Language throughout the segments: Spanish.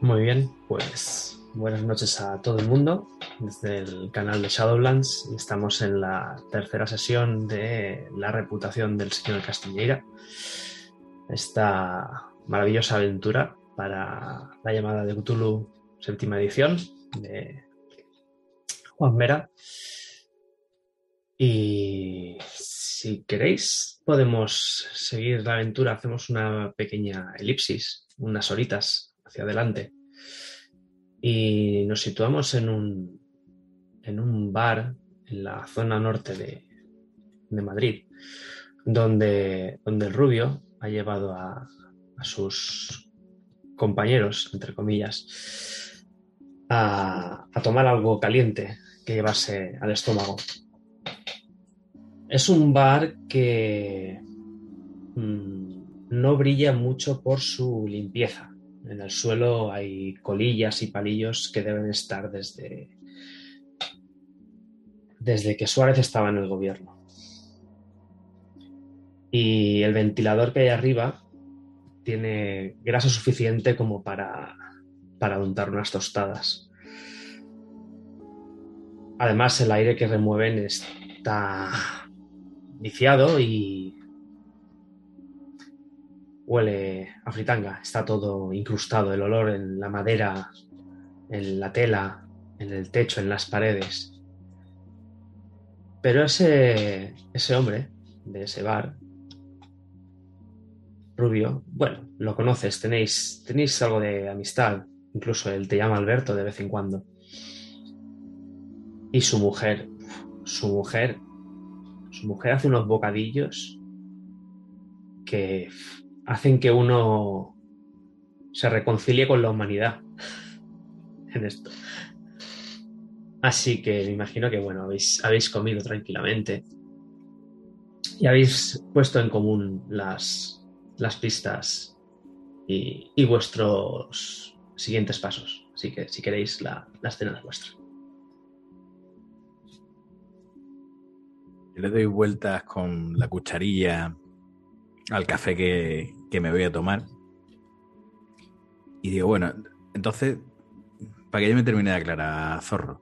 Muy bien, pues buenas noches a todo el mundo desde el canal de Shadowlands. Estamos en la tercera sesión de la reputación del señor Castilleira. Esta maravillosa aventura para la llamada de Cthulhu séptima edición de Juan Mera. Y si queréis, podemos seguir la aventura. Hacemos una pequeña elipsis, unas horitas hacia adelante. Y nos situamos en un, en un bar en la zona norte de, de Madrid, donde, donde el rubio ha llevado a, a sus compañeros, entre comillas, a, a tomar algo caliente que llevarse al estómago. Es un bar que mmm, no brilla mucho por su limpieza. En el suelo hay colillas y palillos que deben estar desde, desde que Suárez estaba en el gobierno. Y el ventilador que hay arriba tiene grasa suficiente como para, para untar unas tostadas. Además, el aire que remueven está viciado y huele a fritanga. Está todo incrustado, el olor en la madera, en la tela, en el techo, en las paredes. Pero ese, ese hombre de ese bar, rubio, bueno, lo conoces, tenéis, tenéis algo de amistad. Incluso él te llama Alberto de vez en cuando. Y su mujer, su mujer, su mujer hace unos bocadillos que hacen que uno se reconcilie con la humanidad en esto. Así que me imagino que, bueno, habéis, habéis comido tranquilamente y habéis puesto en común las, las pistas y, y, vuestros siguientes pasos. Así que, si queréis, la, la escena es vuestra. Le doy vueltas con la cucharilla al café que, que me voy a tomar. Y digo, bueno, entonces, para que yo me termine de aclarar, zorro.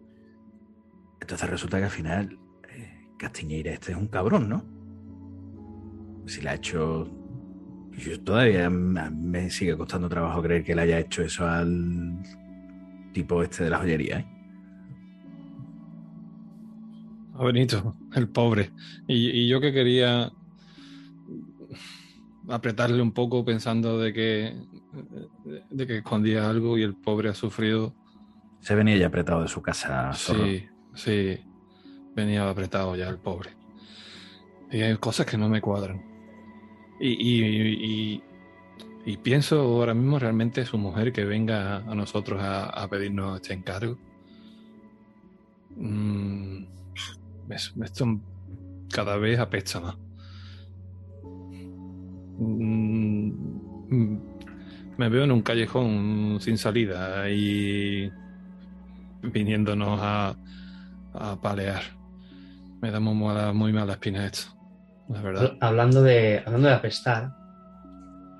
Entonces resulta que al final eh, Castiñeira este es un cabrón, ¿no? Si le ha hecho... Yo todavía me sigue costando trabajo creer que le haya hecho eso al tipo este de la joyería, ¿eh? A Benito, el pobre. Y, y, yo que quería apretarle un poco pensando de que, de que escondía algo y el pobre ha sufrido. Se venía ya apretado de su casa. Zorro. Sí, sí, venía apretado ya el pobre. Y hay cosas que no me cuadran. Y, y, y, y pienso ahora mismo realmente su mujer que venga a nosotros a, a pedirnos este encargo. Mm, esto cada vez apesta más. Mm, me veo en un callejón sin salida y viniéndonos a, a palear. Me da muy mala, muy mala espina esto, la verdad. Hablando de, hablando de apestar,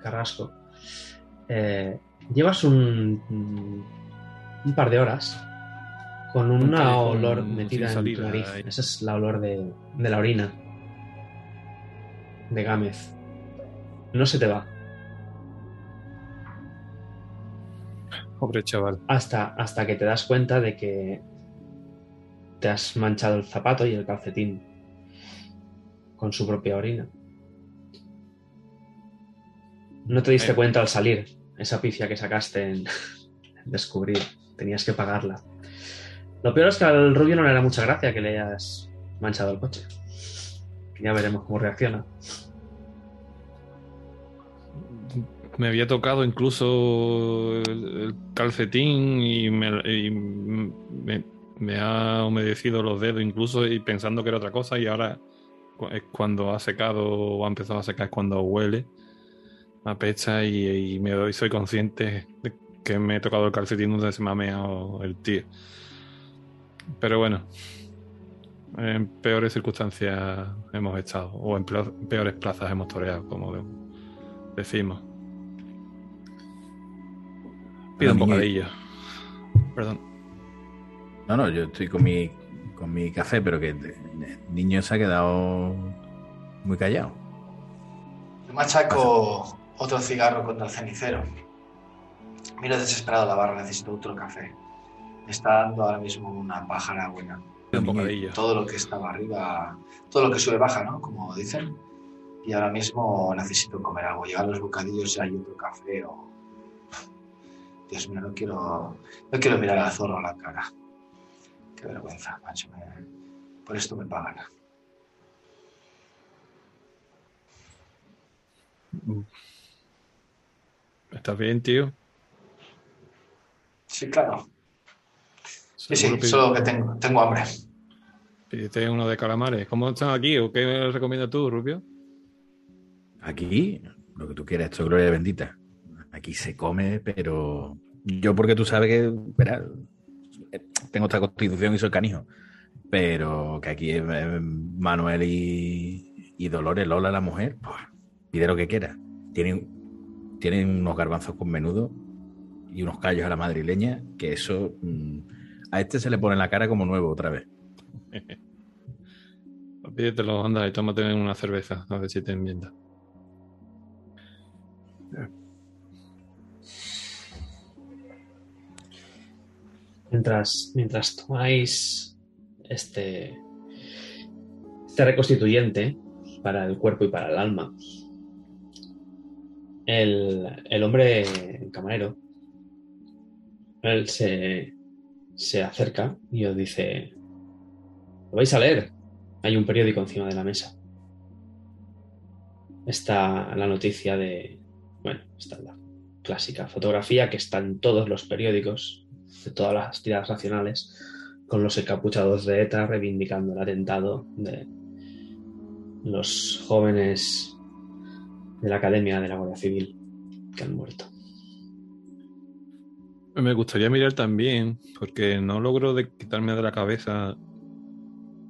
Carrasco, eh, llevas un, un par de horas con una olor metida en tu nariz. Esa es la olor de, de la orina de Gámez no se te va. Pobre chaval. Hasta, hasta que te das cuenta de que te has manchado el zapato y el calcetín con su propia orina. No te diste cuenta al salir esa pifia que sacaste en descubrir. Tenías que pagarla. Lo peor es que al rubio no le da mucha gracia que le hayas manchado el coche. Ya veremos cómo reacciona. Me había tocado incluso el, calcetín y, me, ha humedecido los dedos incluso y pensando que era otra cosa y ahora es cuando ha secado o ha empezado a secar es cuando huele a pecha y, y me doy, soy consciente de que me he tocado el calcetín donde se me ha meado el tío. Pero bueno, en peores circunstancias hemos estado o en peores plazas hemos toreado, como decimos. Pido un bocadillo. Perdón. No, no, yo estoy con mi, con mi café, pero que el niño se ha quedado muy callado. Yo machaco otro cigarro contra el cenicero. Miro desesperado la barra, necesito otro café. Me está dando ahora mismo una pájara buena. Pido un bocadillo. Todo lo que estaba arriba, todo lo que sube baja, ¿no? Como dicen. Y ahora mismo necesito comer algo. Llegar los bocadillos y hay otro café o... Dios mío, no quiero, no quiero mirar al zorro a la cara. Qué vergüenza, macho. me- Por esto me pagan. ¿Estás bien, tío? Sí, claro. Sí, sí, solo que tengo, tengo hambre. pídete uno de calamares. ¿Cómo están aquí? ¿O qué recomiendas tú, Rubio? Aquí, lo que tú quieras, esto es gloria bendita. Aquí se come, pero yo porque tú sabes que, verás, tengo esta constitución y soy canijo, pero que aquí eh, Manuel y, Dolores, Lola, la mujer, pues, pide lo que quiera. Tienen, unos garbanzos con menudo y unos callos a la madrileña, que eso mm, a este se le pone en la cara como nuevo otra vez. Pídetelo, anda y tómate una cerveza, a ver si te enmienda. Mientras, mientras tomáis este, este reconstituyente para el cuerpo y para el alma, el, el hombre camarero, él se, se acerca y os dice, ¿lo vais a leer? Hay un periódico encima de la mesa. Está la noticia de, bueno, está la clásica fotografía que está en todos los periódicos de todas las tiradas nacionales con los encapuchados de ETA reivindicando el atentado de los jóvenes de la Academia de la Guardia Civil que han muerto. Me gustaría mirar también, porque no logro de quitarme de la cabeza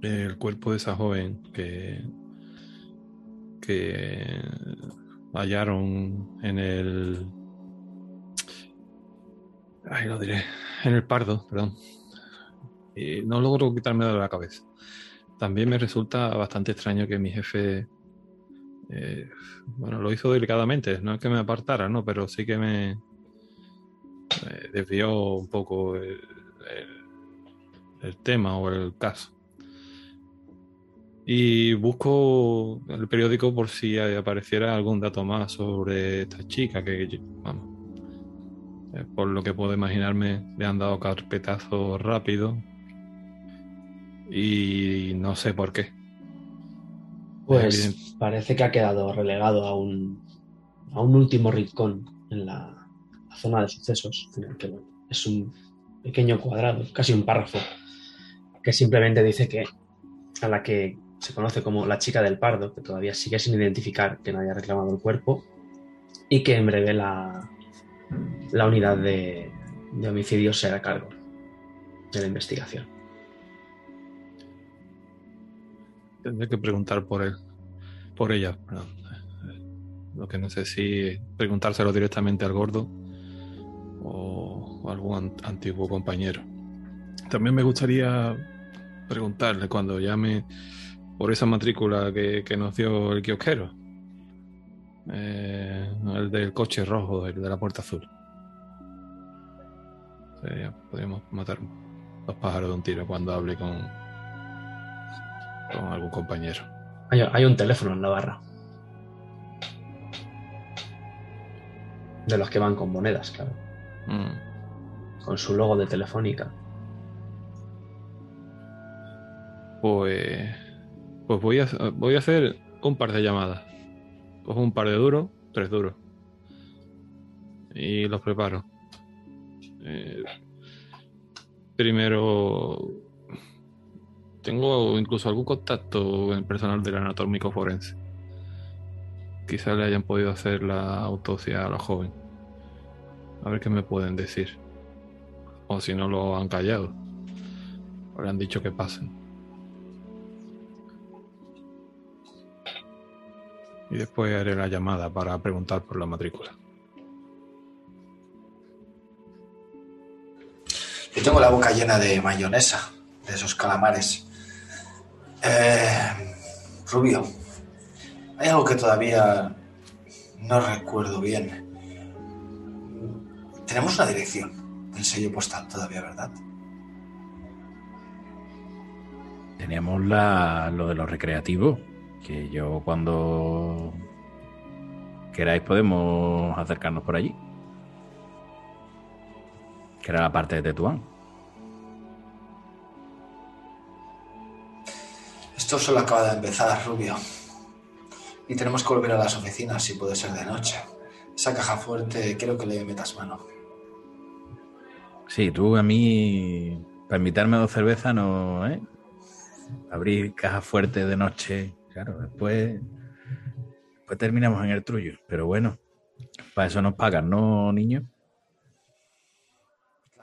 el cuerpo de esa joven que, que hallaron en el. Ay, lo diré. En el Pardo, perdón. Y no logro quitarme de la cabeza. También me resulta bastante extraño que mi jefe. eh, bueno, lo hizo delicadamente, no es que me apartara, ¿no? Pero sí que me, eh, desvió un poco el, tema o el caso. Y busco el periódico por si apareciera algún dato más sobre esta chica que, vamos, eh, por lo que puedo imaginarme, le han dado carpetazo rápido y no sé por qué. Pues parece que ha quedado relegado a un, a un último rincón en la, la zona de sucesos, en el que bueno, es un pequeño cuadrado, casi un párrafo, que simplemente dice que a la que se conoce como la chica del pardo, que todavía sigue sin identificar que nadie ha reclamado el cuerpo, y que en breve la, la unidad de, de homicidio será a cargo de la investigación. Tendré que preguntar por él, por ella, perdón. Lo que no sé si preguntárselo directamente al gordo o, algún an- antiguo compañero. También me gustaría preguntarle cuando llame por esa matrícula que, que nos dio el kiosquero. Eh, el del coche rojo, el de la puerta azul. Podríamos matar dos pájaros de un tiro cuando hable con, con algún compañero. Hay, hay un teléfono en la barra. De los que van con monedas, claro. Mm. Con su logo de Telefónica. Pues, pues voy, a, voy a hacer un par de llamadas. Cojo un par de duros, tres duros. Y los preparo. Eh, primero, tengo incluso algún contacto en el personal del anatómico forense. Quizá le hayan podido hacer la autopsia a la joven. A ver qué me pueden decir. O si no lo han callado. O le han dicho que pasen. Y después haré la llamada para preguntar por la matrícula. Yo tengo la boca llena de mayonesa, de esos calamares. Eh, Rubio, hay algo que todavía no recuerdo bien. Tenemos una dirección del sello postal todavía, ¿verdad? Teníamos la, lo de los recreativos, que yo cuando queráis podemos acercarnos por allí. Que era la parte de Tetuán. Esto solo acaba de empezar, Rubio. Y tenemos que volver a las oficinas si puede ser de noche. Esa caja fuerte quiero que le metas mano. Sí, tú a mí, para invitarme a dos cervezas, no, ¿eh? Abrir caja fuerte de noche, claro, después, después terminamos en el trullo. Pero bueno, para eso nos pagan, ¿no, niño?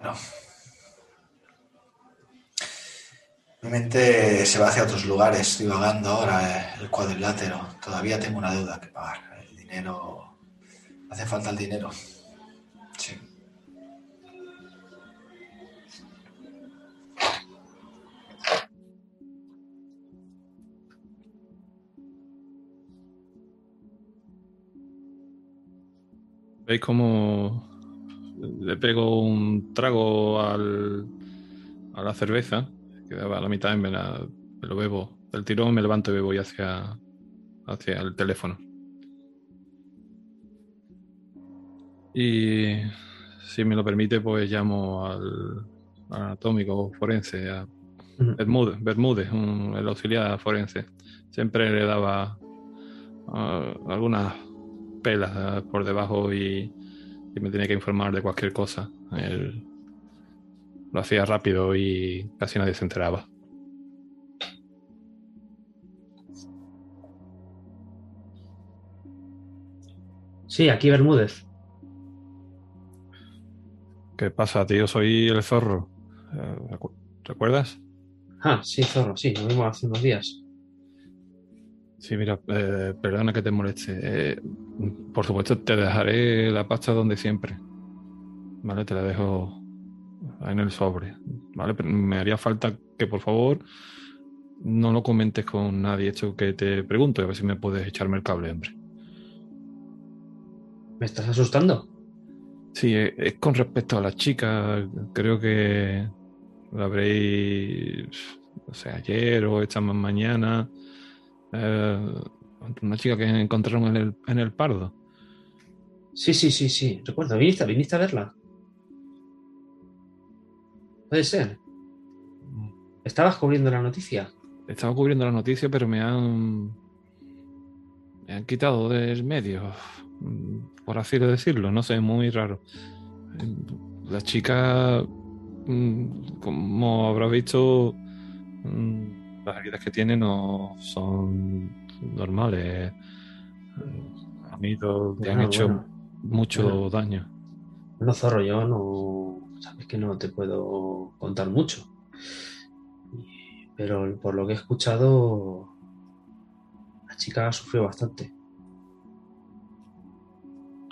Claro. Mi mente se va hacia otros lugares, estoy vagando ahora eh, el cuadrilátero. Todavía tengo una deuda que pagar. El dinero. Hace falta el dinero. Sí. ¿Veis cómo le pego un trago al, a la cerveza? Quedaba a la mitad y me, la, me lo bebo. Del tirón me levanto y me voy hacia, hacia el teléfono. Y si me lo permite, pues llamo al, al anatómico forense, a Bermúdez, Bermúdez un- el auxiliar forense. Siempre le daba ah, algunas pelas ah, por debajo y, y me tenía que informar de cualquier cosa. Él lo hacía rápido y casi nadie se enteraba. Sí, aquí Bermúdez. ¿Qué pasa, tío? Soy el zorro. Eh, recu- ¿Recuerdas? Ah, sí, Zorro, sí, lo vimos hace unos días. Sí, mira, eh, perdona que te moleste. Eh, por supuesto, te dejaré la pasta donde siempre. ¿Vale? Te la dejo en el sobre. ¿Vale? Pero me haría falta que, por favor, no lo comentes con nadie esto que te pregunto. y A ver si me puedes echarme el cable, hombre. ¿Me estás asustando? Sí, eh, es con respecto a la chica. Creo que la habréis, no sé, ayer o esta ma- mañana. Eh, una chica que encontraron en el, en el Pardo. Sí, sí, sí, sí. Recuerdo, viniste, viniste a verla. Puede ser. ¿Estabas cubriendo la noticia? Estaba cubriendo la noticia, pero me han. Me han quitado del medio. mm, Por así decirlo. No sé, muy raro. La chica. mm, Como habrás visto. Las heridas que tiene no son normales. A mí le han Bueno, hecho bueno. mucho Bueno. daño. Bueno, Zorro, yo no. Sabes que no te puedo contar mucho. Pero por lo que he escuchado, la chica sufrió bastante.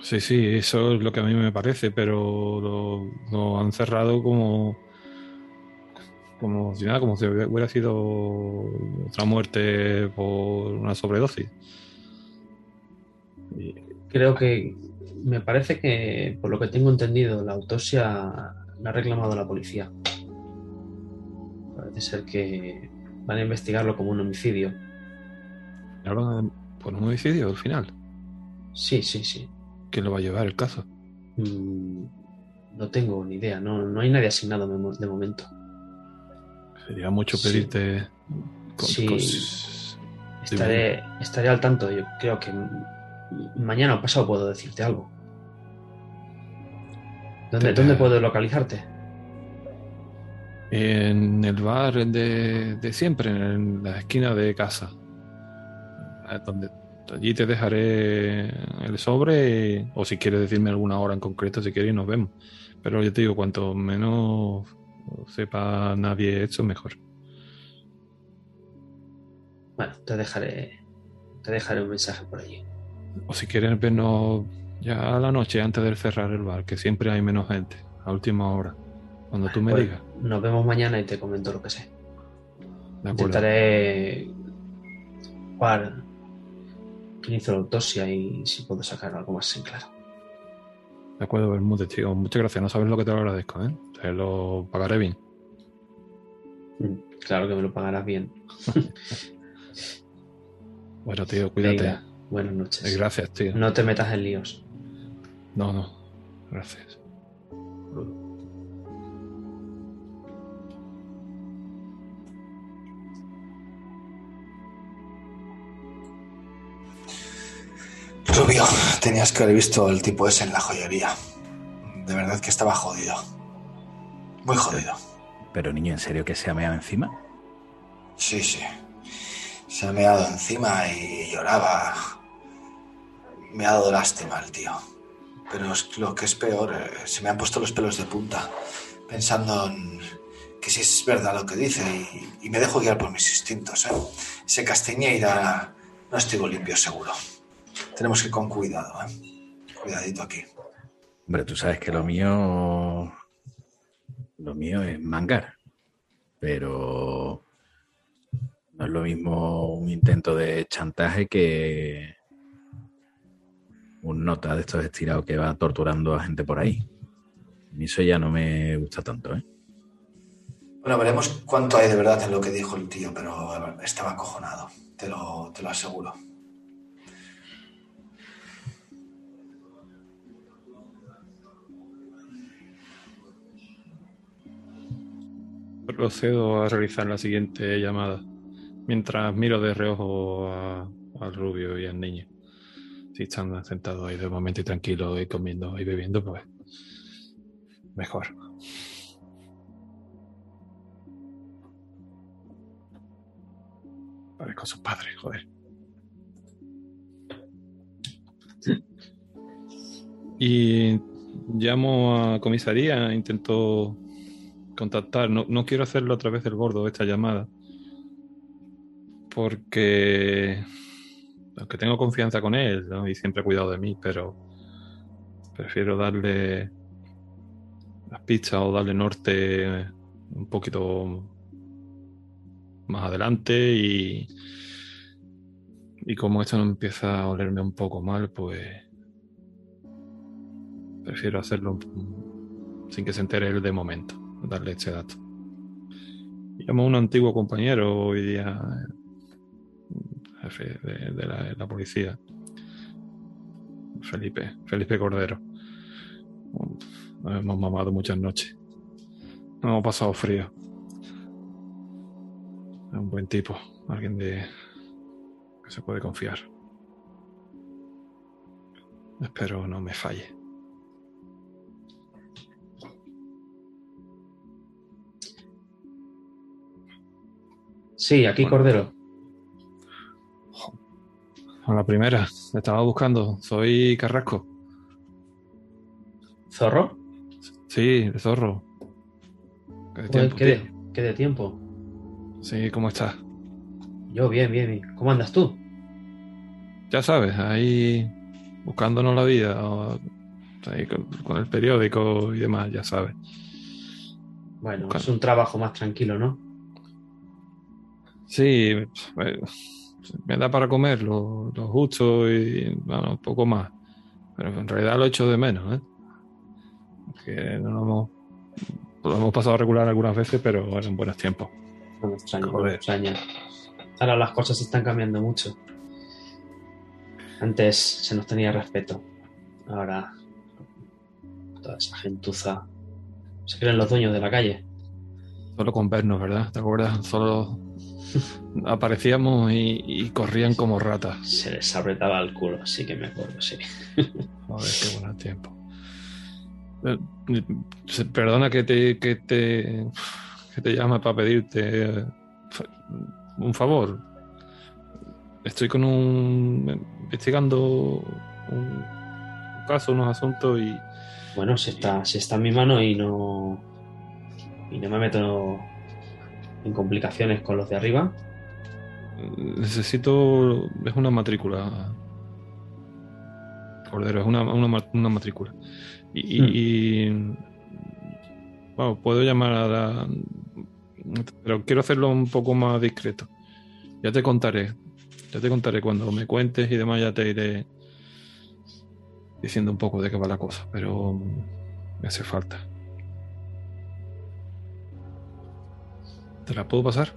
Sí, sí, eso es lo que a mí me parece, pero lo, lo han cerrado como, como si nada, como si hubiera sido otra muerte por una sobredosis. Creo que. Me parece que, por lo que tengo entendido, la autopsia la ha reclamado la policía. Parece ser que van a investigarlo como un homicidio. ahora, por un homicidio al final, Sí, sí, sí. ¿quién lo va a llevar el caso? Mm, no tengo ni idea. No, no hay nadie asignado de momento. Sería mucho Sí. pedirte. Sí. cos- Estaré, estaré al tanto. Yo creo que mañana o pasado puedo decirte algo. ¿Dónde, Te- ¿dónde puedo localizarte? En el bar de, de siempre, en la esquina de casa. Eh, Donde, allí te dejaré el sobre, o si quieres decirme alguna hora en concreto, si quieres, nos vemos. Pero yo te digo, cuanto menos sepa nadie esto, mejor. Bueno, te dejaré, te dejaré un mensaje por allí. O si quieres vernos ya a la noche antes de cerrar el bar, que siempre hay menos gente, a última hora. Cuando tú me Pues, digas. Nos vemos mañana y te comento lo que sé. De. Intentaré jugar quién hizo la autopsia y si puedo sacar algo más en claro. De acuerdo, Bermúdez, tío. Muchas gracias. No sabes lo que te lo agradezco, ¿eh? Te lo pagaré bien. Mm, Claro que me lo pagarás bien. Bueno, tío, cuídate. Venga, buenas Eh, noches. Gracias, tío. No te metas en líos. No, no. Gracias. Rubio, tenías que haber visto el tipo ese en la joyería. De verdad que estaba jodido. Muy jodido. Pero niño, ¿en serio que se ha meado encima? Sí, sí. Se ha meado encima y lloraba. Me ha dado lástima el tío. Pero es lo que es peor, eh, se me han puesto los pelos de punta, pensando en que si es verdad lo que dice y, y me dejo guiar por mis instintos. ¿eh? Ese Castiñeira no estoy limpio seguro. Tenemos que ir con cuidado. ¿eh? Cuidadito aquí. Hombre, tú sabes que lo mío. Lo mío es mangar. Pero. No es lo mismo un intento de chantaje que. Un nota de estos estirados que va torturando a gente por ahí. Mí eso ya no me gusta tanto, ¿eh? Bueno, veremos cuánto hay de verdad en lo que dijo el tío, pero estaba acojonado, te lo, te lo aseguro. Procedo a realizar la siguiente llamada. Mientras miro de reojo a- al rubio y al niño. Si están sentados ahí de momento y tranquilos y comiendo y bebiendo, pues mejor. Parezco su padre, joder. Y llamo a comisaría, intento contactar. No, no quiero hacerlo otra vez el gordo, esta llamada. Porque, aunque tengo confianza con él y siempre ha cuidado de mí, pero prefiero darle las pistas o darle norte un poquito más adelante y, y como esto no empieza a olerme un poco mal, pues prefiero hacerlo sin que se entere él de momento, darle este dato. Llamo a un antiguo compañero hoy día, jefe de, la policía, Felipe, Felipe Cordero. Nos hemos mamado muchas noches. Nos hemos pasado frío. Es un buen tipo, alguien de que se puede confiar. Espero no me falle. Sí, aquí Bueno. Cordero. A la primera, te estaba buscando. Soy Carrasco. ¿Zorro? Sí, de zorro. ¿Qué Joder, tiempo, ¿qué, de, qué de tiempo? Sí, ¿cómo estás? Yo, bien, bien, bien. ¿Cómo andas tú? Ya sabes, ahí buscándonos la vida, o ahí con, con el periódico y demás, ya sabes. Bueno, Buscando. es un trabajo más tranquilo, ¿no? Sí, eh, me da para comer lo, lo justo y bueno, un poco más. Pero en realidad lo echo de menos, ¿eh? Que no lo hemos, lo hemos pasado regular algunas veces, pero eran buenos tiempos. No me extraña, no me Joder. extraña. Ahora las cosas están cambiando mucho. Antes se nos tenía respeto. Ahora toda esa gentuza se creen los dueños de la calle. Solo con vernos, ¿verdad? ¿Te acuerdas? Solo aparecíamos y, y corrían como ratas. Se les apretaba el culo, sí que me acuerdo, sí. Joder, qué buen tiempo. Eh, Perdona que te, que te, que te llame para pedirte eh, un favor. Estoy con un investigando un caso, unos asuntos y Bueno, si está, si está en mi mano y no. y no me meto en complicaciones con los de arriba. necesito es una matrícula Cordero, es una, una, una matrícula. Y, Bueno, puedo llamar a la... Pero quiero hacerlo un poco más discreto. Ya te contaré. Ya te contaré cuando me cuentes y demás, ya te iré diciendo un poco de qué va la cosa. Pero me hace falta. ¿Te la puedo pasar?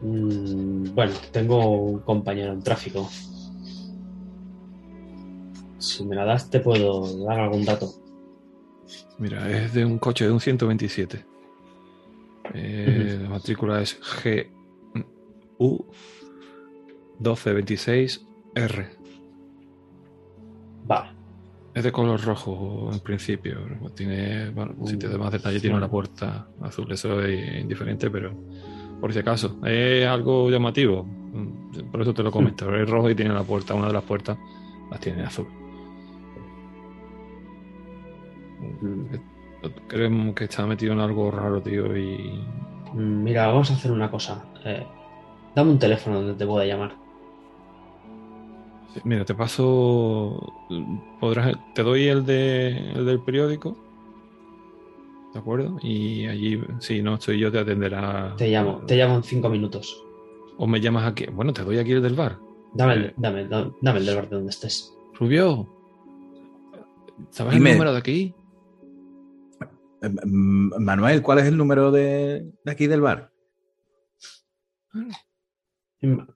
Mm, bueno, tengo un compañero en tráfico. Si me la das, te puedo dar algún dato. Mira, es de un coche de un 127. Eh, La matrícula es GU 1226R. Vale. Es de color rojo en principio. Tiene, bueno, si te doy más detalle, tiene una puerta azul. Eso es indiferente, pero por si acaso. Es algo llamativo. Por eso te lo comento. Es rojo y tiene la puerta, una de las puertas las tiene azul. Creemos que está metido en algo raro, tío, y... Mm, Mira, vamos a hacer una cosa. Eh, dame un teléfono donde te pueda llamar. Sí, Mira, te paso... Podrás... Te doy el, de, el del periódico. ¿De acuerdo? Y allí, si no estoy yo, te atenderá... Te llamo, te llamo en cinco minutos. O me llamas aquí. Bueno, te doy aquí el del bar. Dame el, dame, dame, dame el del bar de donde estés. Rubio. ¿Sabes Dime. el número de aquí? Eh, Manuel, ¿cuál es el número de, de aquí del bar?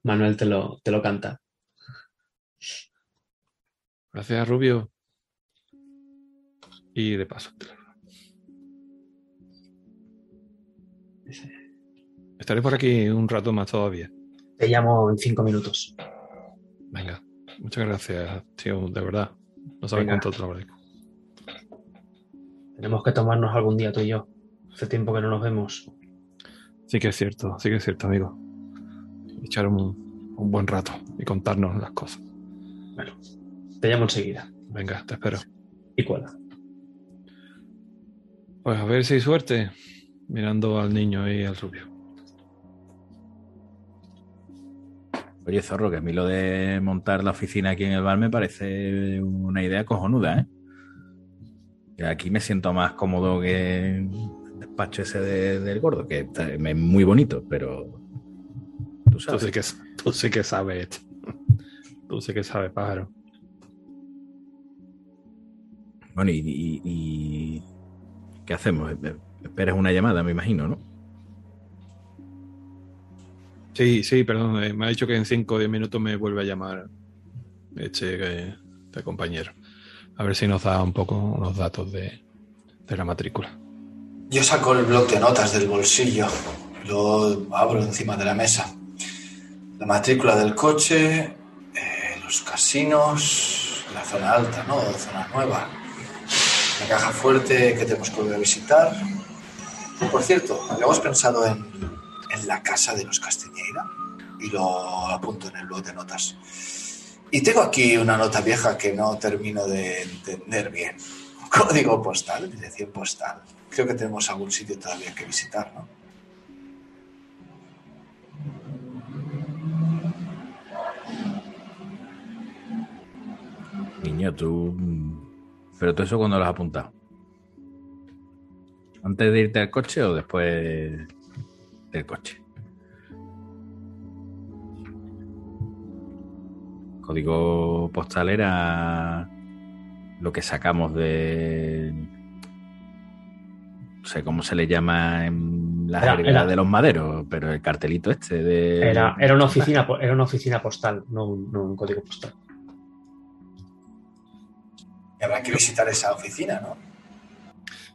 Manuel te lo, te lo canta. Gracias, Rubio. Y de paso. Estaré por aquí un rato más todavía. Te llamo en cinco minutos. Venga. Muchas gracias, tío, de verdad. No sabes Venga. cuánto te lo agradezco. Tenemos que tomarnos algún día tú y yo. Hace tiempo que no nos vemos. Sí que es cierto, sí que es cierto, amigo. Echar un, un buen rato y contarnos las cosas. Bueno, te llamo enseguida. Venga, te espero. Y cuela. Pues a ver si hay suerte. Mirando al niño y al rubio. Oye, Zorro, que a mí lo de montar la oficina aquí en el bar me parece una idea cojonuda, ¿eh? Y aquí me siento más cómodo que el despacho ese de- del gordo, que es muy bonito, pero tú Tú sabes. sí que, tú sí que sabes. Tú sí que sabes, pájaro. Bueno, y, y- y- ¿qué hacemos? Esperas una llamada, me imagino, ¿no? Sí, sí, perdón. eh, me ha dicho que en 5 o 10 minutos me vuelve a llamar este, eh, este compañero. A ver si nos da un poco unos datos de, de la matrícula. Yo saco el bloc de notas del bolsillo, lo abro encima de la mesa. La matrícula del coche, eh, los casinos, la zona alta, ¿no? Zona nueva. La caja fuerte que tenemos que volver a visitar. Por cierto, habíamos pensado en, en la casa de los Castiñeira y lo apunto en el blog de notas. Y tengo aquí una nota vieja que no termino de entender bien. Código postal, dirección postal. Creo que tenemos algún sitio todavía que visitar, ¿no? Niño, tú. Pero todo eso cuando lo has apuntado. ¿Antes de irte al coche o después del coche? Código postal era lo que sacamos de. No sé cómo se le llama en la Era- jerga era- de los maderos, pero el cartelito este de. Era, era, una oficina, era una oficina postal, no un, no un código postal. Y habrá que visitar esa oficina, ¿no?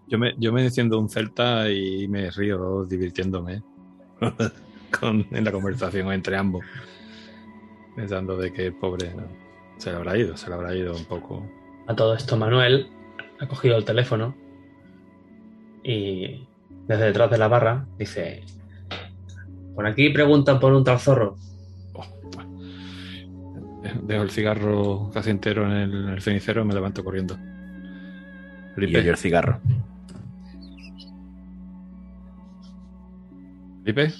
Yo me, yo me enciendo un celta y me río divirtiéndome con, en la conversación entre ambos. Pensando de que el pobre no, se le habrá ido, se le habrá ido un poco. A todo esto, Manuel ha cogido el teléfono y desde detrás de la barra dice: Por aquí preguntan por un tal zorro. Dejo el cigarro casi entero en el, en el cenicero y me levanto corriendo. Y Felipe, yo el cigarro. Felipe,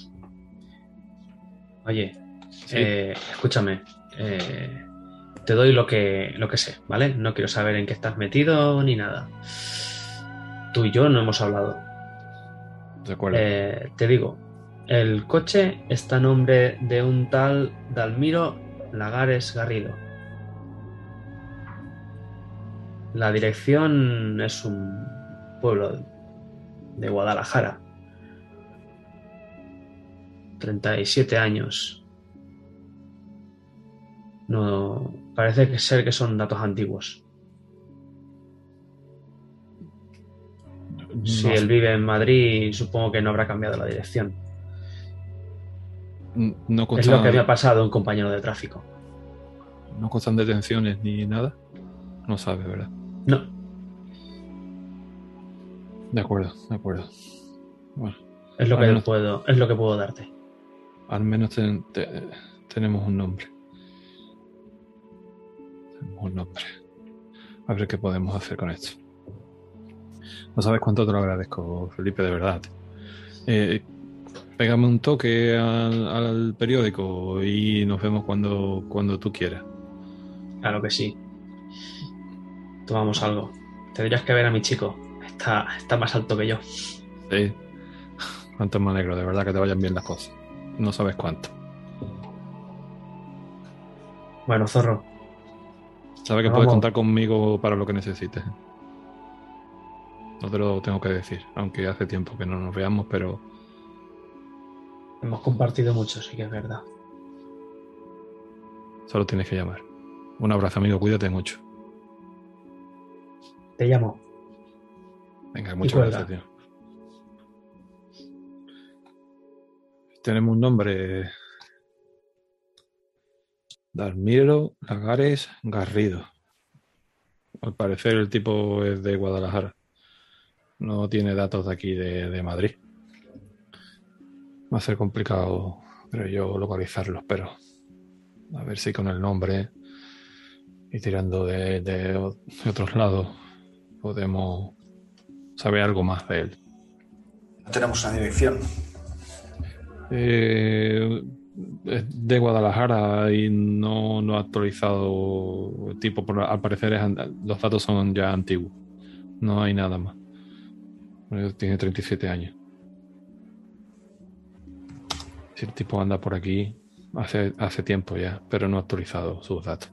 Oye, Sí. eh, escúchame. eh, te doy lo que, lo que sé, ¿vale? No quiero saber en qué estás metido ni nada. Tú y yo no hemos hablado. Recuerda. Eh, te digo, el coche está a nombre de un tal Dalmiro Lagares Garrido. La dirección es un pueblo de Guadalajara. 37 años. No, parece que ser que son datos antiguos. Si él vive en Madrid, supongo que no habrá cambiado la dirección. No Es lo que me ha pasado a un compañero de tráfico. no constan detenciones ni nada. No sabes, ¿verdad? No, De acuerdo, de acuerdo. Bueno, es lo que menos- puedo, es lo que puedo darte. al menos ten- te- tenemos un nombre. Tenemos un nombre. A ver qué podemos hacer con esto. No sabes cuánto te lo agradezco, Felipe, de verdad. Eh, pégame un toque al, al periódico y nos vemos cuando, cuando tú quieras. Claro que sí. Tomamos algo. Tendrías que ver a mi chico. Está, está más alto que yo. Sí. Cuánto me alegro, de verdad que te vayan bien las cosas. No sabes cuánto. Bueno, zorro, Sabes que Vamos. puedes contar conmigo para lo que necesites. No te lo tengo que decir, aunque hace tiempo que no nos veamos, pero hemos compartido mucho, sí que es verdad. solo tienes que llamar. Un abrazo, amigo, cuídate mucho. Te llamo. Venga, muchas gracias, tío. Tenemos un nombre. Dalmiro Lagares Garrido. Al parecer el tipo es de Guadalajara. No tiene datos de aquí de, de Madrid. Va a ser complicado, creo yo, localizarlos, pero a ver si con el nombre y tirando de, de o- de otros lados podemos saber algo más de él. No tenemos una dirección. Eh, es de Guadalajara y no, no ha actualizado el tipo. Por, al parecer es los datos son ya antiguos. No hay nada más. Tiene 37 años. Si el tipo anda por aquí hace, hace tiempo ya, pero no ha actualizado sus datos.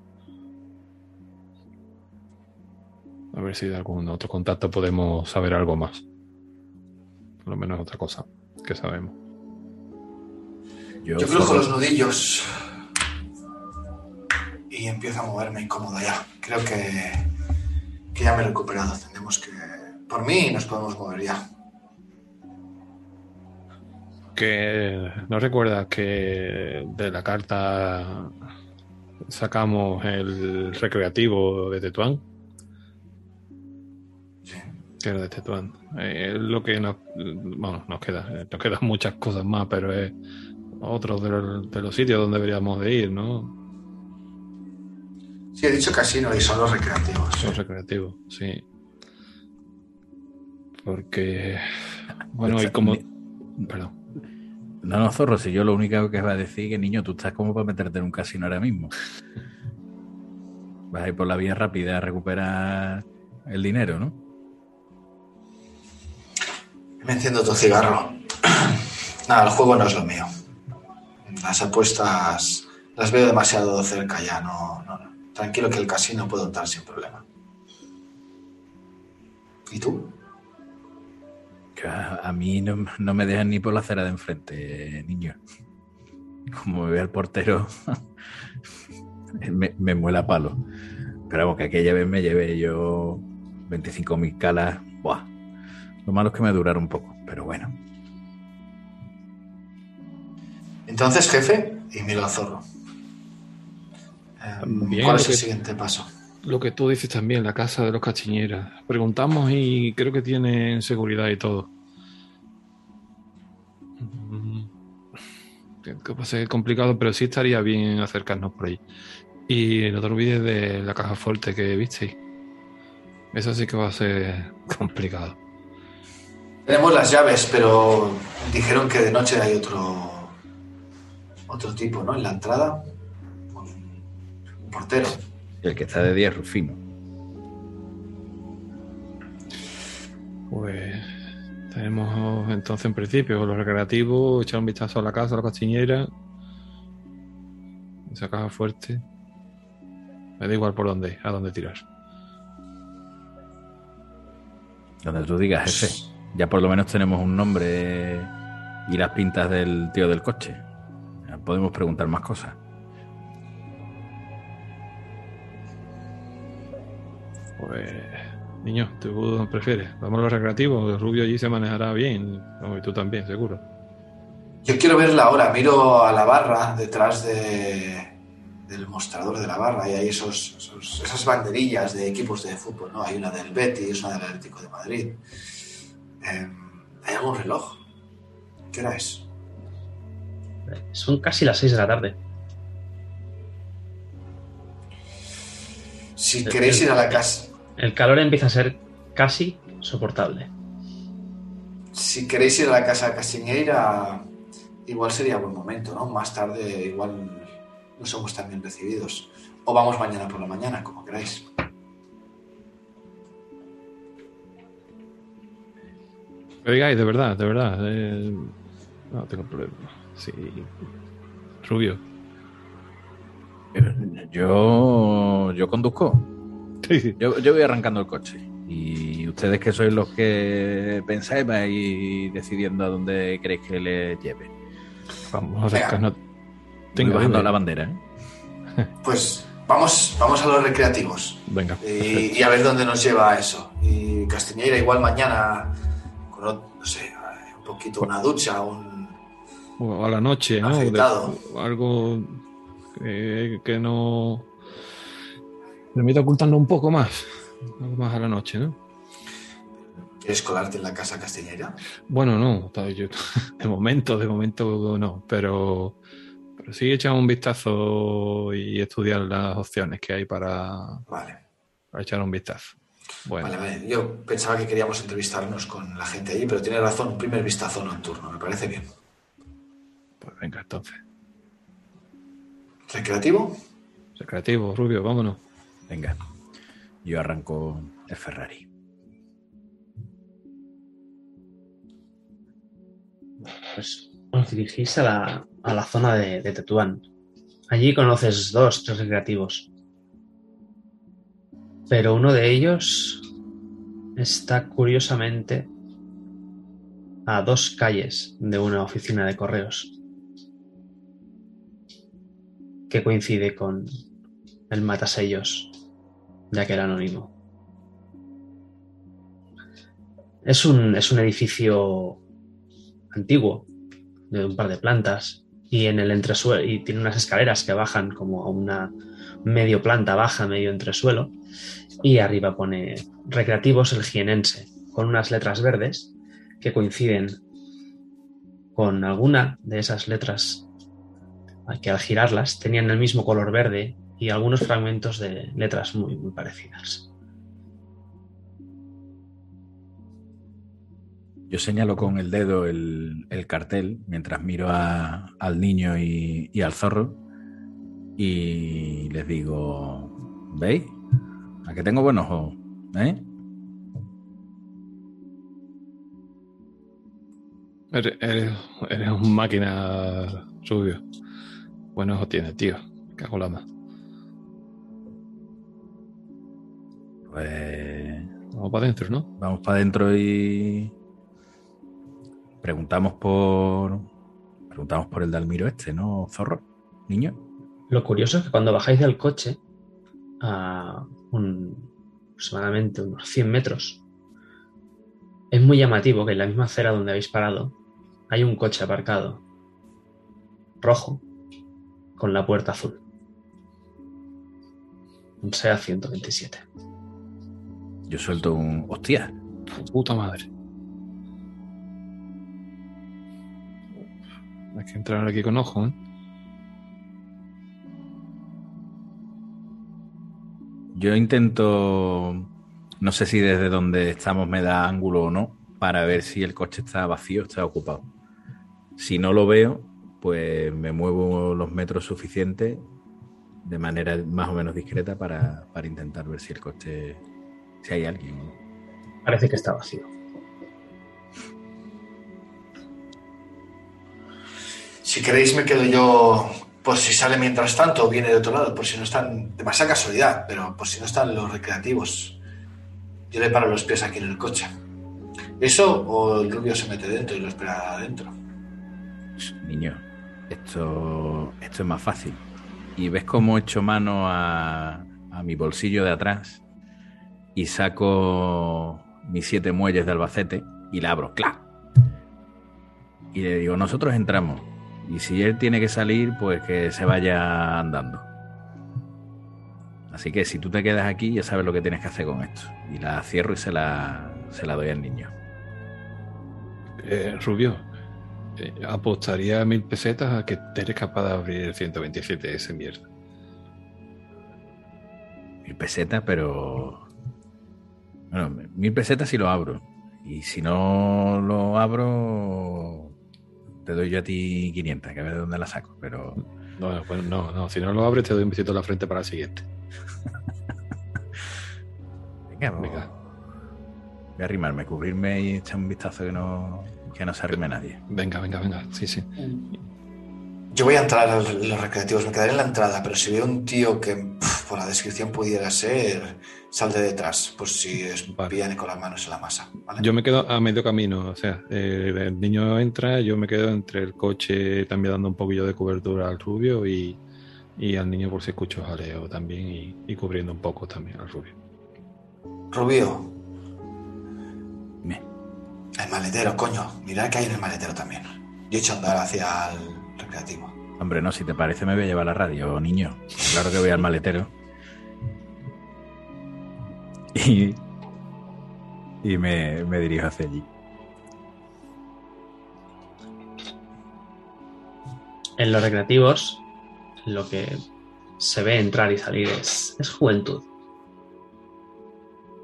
A ver si de algún otro contacto podemos saber algo más. Por lo menos otra cosa que sabemos. Yo flujo los nudillos y empiezo a moverme incómodo ya. Creo que, que ya me he recuperado. Tenemos que... Por mí nos podemos mover ya. Que no recuerdas que de la carta sacamos el recreativo de Tetuán, Sí. que era de Tetuán. Eh, es lo que nos, bueno, nos queda, eh, nos quedan muchas cosas más, pero es otro de los, de los sitios donde deberíamos de ir, ¿no? Sí, he dicho casino y son los recreativos. Los recreativos, sí. Porque, bueno, y como, perdón. No, no, zorro, si yo lo único que va a decir es que, niño, tú estás como para meterte en un casino ahora mismo. Vas a ir por la vía rápida a recuperar el dinero, ¿no? Me enciendo tu cigarro. Nada, el juego no es lo mío. Las apuestas las veo demasiado cerca ya. No, no, no. Tranquilo que el casino puedo entrar sin problema. ¿Y tú? A, mí no, no me dejan ni por la acera de enfrente, niño. Como me ve el portero, me, me muela a palo. Pero vamos, que aquella vez me llevé yo 25.000 calas. Buah. Lo malo es que me duraron un poco, pero bueno. Entonces, jefe, y miro al zorro. Eh, Bien, ¿Cuál es el que- siguiente paso? Lo que tú dices también, la casa de los cachiñeras. Preguntamos y creo que tienen seguridad y todo. Mm, Que va a ser complicado, pero sí estaría bien acercarnos por ahí. Y no te olvides de la caja fuerte que visteis. Eso sí que va a ser complicado. Tenemos las llaves, pero dijeron que de noche hay otro otro tipo, ¿no? En la entrada. Un portero. El que está de día es Rufino. Pues Tenemos entonces en principio los recreativos, echar un vistazo a la casa, a la castiñera. Esa caja fuerte. Me da igual por dónde, a dónde tirar. Donde tú digas, jefe. Ya por lo menos tenemos un nombre y las pintas del tío del coche. Podemos preguntar más cosas. Pues, niño, ¿tú prefieres? Vamos a los recreativos. El rubio allí se manejará bien. No, y tú también, seguro. Yo quiero verla ahora. Miro a la barra detrás de, del mostrador de la barra y hay esos, esos- esas banderillas de equipos de fútbol, ¿no? Hay una del Betis, una del Atlético de Madrid. Eh, ¿Hay algún reloj? ¿Qué hora es? Son casi las 6 de la tarde. Si queréis ir a la casa, El calor empieza a ser casi soportable. si queréis ir a la casa Castiñeira, igual sería buen momento, ¿no? Más tarde igual no somos tan bien recibidos. O vamos mañana por la mañana, como queráis. Digáis, de verdad, de verdad. eh, no tengo problema. Sí. Rubio. Yo, yo conduzco. Sí. Yo, yo voy arrancando el coche. Y ustedes que sois los que pensáis, vais decidiendo a dónde queréis que le lleve. Vamos a. Voy Tenga, bajando la bandera, ¿eh? Pues vamos, vamos a los recreativos. Venga. Y, y a ver dónde nos lleva eso. Y Castiñeira igual mañana, con, no sé, un poquito una ducha, un... O a la noche, ¿no? De- algo que, que no. Permite ocultarlo un poco más. Algo más a la noche, ¿no? ¿Quieres colarte en la casa Castiñeira? Bueno, no. yo- de momento, de momento no. Pero, pero sí echar un vistazo y estudiar las opciones que hay para, Vale. para echar un vistazo. Bueno, Vale, vale. Yo pensaba que queríamos entrevistarnos con la gente allí, pero tiene razón, un primer vistazo nocturno, me parece bien. pues venga, entonces. ¿Recreativo? Recreativo, Rubio, vámonos. Venga. Yo arranco el Ferrari. Pues os dirigís a la, a la zona de, de Tetuán. Allí conoces dos, tres recreativos. Pero uno de ellos está curiosamente a dos calles de una oficina de correos. Que coincide con el matasellos de aquel anónimo. Es un, es un edificio antiguo, de un par de plantas, y en el entresuelo, y tiene unas escaleras que bajan como a una medio planta baja, medio entresuelo, y arriba pone Recreativos el Jienense, con unas letras verdes que coinciden con alguna de esas letras que al girarlas tenían el mismo color verde y algunos fragmentos de letras muy, muy parecidas. Yo señalo con el dedo el, el cartel mientras miro a- al niño y, y al zorro y les digo, ¿veis? A que tengo buenos ojos, ¿eh? Eres, eres, un máquina, Rubio. Buen ojo tienes, tío. Me Cago la más. Pues Vamos para adentro, ¿no? vamos para adentro y preguntamos por preguntamos por el Dalmiro este, ¿no, zorro? Niño. Lo curioso es que cuando bajáis del coche a un- aproximadamente unos 100 metros, es muy llamativo que en la misma acera donde habéis parado hay un coche aparcado rojo con la puerta azul. Un SEA 127. Yo suelto un hostia. Puta madre. Hay que entrar aquí con ojo, ¿eh? Yo intento, no sé si desde donde estamos me da ángulo o no, para ver si el coche está vacío o está ocupado. Si no lo veo, pues me muevo los metros suficientes de manera más o menos discreta para, para intentar ver si el coche, si hay alguien. Parece que está vacío. Si queréis me quedo yo por si sale mientras tanto o viene de otro lado, por si no están, demasiada casualidad, pero por si no están los recreativos. Yo le paro los pies aquí en el coche. ¿Eso o el rubio se mete dentro y lo espera adentro? Pues, niño, esto, esto es más fácil. Y ves cómo echo mano a, a mi bolsillo de atrás y saco mis siete muelles de Albacete y la abro, ¡clac! Y le digo, nosotros entramos. Y si él tiene que salir, pues que se vaya andando. Así que si tú te quedas aquí, ya sabes lo que tienes que hacer con esto. Y la cierro y se la, se la doy al niño. Eh, Rubio, eh, apostaría mil pesetas a que eres capaz de abrir el 127 ese mierda. Mil pesetas, pero. Bueno, mil pesetas si lo abro. Y si no lo abro, te doy yo a ti 500, que a ver de dónde la saco. Pero. No, bueno, no, no, si no lo abres te doy un besito en la frente para el siguiente. Venga, Venga. Voy a arrimarme, cubrirme y echar un vistazo que no, que no se arrime nadie. Venga, venga, venga. Sí, sí. Yo voy a entrar a los recreativos, me quedaré en la entrada, pero si veo un tío que por la descripción pudiera ser, sal de detrás, por si es Vale. viene con las manos en la masa. ¿vale? Yo me quedo a medio camino, o sea, eh, el niño entra, yo me quedo entre el coche también dando un poquillo de cobertura al rubio y, y al niño por si escucho jaleo también y, y cubriendo un poco también al rubio. Rubio, Me. el maletero, coño, mira que hay en el maletero también. Yo he hecho a andar hacia el recreativo. Hombre, no, si te parece me voy a llevar la radio, niño. Claro que voy al maletero. Y, y me, me dirijo hacia allí. En los recreativos, lo que se ve entrar y salir es, es juventud.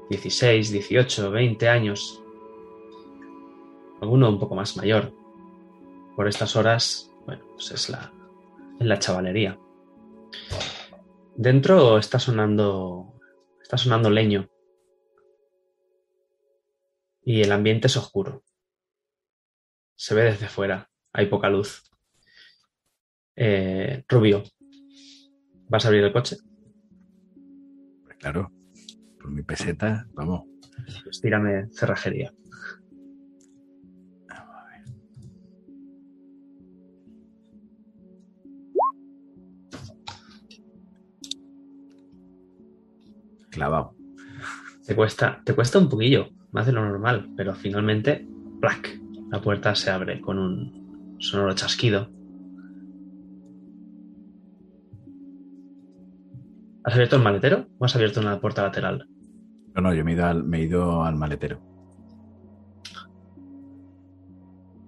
16, 18, 20 años. Alguno un poco más mayor. Por estas horas, bueno, pues es la, es la chavalería. Dentro está sonando, está sonando leño. Y el ambiente es oscuro. Se ve desde fuera, hay poca luz. Eh, Rubio, ¿vas a abrir el coche? Pues claro, por mi peseta, vamos. Pues tírame cerrajería. Clavado. Te cuesta, te cuesta un poquillo, más de lo normal, pero finalmente, ¡plac! La puerta se abre con un sonoro chasquido. ¿Has abierto el maletero o has abierto una puerta lateral? No, no, yo me he ido al, me he ido al maletero.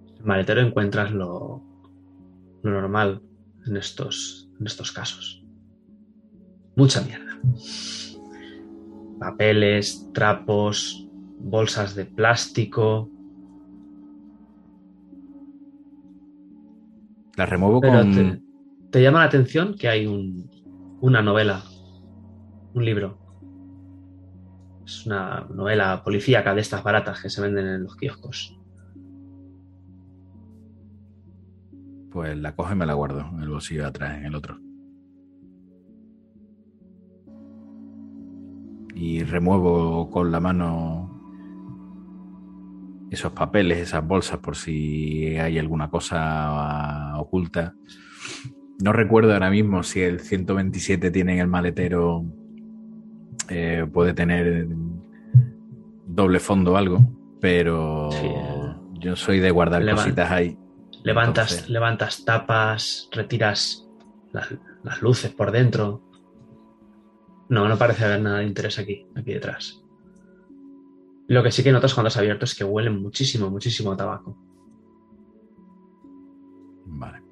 En el maletero encuentras lo, lo normal en estos, en estos casos. Mucha mierda. Papeles, trapos, bolsas de plástico. La remuevo Pero con. te, te llama la atención que hay un- una novela, un libro. Es una novela policíaca de estas baratas que se venden en los kioscos. Pues la cojo y me la guardo en el bolsillo de atrás, en el otro. Y remuevo con la mano esos papeles, esas bolsas, por si hay alguna cosa oculta. No recuerdo ahora mismo si el 127 tiene en el maletero, eh, puede tener doble fondo o algo, pero Sí. yo soy de guardar cositas ahí. Levantas, Entonces- levantas tapas, retiras las, las luces por dentro. No, no parece haber nada de interés aquí, aquí detrás. Lo que sí que notas cuando has abierto es que huele muchísimo, muchísimo a tabaco. Vale.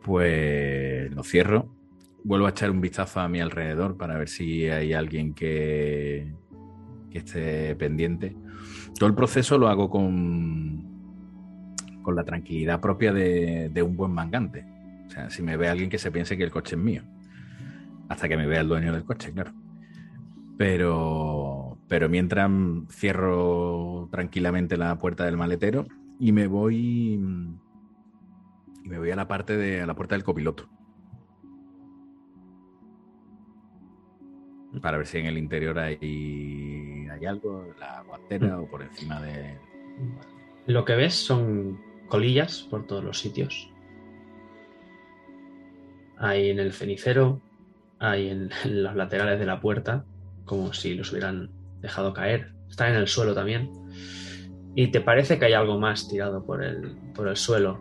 Pues lo cierro. Vuelvo a echar un vistazo a mi alrededor para ver si hay alguien que, que esté pendiente. Todo el proceso lo hago con, con la tranquilidad propia de, de un buen mangante. O sea, si me ve alguien que se piense que el coche es mío. Hasta que me vea el dueño del coche, claro. Pero, pero mientras cierro tranquilamente la puerta del maletero y me voy. Y me voy a la parte de a la puerta del copiloto. Para ver si en el interior hay, hay algo, la guantera o por encima de. Lo que ves son colillas por todos los sitios. Hay en el cenicero, hay en, en los laterales de la puerta, como si los hubieran dejado caer. Está en el suelo también. Y te parece que hay algo más tirado por el, por el suelo,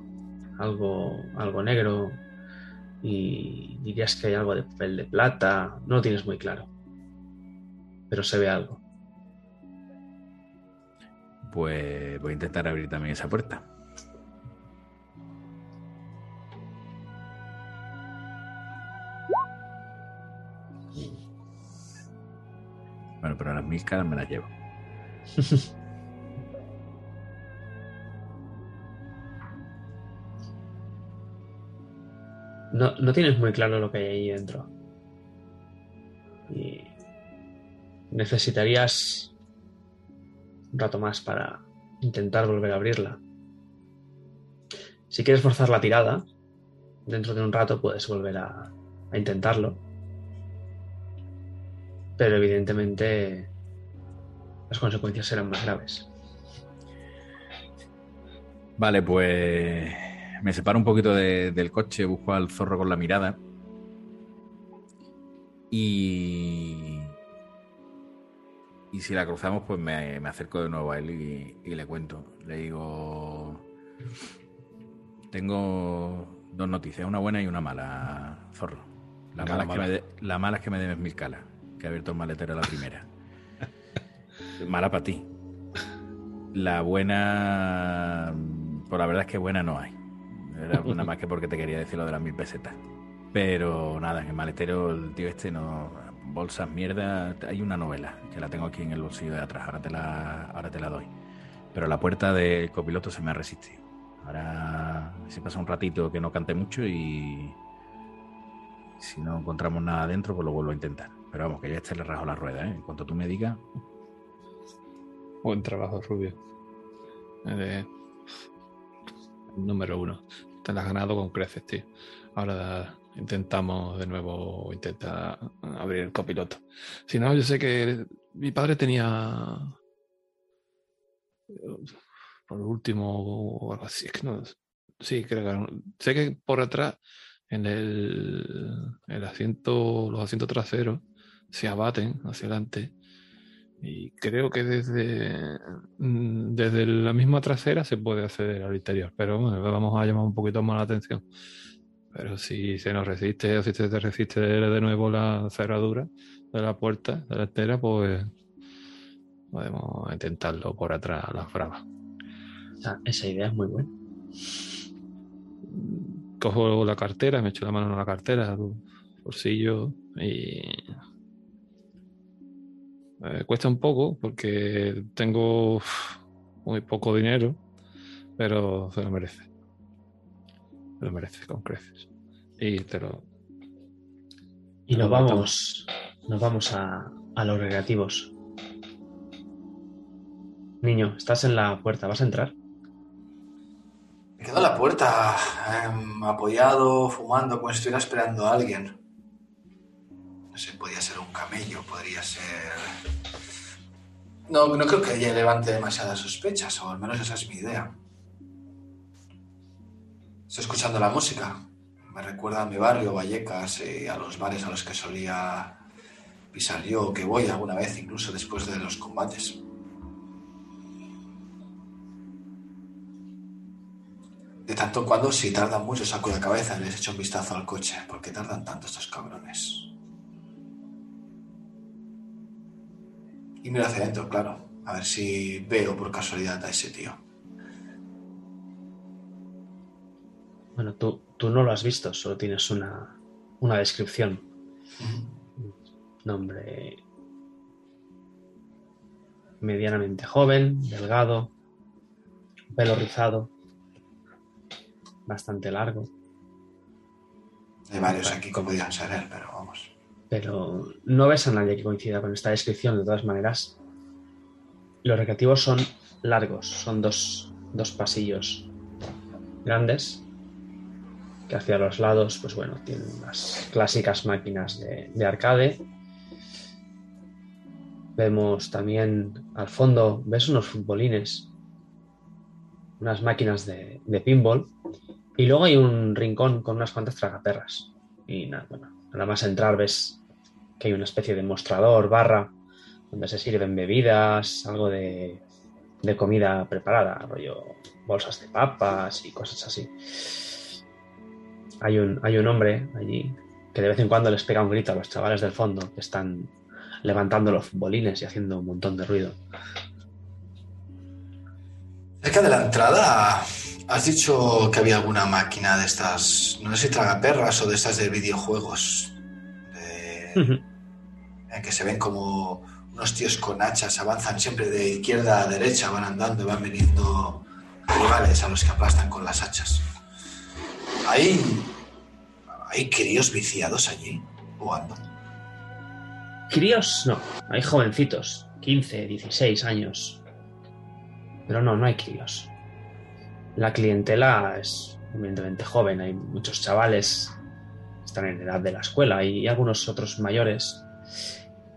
algo, algo negro, y dirías que hay algo de papel de plata, no lo tienes muy claro, pero se ve algo. Pues voy a intentar abrir también esa puerta. Mil caras me las llevo. No, no tienes muy claro lo que hay ahí dentro. Y necesitarías un rato más para intentar volver a abrirla. Si quieres forzar la tirada, dentro de un rato puedes volver a, a intentarlo. Pero evidentemente las consecuencias serán más graves. Vale, pues me separo un poquito de- del coche, busco al zorro con la mirada. Y. Y si la cruzamos, pues me, me acerco de nuevo a él y, y le cuento. Le digo. Tengo dos noticias, una buena y una mala, zorro. La, mala, la es que mala. me de- la mala es que me debes mil calas, que he abierto el maletero a la primera. Mala para ti. La buena. Pues la verdad es que buena no hay. Era nada más que porque te quería decir lo de las mil pesetas. Pero nada, en el maletero el tío este no. Bolsas, mierda. Hay una novela que la tengo aquí en el bolsillo de atrás. Ahora te la, ahora te la doy. Pero la puerta del copiloto se me ha resistido. Ahora si pasa un ratito que no cante mucho y. Si no encontramos nada dentro, pues lo vuelvo a intentar. Pero vamos, que ya este le rajo la rueda, ¿eh? En cuanto tú me digas, Buen trabajo, Rubio. Eh, número uno. Te has ganado con creces, tío. Ahora intentamos de nuevo intentar abrir el copiloto. Si no, yo sé que mi padre tenía por último o algo así. No. Sí, creo que sé que por atrás en el, el asiento, los asientos traseros se abaten hacia adelante y creo que desde, mm, desde la misma trasera se puede acceder al interior, pero bueno, vamos a llamar un poquito más la atención. Pero si se nos resiste o si se te resiste de nuevo la cerradura de la puerta delantera, pues podemos intentarlo por atrás a las bravas. Esa, esa idea es muy buena. Cojo la cartera, me echo la mano en la cartera, bolsillo y eh, cuesta un poco porque tengo muy poco dinero, pero se lo merece. Se lo merece con creces. Y te lo. Y nos vamos, nos vamos a, a los recreativos. Niño, estás en la puerta, ¿vas a entrar? Me quedo en la puerta, em, apoyado, fumando, como si estuviera esperando a alguien. Podría ser un camello, podría ser... No, no creo que ella levante demasiadas sospechas, o al menos esa es mi idea. Estoy escuchando la música. Me recuerda a mi barrio, Vallecas, y a los bares a los que solía pisar yo, que voy alguna vez, incluso después de los combates. De tanto en cuando, si tardan mucho, saco la cabeza y les echo un vistazo al coche. ¿Por qué tardan tanto estos cabrones? Y miro hacia adentro, claro. A ver si veo por casualidad a ese tío. Bueno, tú, tú no lo has visto, solo tienes una, una descripción. Nombre medianamente joven, delgado, pelo rizado, bastante largo, Hay varios aquí que podrían ser él, pero vamos. Pero no ves a nadie que coincida con esta descripción de todas maneras. Los recreativos son largos, son dos, dos pasillos grandes que hacia los lados, pues bueno, tienen las clásicas máquinas de, de arcade. Vemos también al fondo, ves unos futbolines, unas máquinas de, de pinball y luego hay un rincón con unas cuantas tragaperras. Y nada, bueno, nada más entrar ves que hay una especie de mostrador, barra, donde se sirven bebidas, algo de, de comida preparada, rollo bolsas de papas y cosas así. Hay un, hay un hombre allí que de vez en cuando les pega un grito a los chavales del fondo que están levantando los bolines y haciendo un montón de ruido. Cerca de la entrada, has dicho que había alguna máquina de estas, no sé si tragaperras o de estas de videojuegos, de- que se ven como unos tíos con hachas, avanzan siempre de izquierda a derecha, van andando van viniendo rivales a los que aplastan con las hachas. ¿Hay, hay críos viciados allí jugando? Críos, no, hay jovencitos, 15, 16 años. Pero no, no hay críos. La clientela es evidentemente joven, hay muchos chavales están en edad de la escuela y algunos otros mayores.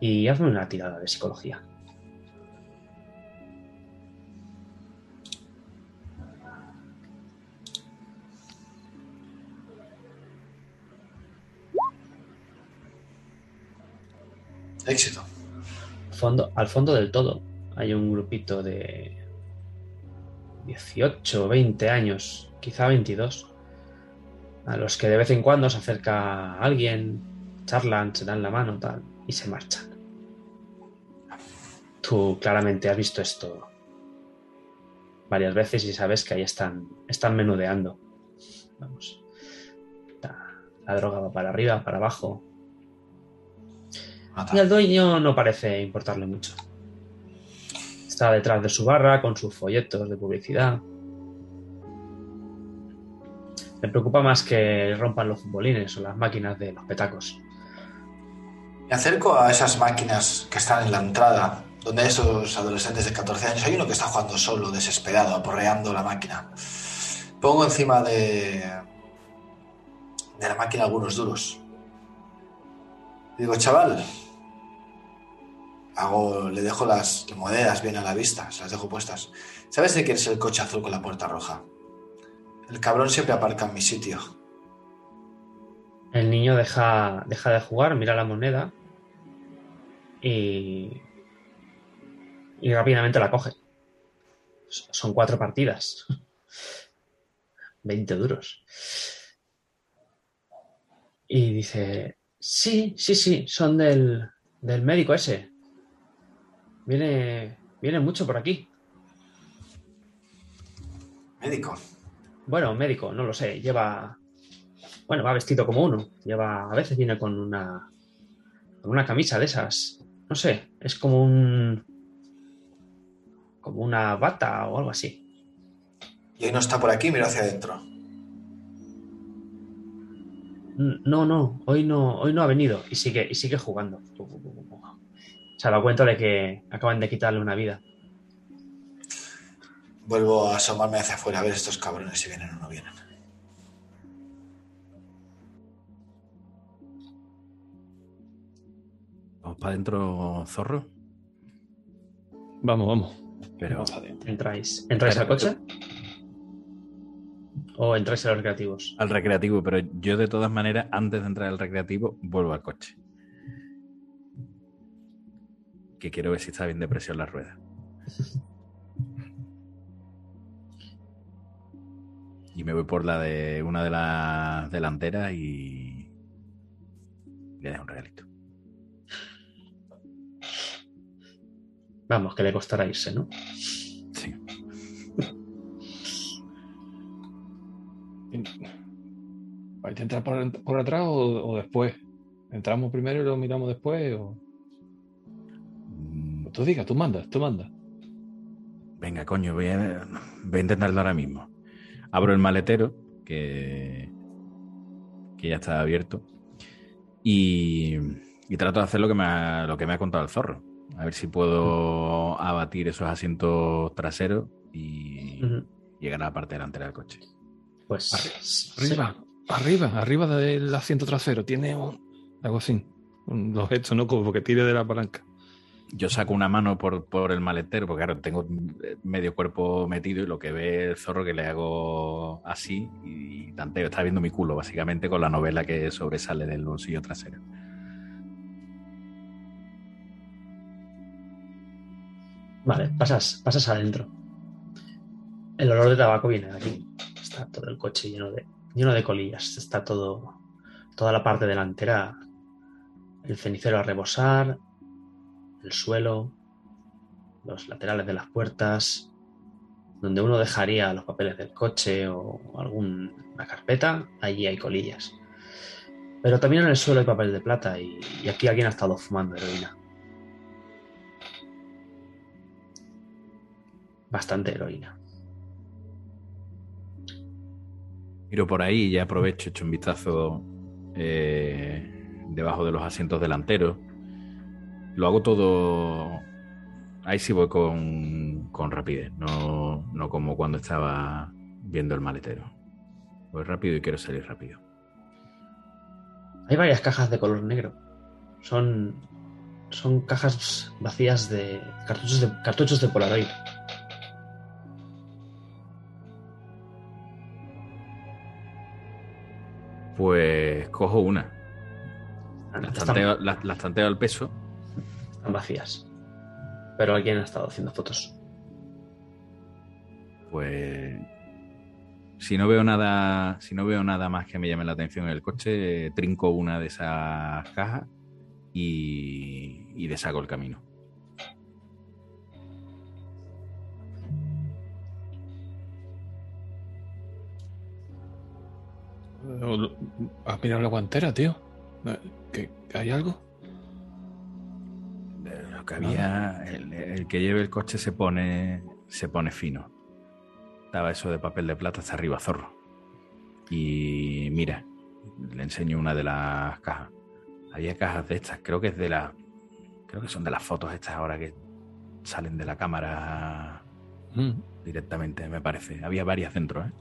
Y hazme una tirada de psicología. Éxito. Fondo, al fondo del todo hay un grupito de 18, 20 años, quizá 22, a los que de vez en cuando se acerca alguien, charlan, se dan la mano tal, y se marchan. Tú claramente has visto esto varias veces y sabes que ahí están, están menudeando. Vamos. La, la droga va para arriba, para abajo, y al dueño no parece importarle mucho. Está detrás de su barra con sus folletos de publicidad. Le preocupa más que rompan los futbolines o las máquinas de los petacos. Me acerco a esas máquinas que están en la entrada, donde esos adolescentes de 14 años, hay uno que está jugando solo, desesperado, aporreando la máquina. Pongo encima de, la máquina algunos duros. Digo, chaval, hago, le dejo las monedas bien a la vista, se las dejo puestas. ¿Sabes de quién es el coche azul con la puerta roja? El cabrón siempre aparca en mi sitio. El niño deja, deja de jugar, mira la moneda y, y rápidamente la coge. Son cuatro partidas. 20 duros. Y dice, sí, sí, sí, son del, del médico ese. Viene, viene mucho por aquí. Médico. Bueno, médico, no lo sé. Lleva. Bueno, va vestido como uno. Lleva. A veces viene con una. Con una camisa de esas. No sé. Es como un. Como una bata o algo así. Y hoy no está por aquí, miro hacia adentro. No, no. Hoy no, hoy no ha venido. Y sigue, y sigue jugando. Se ha dado cuenta de que acaban de quitarle una vida. Vuelvo a asomarme hacia afuera a ver estos cabrones si vienen o no vienen. Vamos para adentro, zorro. Vamos, vamos. Pero Vamos adentro. ¿Entráis, ¿entráis al coche? ¿O entráis a los recreativos? al recreativo, pero yo de todas maneras, antes de entrar al recreativo, vuelvo al coche. Que quiero ver si está bien de presión la rueda. Y me voy por la de una de las delanteras y le dejo un regalito. Vamos, que le costará irse, ¿no? Sí. ¿Vais a entrar por, por atrás o, o después? ¿Entramos primero y lo miramos después? O... Mm, Tú digas, tú mandas, tú mandas. Venga, coño, voy a, voy a intentarlo ahora mismo. Abro el maletero, que, que ya está abierto, y, y trato de hacer lo que, me ha, lo que me ha contado el zorro. A ver si puedo abatir esos asientos traseros y, Ujú. llegar a la parte delantera del coche. Pues Arriba, arriba, arriba del asiento trasero. Tiene un. Algo así. Un, los hechos, ¿no? Como que tire de la palanca. Yo saco una mano por, por el maletero, porque claro, tengo medio cuerpo metido y lo que ve el zorro que le hago así y tanteo. Está viendo mi culo, básicamente, con la novela que sobresale del bolsillo trasero. Vale, pasas, pasas adentro. El olor de tabaco viene de aquí. Está todo el coche lleno de, lleno de colillas. Está todo, toda la parte delantera, el cenicero a rebosar, el suelo, los laterales de las puertas, donde uno dejaría los papeles del coche o alguna carpeta, allí hay colillas. Pero también en el suelo hay papel de plata y, y aquí alguien ha estado fumando heroína. Bastante heroína. Miro por ahí y ya aprovecho, echo un vistazo eh, debajo de los asientos delanteros. Lo hago todo. Ahí sí voy con, con rapidez, no, no como cuando estaba viendo el maletero. Voy rápido y quiero salir rápido. Hay varias cajas de color negro. Son, son cajas vacías de cartuchos de, cartuchos de Polaroid. Pues cojo una. Las tanteo, las tanteo al peso. están vacías. Pero alguien ha estado haciendo fotos. Pues si no veo nada, si no veo nada más que me llame la atención en el coche, trinco una de esas cajas y, y deshago el camino. ¿Has mirado la guantera, tío? ¿Que, que hay algo? Lo que había, el, el que lleve el coche se pone, se pone fino. Estaba eso de papel de plata hasta arriba, zorro. Y mira, le enseño una de las cajas. Había cajas de estas, creo que es de la, creo que son de las fotos estas ahora que salen de la cámara Mm, directamente, me parece. Había varias dentro, ¿eh?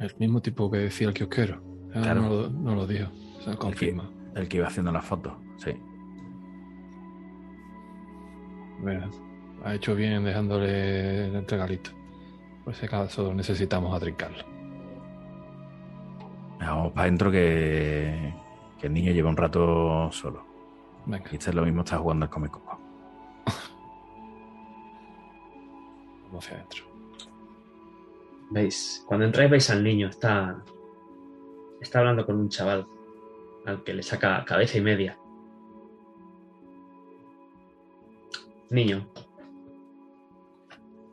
El mismo tipo que decía el kiosquero. Ah, Claro. no, lo, no lo dijo. Se confirma. El que iba haciendo las fotos, sí. Mira, ha hecho bien dejándole el entregalito. Por ese caso necesitamos atrincarlo. Vamos para adentro que, que el niño lleva un rato solo. Venga, Y este es lo mismo, está jugando al come coco. vamos hacia adentro. ¿Veis? Cuando entráis veis al niño. Está, está hablando con un chaval al que le saca cabeza y media. Niño.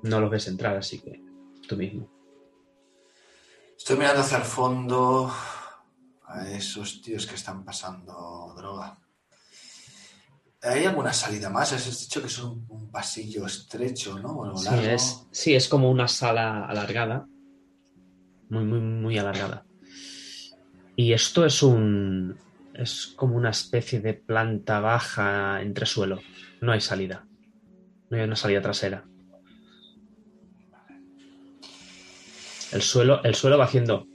No los ves entrar, así que tú mismo. Estoy mirando hacia el fondo a esos tíos que están pasando droga. ¿Hay alguna salida más? Has dicho que es un, un pasillo estrecho, ¿no? Sí es, sí, es como una sala alargada. Muy, muy, muy alargada. Y esto es un. Es como una especie de planta baja entre suelo. No hay salida. No hay una salida trasera. El suelo, el suelo va haciendo.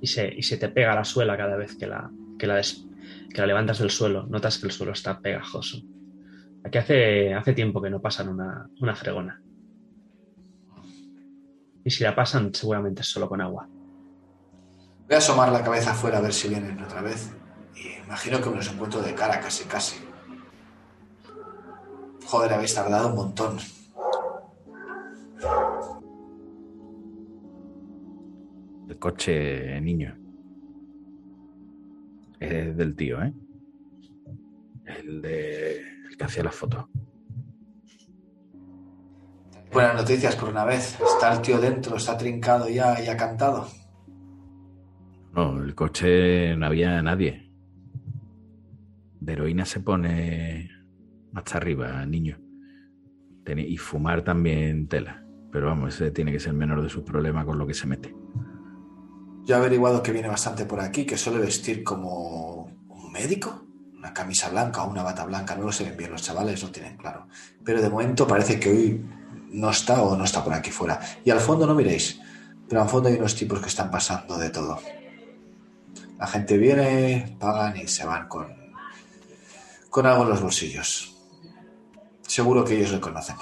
Y se, y se te pega la suela cada vez que la, que la, des- que la levantas del suelo. Notas que el suelo está pegajoso. Aquí hace, hace tiempo que no pasan una, una fregona. Y si la pasan, seguramente es solo con agua. Voy a asomar la cabeza afuera a ver si vienen otra vez. Y imagino que me los encuentro de cara, casi, casi. Joder, habéis tardado un montón. El coche, niño. Es del tío, ¿eh? El de. El que hacía las fotos. Buenas noticias por una vez. Está el tío dentro, está trincado ya y ha cantado. No, el coche no había nadie. De heroína se pone hasta arriba, niño. Y fumar también tela. Pero vamos, ese tiene que ser el menor de sus problemas con lo que se mete. Yo he averiguado que viene bastante por aquí, que suele vestir como un médico. Una camisa blanca o una bata blanca, no lo sé bien, los chavales no tienen claro. Pero de momento parece que hoy no está o no está por aquí fuera. Y al fondo no miréis, pero al fondo hay unos tipos que están pasando de todo. La gente viene, pagan y se van con, con algo en los bolsillos. Seguro que ellos le conocen.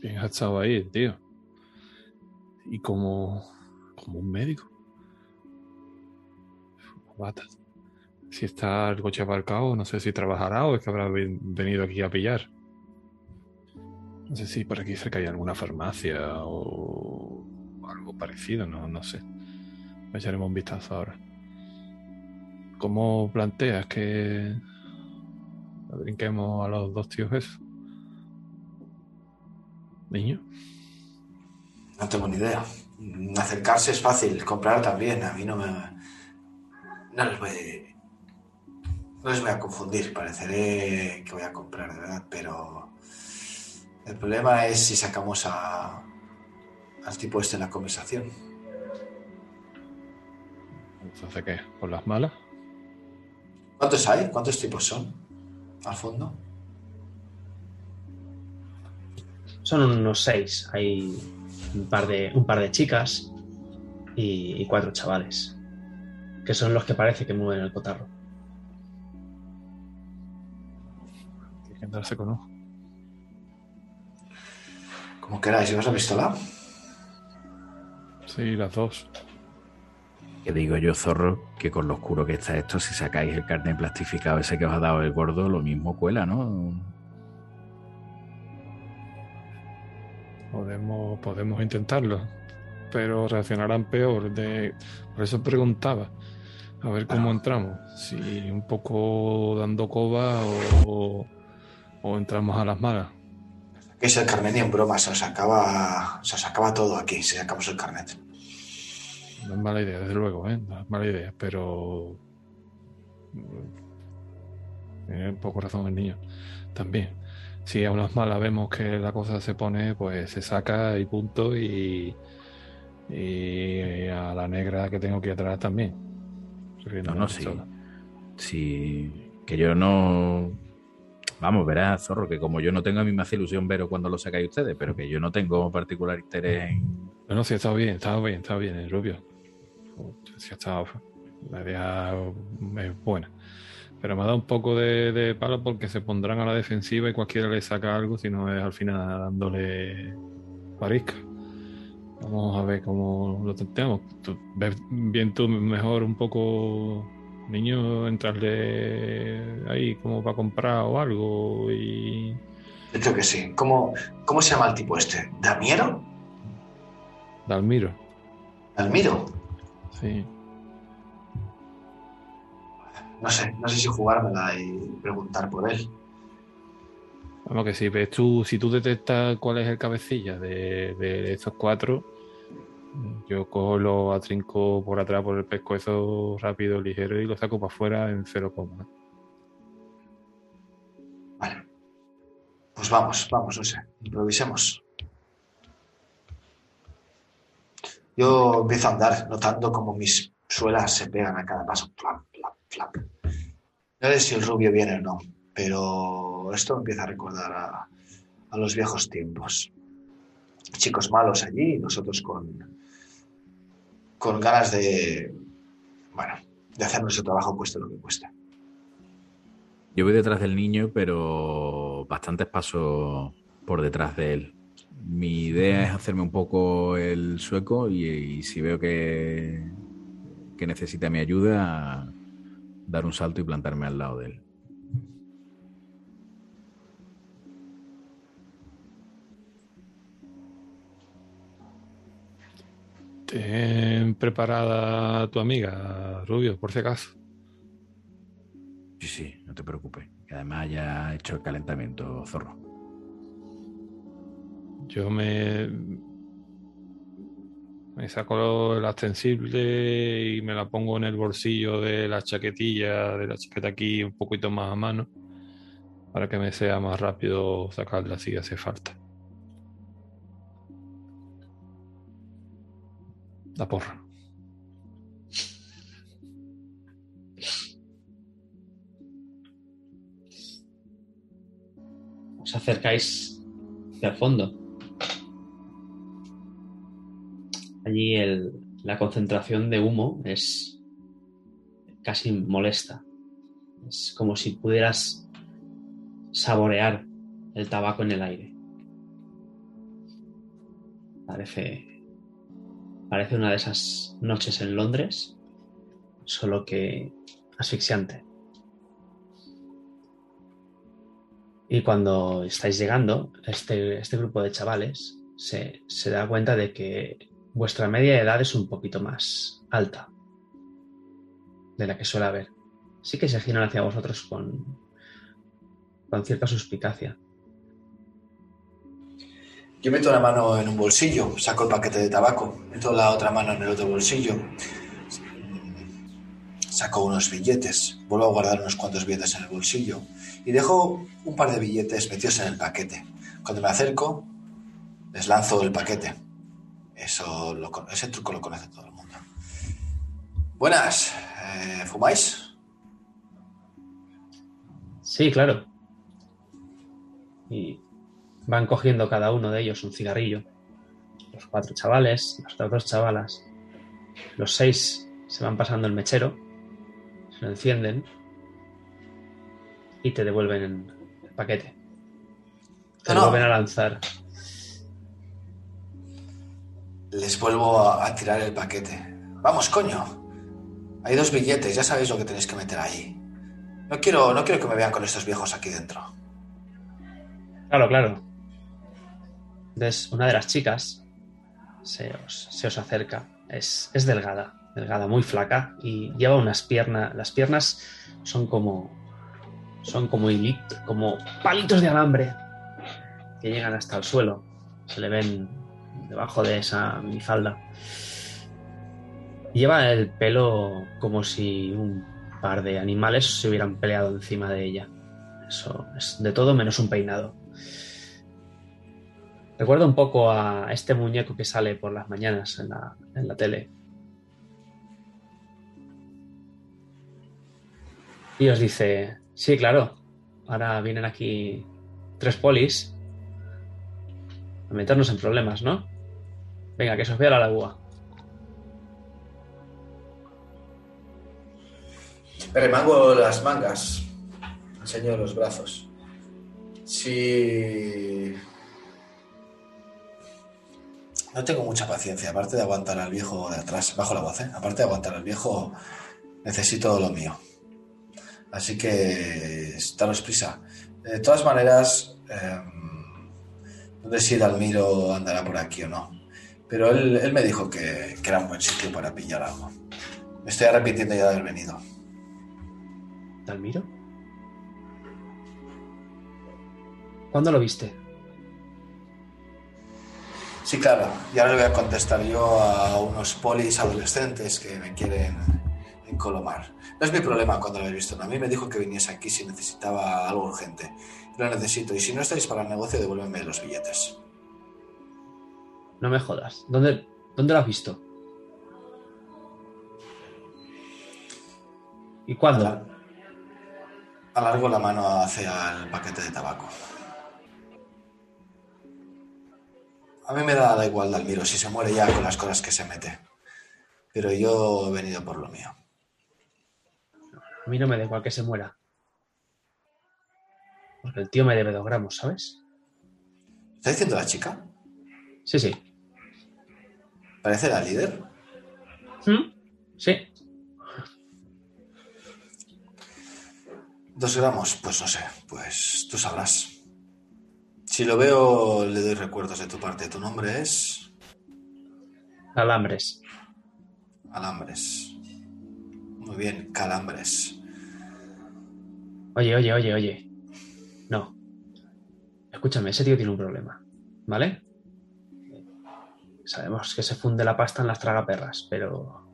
Bien has estado ahí, tío. Y como, como un médico. Bata. Si está el coche aparcado, no sé si trabajará o es que habrá ven- venido aquí a pillar. No sé si por aquí cerca hay alguna farmacia o algo parecido, no, no sé. Le echaremos un vistazo ahora. ¿Cómo planteas que brinquemos a los dos tíos esos? Niño. No tengo ni idea. Acercarse es fácil, comprar también. A mí no me. No les voy. No les voy a confundir. Pareceré que voy a comprar, de verdad, pero. El problema es si sacamos a. al tipo este en la conversación. Entonces, ¿qué? ¿Por las malas? ¿Cuántos hay? ¿Cuántos tipos son? Al fondo. Son unos seis. Hay un par de, un par de chicas y, y cuatro chavales. Que son los que parece que mueven el cotarro. Hay que darse con uno. Como queráis, ¿llevas la pistola? Sí, las dos. Que digo yo, zorro, que con lo oscuro que está esto, si sacáis el carnet plastificado ese que os ha dado el gordo, lo mismo cuela, ¿no? Podemos, podemos intentarlo. Pero reaccionarán peor. De... Por eso preguntaba. A ver cómo entramos. Si un poco dando coba o, o entramos a las malas. Es el carnet ni en broma, se os acaba. Se os acaba todo aquí, si sacamos el carnet. No es mala idea, desde luego, ¿eh? No es mala idea, pero. Tiene un poco razón el niño. También. Si a unas malas vemos que la cosa se pone, pues se saca y punto. Y, y a la negra que tengo que ir atrás también. No, no, sí. Sí, que yo no. Vamos, verás, zorro, que como yo no tengo a mí más ilusión veros cuando lo sacáis ustedes, pero que yo no tengo particular interés en. Bueno, sí, ha estado bien, estaba bien, estaba bien, el rubio. Sí, ha estado. La idea es buena. Pero me ha dado un poco de, de palo porque se pondrán a la defensiva y cualquiera le saca algo, si no es al final dándole parisca. Vamos a ver cómo lo tentemos. Tú, ves bien tú mejor un poco, niño, entrarle ahí como para comprar o algo y... Yo creo que sí. ¿Cómo, ¿Cómo se llama el tipo este? ¿Damiero? Dalmiro. ¿Dalmiro? Sí. No sé, no sé si jugármela y preguntar por él. Vamos que si ves tú, si tú detectas cuál es el cabecilla de, de estos cuatro, yo cojo lo atrinco por atrás por el pescuezo rápido, ligero y lo saco para afuera en cero coma. Vale. Pues vamos, vamos, no sé. Improvisemos. Yo empiezo a andar notando como mis suelas se pegan a cada paso. No sé si el rubio viene o no, pero esto empieza a recordar a, los viejos tiempos. Chicos malos allí nosotros con, con ganas de, bueno, de hacer nuestro trabajo cueste lo que cueste. Yo voy detrás del niño, pero bastantes pasos por detrás de él. Mi idea es hacerme un poco el sueco y, y si veo que, que necesita mi ayuda, dar un salto y plantarme al lado de él. Ten preparada tu amiga, Rubio, por si acaso. Sí, sí, no te preocupes. Que además ya he hecho el calentamiento, zorro. Yo me, me saco el extensible y me la pongo en el bolsillo de la chaquetilla, de la chaqueta aquí, un poquito más a mano, para que me sea más rápido sacarla si hace falta. La porra. Os acercáis al fondo. Allí la concentración de humo es casi molesta. Es como si pudieras saborear el tabaco en el aire. Parece, parece una de esas noches en Londres, solo que asfixiante. Y cuando estáis llegando, este, este grupo de chavales se, se da cuenta de que vuestra media edad es un poquito más alta de la que suele haber. Sí que se giran hacia vosotros con, con cierta suspicacia. Yo meto la mano en un bolsillo, saco el paquete de tabaco, meto la otra mano en el otro bolsillo, saco unos billetes, vuelvo a guardar unos cuantos billetes en el bolsillo y dejo un par de billetes metidos en el paquete. Cuando me acerco, les lanzo el paquete. Eso lo ese truco lo conoce todo el mundo. Buenas, eh, ¿fumáis? Sí, claro. Y van cogiendo cada uno de ellos un cigarrillo. Los cuatro chavales, las otras dos chavalas. Los seis se van pasando el mechero, se lo encienden y te devuelven el paquete. Te No, lo no. vuelven a lanzar. Les vuelvo a, tirar el paquete. Vamos, coño. Hay dos billetes, ya sabéis lo que tenéis que meter ahí. No quiero, no quiero que me vean con estos viejos aquí dentro. Claro, claro. Entonces, una de las chicas se os, se os acerca. Es, es delgada, delgada, muy flaca y lleva unas piernas. Las piernas son como. Son como, hilito- como palitos de alambre que llegan hasta el suelo. Se le ven debajo de esa minifalda. Lleva el pelo como si un par de animales se hubieran peleado encima de ella. Eso es de todo menos un peinado. Recuerda un poco a este muñeco que sale por las mañanas en la, en la tele. Y os dice, sí, claro, ahora vienen aquí tres polis a meternos en problemas, ¿no? Venga, que se os vea la lagua. Me remango las mangas. Enseño los brazos. Si... No tengo mucha paciencia, aparte de aguantar al viejo de atrás, bajo la voz, ¿eh? Aparte de aguantar al viejo, necesito lo mío. Así que daros prisa. De todas maneras, eh, no sé si Dalmiro andará por aquí o no. Pero él, él me dijo que, que era un buen sitio para pillar algo. Me estoy arrepintiendo ya de haber venido. ¿Dalmiro? ¿Cuándo lo viste? Sí, claro. Y ahora le voy a contestar yo a unos polis adolescentes que me quieren encolomar. No es mi problema cuando lo habéis visto. A mí me dijo que viniese aquí si necesitaba algo urgente. Lo necesito. Y si no estáis para el negocio, devuélveme los billetes. No me jodas. ¿Dónde, dónde lo has visto? ¿Y cuándo? Alargo la mano hacia el paquete de tabaco. A mí me da, da igual, Dalmiro, si se muere ya con las cosas que se mete. Pero yo he venido por lo mío. A mí no me da igual que se muera. Porque el tío me debe dos gramos, ¿sabes? ¿Está diciendo la chica? Sí, sí. ¿Parece la líder? ¿Mm? Sí. Dos gramos, pues no sé, pues tú sabrás. Si lo veo, le doy recuerdos de tu parte. Tu nombre es Alambres. Alambres. Muy bien, Calambres. Oye, oye, oye, oye. No. Escúchame, ese tío tiene un problema. ¿Vale? Sabemos que se funde la pasta en las tragaperras, pero.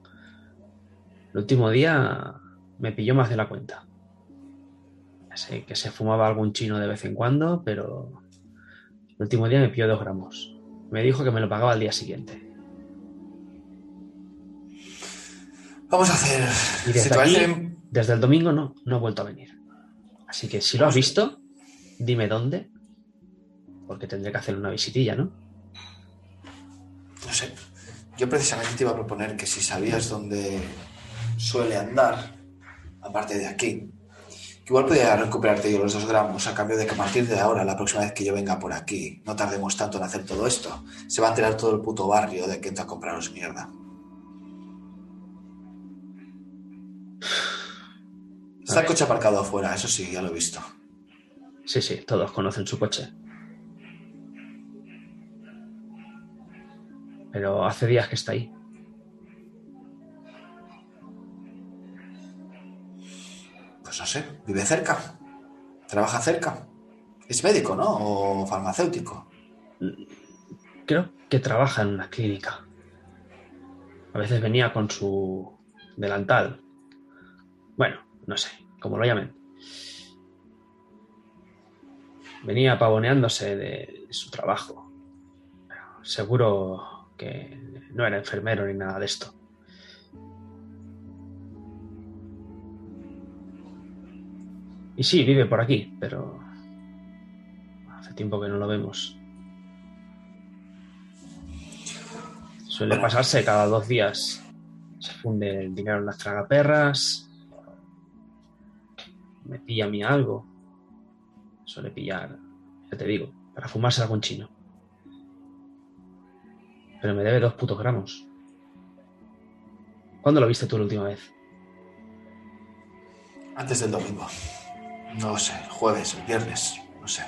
El último día me pilló más de la cuenta. Ya sé que se fumaba algún chino de vez en cuando, pero. El último día me pilló dos gramos. Me dijo que me lo pagaba al día siguiente. Vamos a hacer. Y desde aquí, desde el domingo no, no he vuelto a venir. Así que si lo has visto, dime dónde porque tendré que hacerle una visitilla, ¿no? No sé. Yo precisamente te iba a proponer que si sabías dónde suele andar, aparte de aquí, igual podría recuperarte yo los dos gramos a cambio de que a partir de ahora, la próxima vez que yo venga por aquí, no tardemos tanto en hacer todo esto, se va a enterar todo el puto barrio de que entra a compraros mierda. Está el coche aparcado afuera, eso sí, ya lo he visto. Sí, sí, todos conocen su coche. Pero hace días que está ahí. Pues no sé, vive cerca, trabaja cerca. Es médico, ¿no? O farmacéutico. Creo que trabaja en una clínica. A veces venía con su delantal. Bueno, no sé, como lo llamen. Venía pavoneándose de su trabajo. Seguro que no era enfermero ni nada de esto. Y sí, vive por aquí, pero hace tiempo que no lo vemos. Suele pasarse cada dos días. Se funde el dinero en las tragaperras. Me pilla a mí algo. Suele pillar, ya te digo, para fumarse algún chino. Pero me debe dos putos gramos. ¿Cuándo lo viste tú la última vez? Antes del domingo. No sé, el jueves, el viernes, no sé.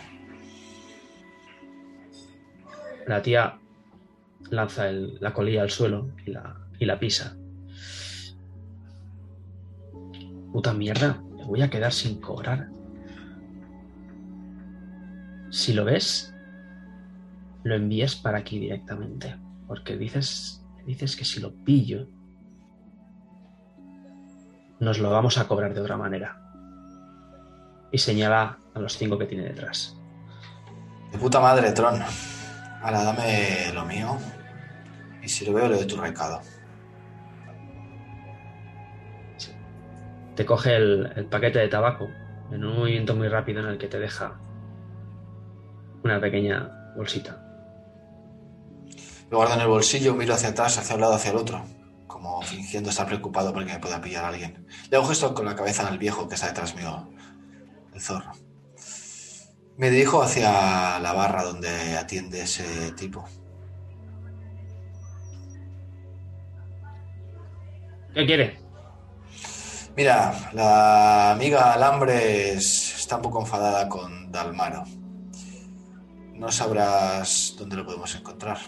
La tía lanza el- la colilla al suelo y la, y la pisa. Puta mierda, me voy a quedar sin cobrar. Si lo ves, lo envíes para aquí directamente. Porque dices, dices que si lo pillo, nos lo vamos a cobrar de otra manera. Y señala a los cinco que tiene detrás. De puta madre, Tron. Ahora dame lo mío. Y si lo veo, le doy tu recado. te coge el, el paquete de tabaco en un movimiento muy rápido en el que te deja una pequeña bolsita. Lo guardo en el bolsillo, miro hacia atrás, hacia un lado, hacia el otro. Como fingiendo estar preocupado porque me pueda pillar alguien. Le hago gesto con la cabeza al viejo que está detrás mío. El zorro. Me dirijo hacia la barra donde atiende ese tipo. ¿Qué quiere? Mira, la amiga Alambres está un poco enfadada con Dalmaro. No sabrás dónde lo podemos encontrar.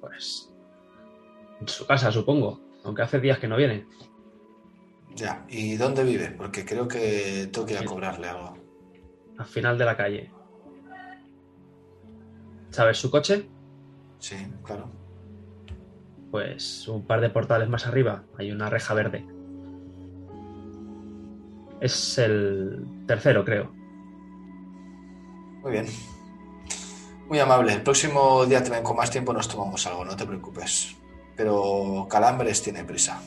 Pues en su casa, supongo, aunque hace días que no viene. Ya, ¿y dónde vive? Porque creo que tengo que ir a cobrarle algo. Al final de la calle. ¿Sabes su coche? Sí, claro. Pues un par de portales más arriba hay una reja verde. Es el tercero, creo. Muy bien. Muy amable. El próximo día te ven con más tiempo nos tomamos algo, no te preocupes. Pero Calambres tiene prisa.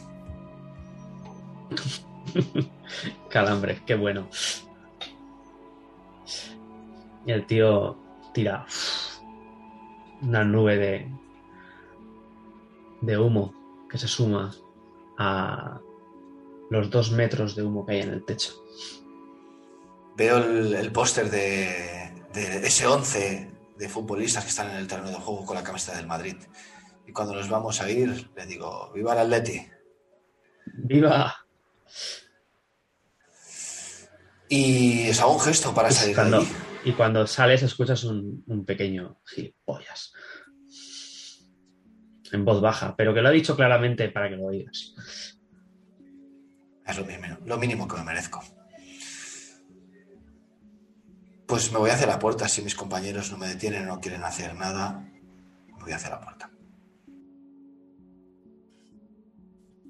Calambre, qué bueno. Y el tío tira una nube de, de humo que se suma a los dos metros de humo que hay en el techo. Veo el, el póster de, de ese 11 de futbolistas que están en el terreno de juego con la camiseta del Madrid. Y cuando nos vamos a ir, le digo, viva el Atleti. ¡Viva! Y hago un gesto para salir de cuando, allí. y cuando sales escuchas un, un pequeño gilipollas. En voz baja, pero que lo ha dicho claramente para que lo oigas. Es lo mínimo, lo mínimo que me merezco. Pues me voy hacia la puerta. Si mis compañeros no me detienen o no quieren hacer nada, me voy hacia la puerta.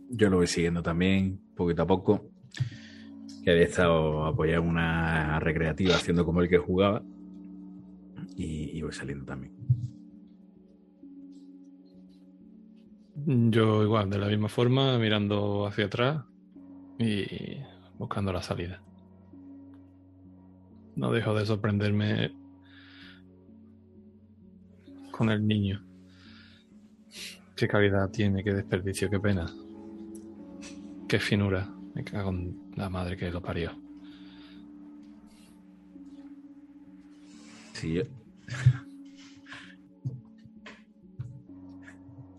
Yo lo voy siguiendo también, poquito a poco. Que había estado apoyado en una recreativa haciendo como el que jugaba. Y, y voy saliendo también. Yo igual, de la misma forma, mirando hacia atrás y buscando la salida. No dejo de sorprenderme con el niño. Qué calidad tiene, qué desperdicio, qué pena. Qué finura. Me cago en la madre que lo parió. Sí, yo...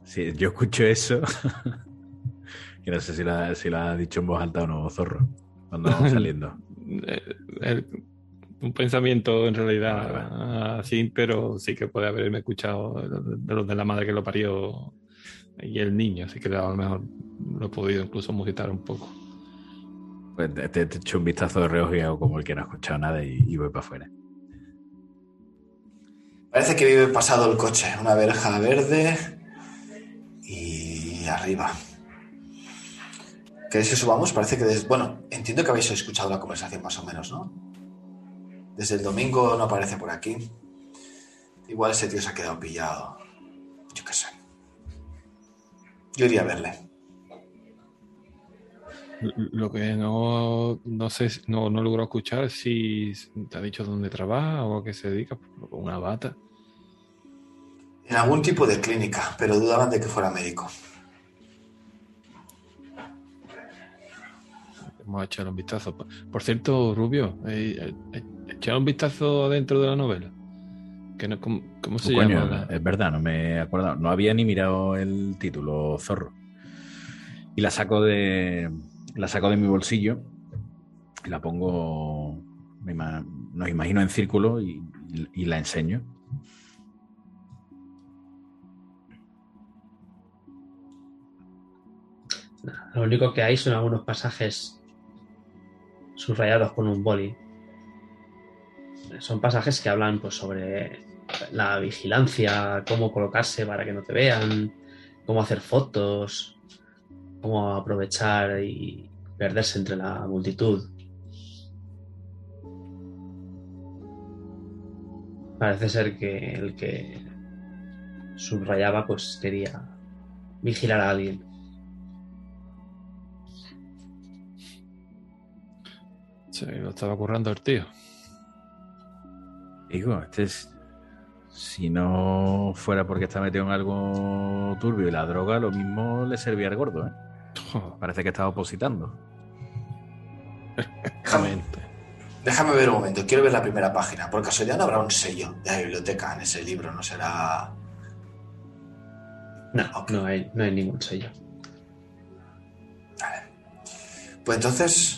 Sí, yo escucho eso. y no sé si lo ha dicho en voz alta o no, zorro, cuando vamos saliendo. Eh, el- un pensamiento en realidad así, pero sí que puede haberme escuchado de los de la madre que lo parió y el niño, así que a lo mejor lo he podido incluso musitar un poco. Pues te, te echo un vistazo de reojo y hago como el que no ha escuchado nada y, y voy para afuera. Parece que vive pasado el coche, una verja verde y arriba. ¿Queréis que subamos? Parece que des- Bueno, entiendo que habéis escuchado la conversación más o menos, ¿no? Desde el domingo no aparece por aquí. Igual ese tío se ha quedado pillado. Yo qué sé. Yo iría a verle. Lo que no, no sé, no, no logro escuchar es si te ha dicho dónde trabaja o a qué se dedica, una bata. En algún tipo de clínica, pero dudaban de que fuera médico. Vamos a echarle un vistazo. Por cierto, Rubio, eh, eh, echar un vistazo dentro de la novela. Que no, ¿cómo, cómo se Coño, llama? la- es verdad, no me he acordado. No había ni mirado el título, zorro. Y la saco de. La saco de mi bolsillo y la pongo. me ima- nos imagino en círculo y, y- y la enseño. Lo único que hay son algunos pasajes subrayados con un boli. Son pasajes que hablan pues, sobre la vigilancia, cómo colocarse para que no te vean, cómo hacer fotos, cómo aprovechar y perderse entre la multitud. Parece ser que el que subrayaba pues quería vigilar a alguien. Se lo estaba currando el tío. Digo, este es. Si no fuera porque está metido en algo turbio y la droga, lo mismo le servía al gordo, ¿eh? Joder, Parece que estaba opositando. Déjame, déjame ver un momento, quiero ver la primera página. Por casualidad no habrá un sello de la biblioteca en ese libro, no será. No, no hay, no hay ningún sello. Pues entonces,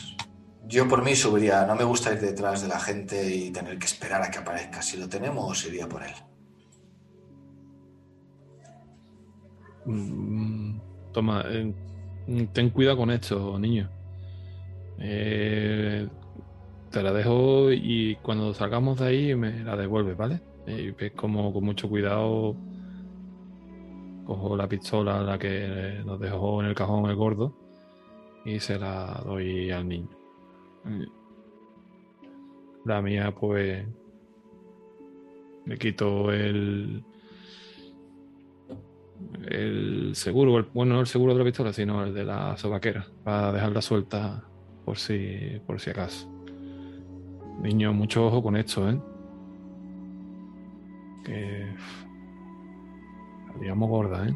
yo por mí subiría. No me gusta ir detrás de la gente y tener que esperar a que aparezca. Si lo tenemos, iría por él. Mm, Toma, eh, ten cuidado con esto, niño. Eh, te la dejo y cuando salgamos de ahí me la devuelves, ¿vale? Y ves como con mucho cuidado cojo la pistola, la que nos dejó en el cajón el gordo, y se la doy al niño. La mía, pues, le quito el, el seguro, el- bueno, no el seguro de la pistola, sino el de la sobaquera, para dejarla suelta por si, por si acaso. Niño, mucho ojo con esto, ¿eh? Que. Digamos gorda, ¿eh?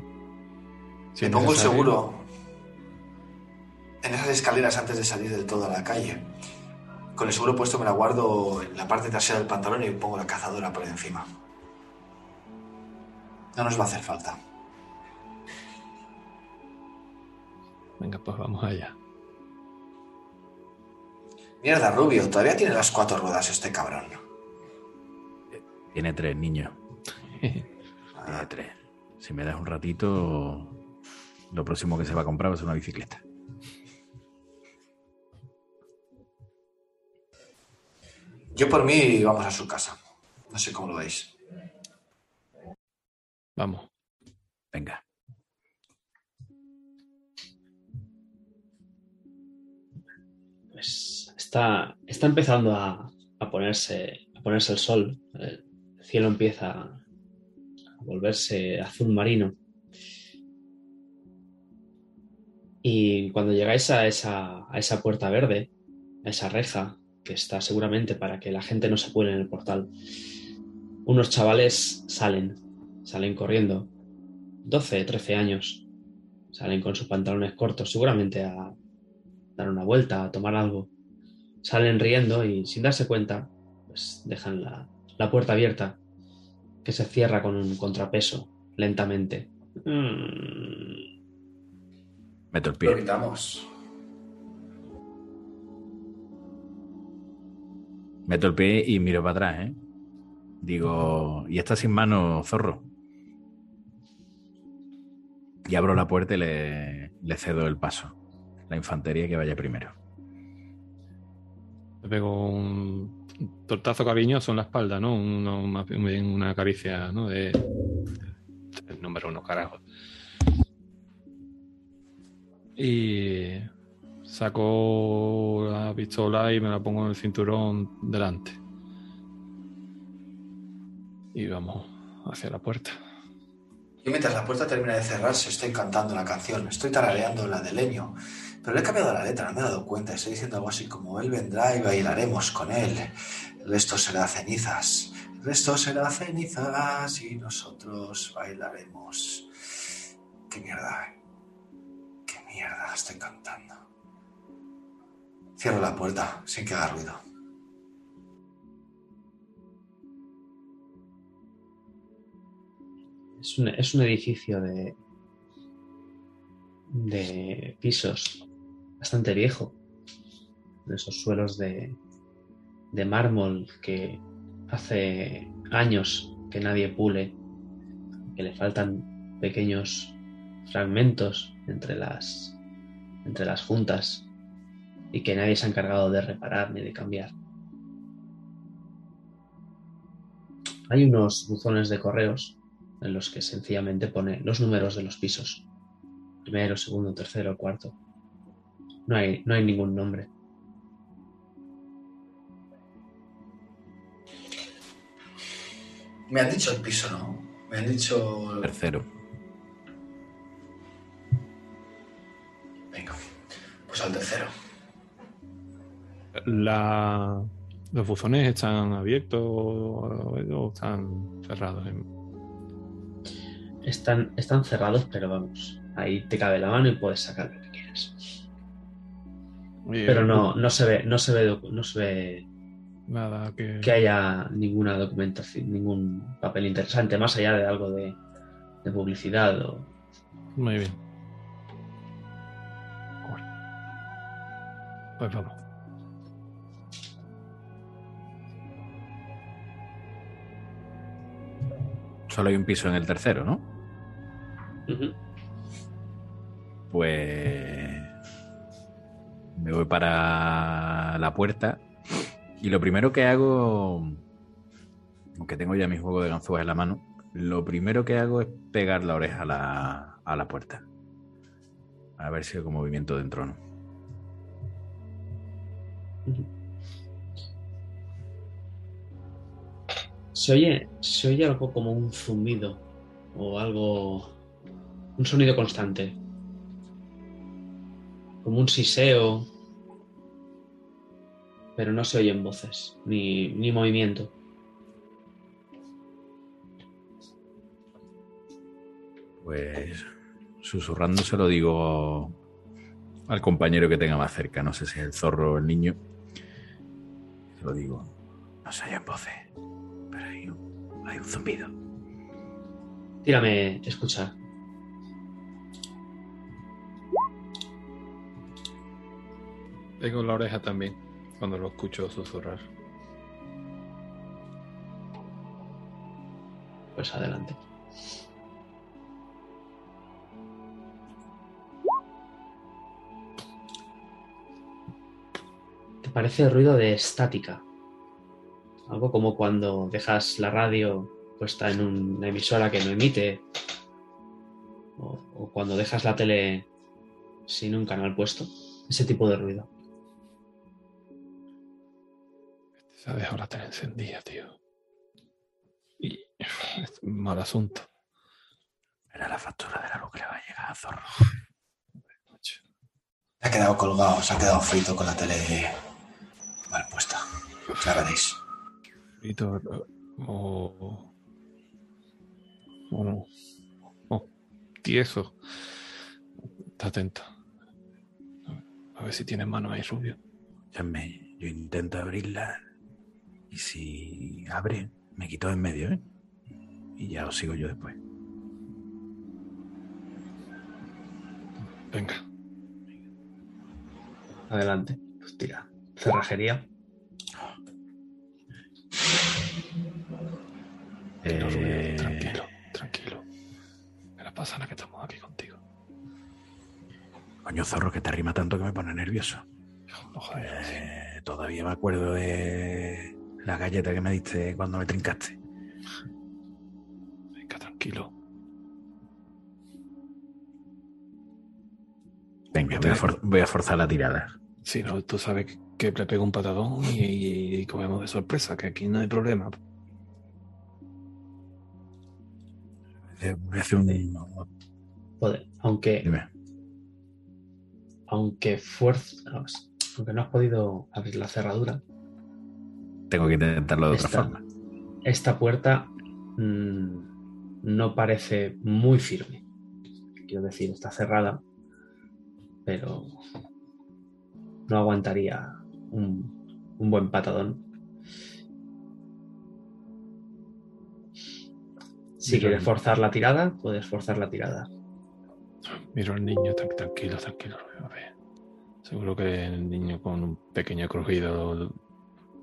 Si Me pongo el seguro en esas escaleras antes de salir del todo a la calle. Con el seguro puesto me la guardo en la parte trasera del pantalón y pongo la cazadora por encima. No nos va a hacer falta. Venga, pues vamos allá. Mierda, Rubio, todavía tiene las cuatro ruedas este cabrón. Tiene tres niños. Tiene tres. Si me das un ratito, lo próximo que se va a comprar va a ser una bicicleta. Yo por mí vamos a su casa. No sé cómo lo veis. Vamos. Venga. Pues está, está empezando a, a ponerse, a ponerse el sol. El cielo empieza a volverse azul marino. Y cuando llegáis a esa, a esa puerta verde, a esa reja, que está seguramente para que la gente no se cuele en el portal, unos chavales salen Salen corriendo. 12, 13 años. Salen con sus pantalones cortos, seguramente a dar una vuelta, a tomar algo. Salen riendo y sin darse cuenta, pues dejan la, la puerta abierta, que se cierra con un contrapeso, lentamente. Mm. Meto el Lo pie. Meto el pie y miro para atrás, ¿eh? Digo, y está sin mano, zorro. Y abro la puerta y le, cedo el paso. La infantería que vaya primero. Le pego un tortazo cariñoso en la espalda, ¿no? Una caricia, ¿no? De, el número uno, carajo. Y saco la pistola y me la pongo en el cinturón delante. Y vamos hacia la puerta. Y mientras la puerta termina de cerrarse, estoy cantando la canción, estoy tarareando la de Leño, pero le he cambiado la letra, no me he dado cuenta, estoy diciendo algo así como Él vendrá y bailaremos con él, el resto será cenizas, el resto será cenizas y nosotros bailaremos. Qué mierda, qué mierda estoy cantando. Cierro la puerta sin que haga ruido. Es un, es un edificio de, de pisos bastante viejo. De esos suelos de, de mármol que hace años que nadie pule, que le faltan pequeños fragmentos entre las, entre las juntas y que nadie se ha encargado de reparar ni de cambiar. Hay unos buzones de correos en los que sencillamente pone los números de los pisos. Primero, segundo, tercero, cuarto. No hay, no hay ningún nombre. Me han dicho el piso, ¿no? Me han dicho... Tercero. Venga, pues al tercero. La, ¿Los buzones están abiertos o, o están cerrados? Están, están cerrados, pero vamos, ahí te cabe la mano y puedes sacar lo que quieras. Oye, Pero no, no se ve, no se ve, no se ve Nada que. que haya ninguna documentación, ningún papel interesante, más allá de algo de, de publicidad o Muy bien. Pues vamos. Solo hay un piso en el tercero, ¿no? Pues me voy para la puerta y lo primero que hago, aunque tengo ya mi juego de ganzúas en la mano, lo primero que hago es pegar la oreja a la, a la puerta. A ver si hay algún movimiento dentro o no. Se oye, se oye algo como un zumbido o algo, un sonido constante, como un siseo, pero no se oyen voces ni, ni movimiento. Pues susurrando se lo digo al compañero que tenga más cerca, no sé si es el zorro o el niño. Se lo digo, no se oyen voces, hay un zumbido. Tírame, escuchar. Tengo la oreja también cuando lo escucho susurrar. Pues adelante. ¿Te parece ruido de estática? Algo como cuando dejas la radio puesta en una emisora que no emite. O, o cuando dejas la tele sin un canal puesto. Ese tipo de ruido. Se ha dejado la tele encendida, tío. Y es un mal asunto. Era la factura de la luz que le va a llegar a zorro. Se ha quedado colgado, se ha quedado frito con la tele mal puesta. Ya veréis. Frito, o, ¿O no? Oh, tieso. Está atento. A ver si tiene mano ahí, Rubio. Escúchame, yo intento abrirla y si abre, me quito en medio, ¿eh? Y ya os sigo yo después. Venga. Adelante. Pues tira. Cerrajería. Tranquilo, Eh, tranquilo, tranquilo. ¿Qué le pasa ahora que estamos aquí contigo? Coño, zorro, que te arrima tanto que me pone nervioso. No. Eh, todavía me acuerdo de la galleta que me diste cuando me trincaste. Venga, tranquilo. Venga, voy a, voy a forzar la tirada. Si no, tú sabes que- le pego un patadón y, y comemos de sorpresa, que aquí no hay problema. Eh, Voy a hacer un... Joder, aunque, Dime. aunque fuerza, aunque no has podido abrir la cerradura, Tengo que intentarlo de otra forma. esta puerta mm, no parece muy firme. Quiero decir, está cerrada, pero no aguantaría un, un buen patadón. Si quieres forzar la tirada, puedes forzar la tirada. Miro al niño, tran- tranquilo, tranquilo. A ver. Seguro que el niño con un pequeño crujido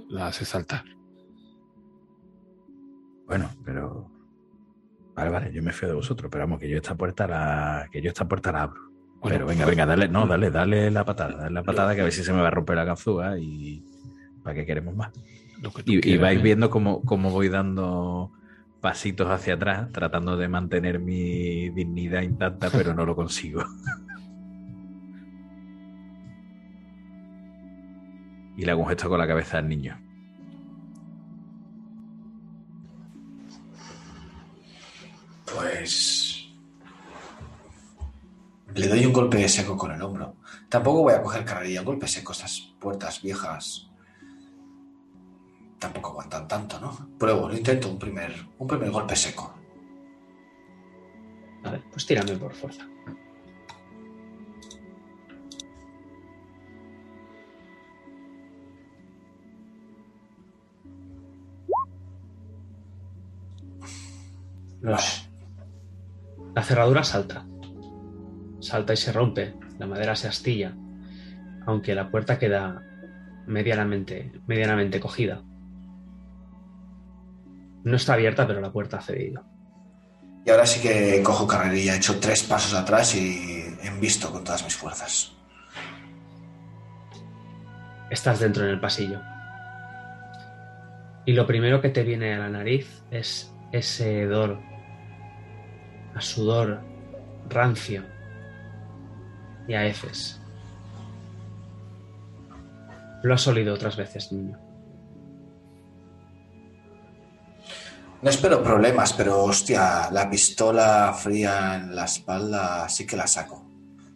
la hace saltar. Bueno, pero... Vale, vale, yo me fío de vosotros, pero vamos, que yo esta puerta la, que yo esta puerta la abro. Bueno, pero venga, venga, dale, no, dale, dale la patada, dale la patada que a ver si se me va a romper la ganzúa y para qué queremos más. lo que tú Y, vais ¿eh? viendo cómo, cómo voy dando pasitos hacia atrás, tratando de mantener mi dignidad intacta, pero no lo consigo. y le hago un gesto con la cabeza al niño. Pues. Le doy un golpe seco con el hombro. Tampoco voy a coger carrerilla, un golpe seco. Estas puertas viejas tampoco aguantan tanto, ¿no? Pruebo, lo intento un primer, un primer golpe seco. Vale, pues tírame por fuerza. Los- La cerradura salta. Salta y se rompe. La madera se astilla. Aunque la puerta queda medianamente, medianamente cogida. No está abierta, pero la puerta ha cedido. Y ahora sí que cojo carrerilla. He hecho tres pasos atrás y embisto con todas mis fuerzas. Estás dentro en el pasillo. Y lo primero que te viene a la nariz es ese hedor a sudor rancio y a heces. Lo has olido otras veces, niño. No espero problemas, pero hostia, la pistola fría en la espalda sí que la saco.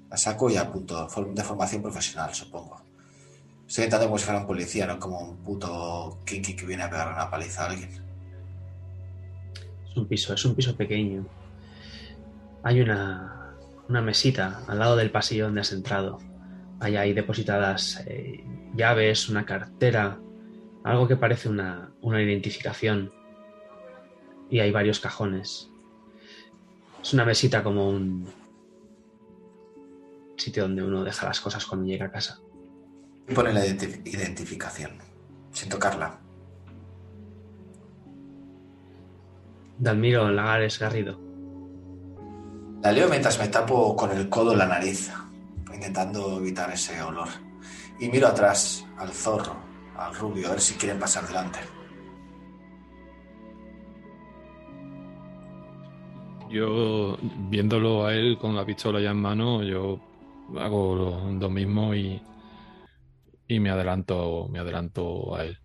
La saco y apunto, de formación profesional, supongo. Estoy intentando como si fuera un policía, no como un puto kinky que viene a pegar una paliza a alguien. Es un piso, es un piso pequeño. Hay una, una mesita al lado del pasillo donde has entrado. Hay ahí depositadas eh, llaves, una cartera, algo que parece una, una identificación. Y hay varios cajones. Es una mesita como un sitio donde uno deja las cosas cuando llega a casa. Y pone la identi- identificación, sin tocarla. Dalmiro Lagares Garrido. La leo mientras me tapo con el codo la nariz, intentando evitar ese olor. Y miro atrás, al zorro, al rubio, a ver si quieren pasar delante. Yo, viéndolo a él con la pistola ya en mano, yo hago lo, lo mismo y, y me adelanto, me adelanto a él.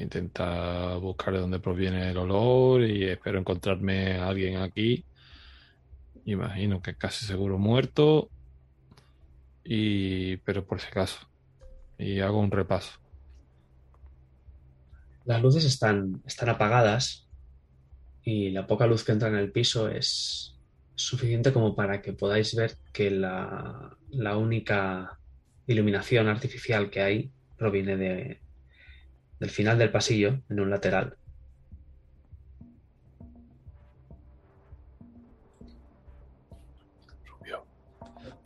Intenta buscar de dónde proviene el olor y espero encontrarme a alguien aquí. Imagino que casi seguro muerto. Y, pero por si acaso. Y hago un repaso. Las luces están, están apagadas y la poca luz que entra en el piso es suficiente como para que podáis ver que la, la única iluminación artificial que hay proviene de, del final del pasillo, en un lateral.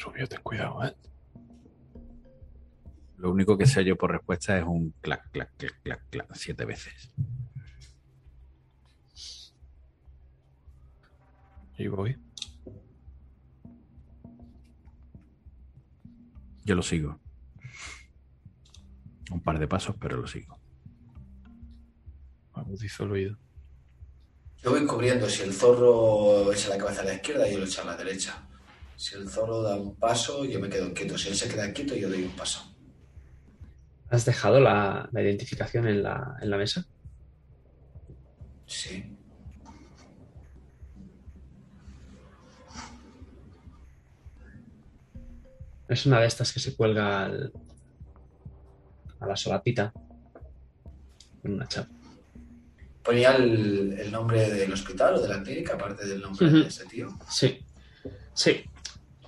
Rubio, ten cuidado, ¿eh? Lo único que sé yo por respuesta es un clac, clac, clac, clac, clac, siete veces. Y voy. Yo lo sigo. Un par de pasos, pero lo sigo. Agudizo el oído. Yo voy cubriendo. Si el zorro echa la cabeza a la izquierda, yo lo echo a la derecha. Si el zorro da un paso, yo me quedo quieto. Si él se queda quieto, yo doy un paso. ¿Has dejado la, la identificación en la, en la mesa? Sí. Es una de estas que se cuelga al- a la solapita. En una chapa. Ponía el, el nombre del hospital o de la clínica, aparte del nombre de ese tío. Sí. Sí.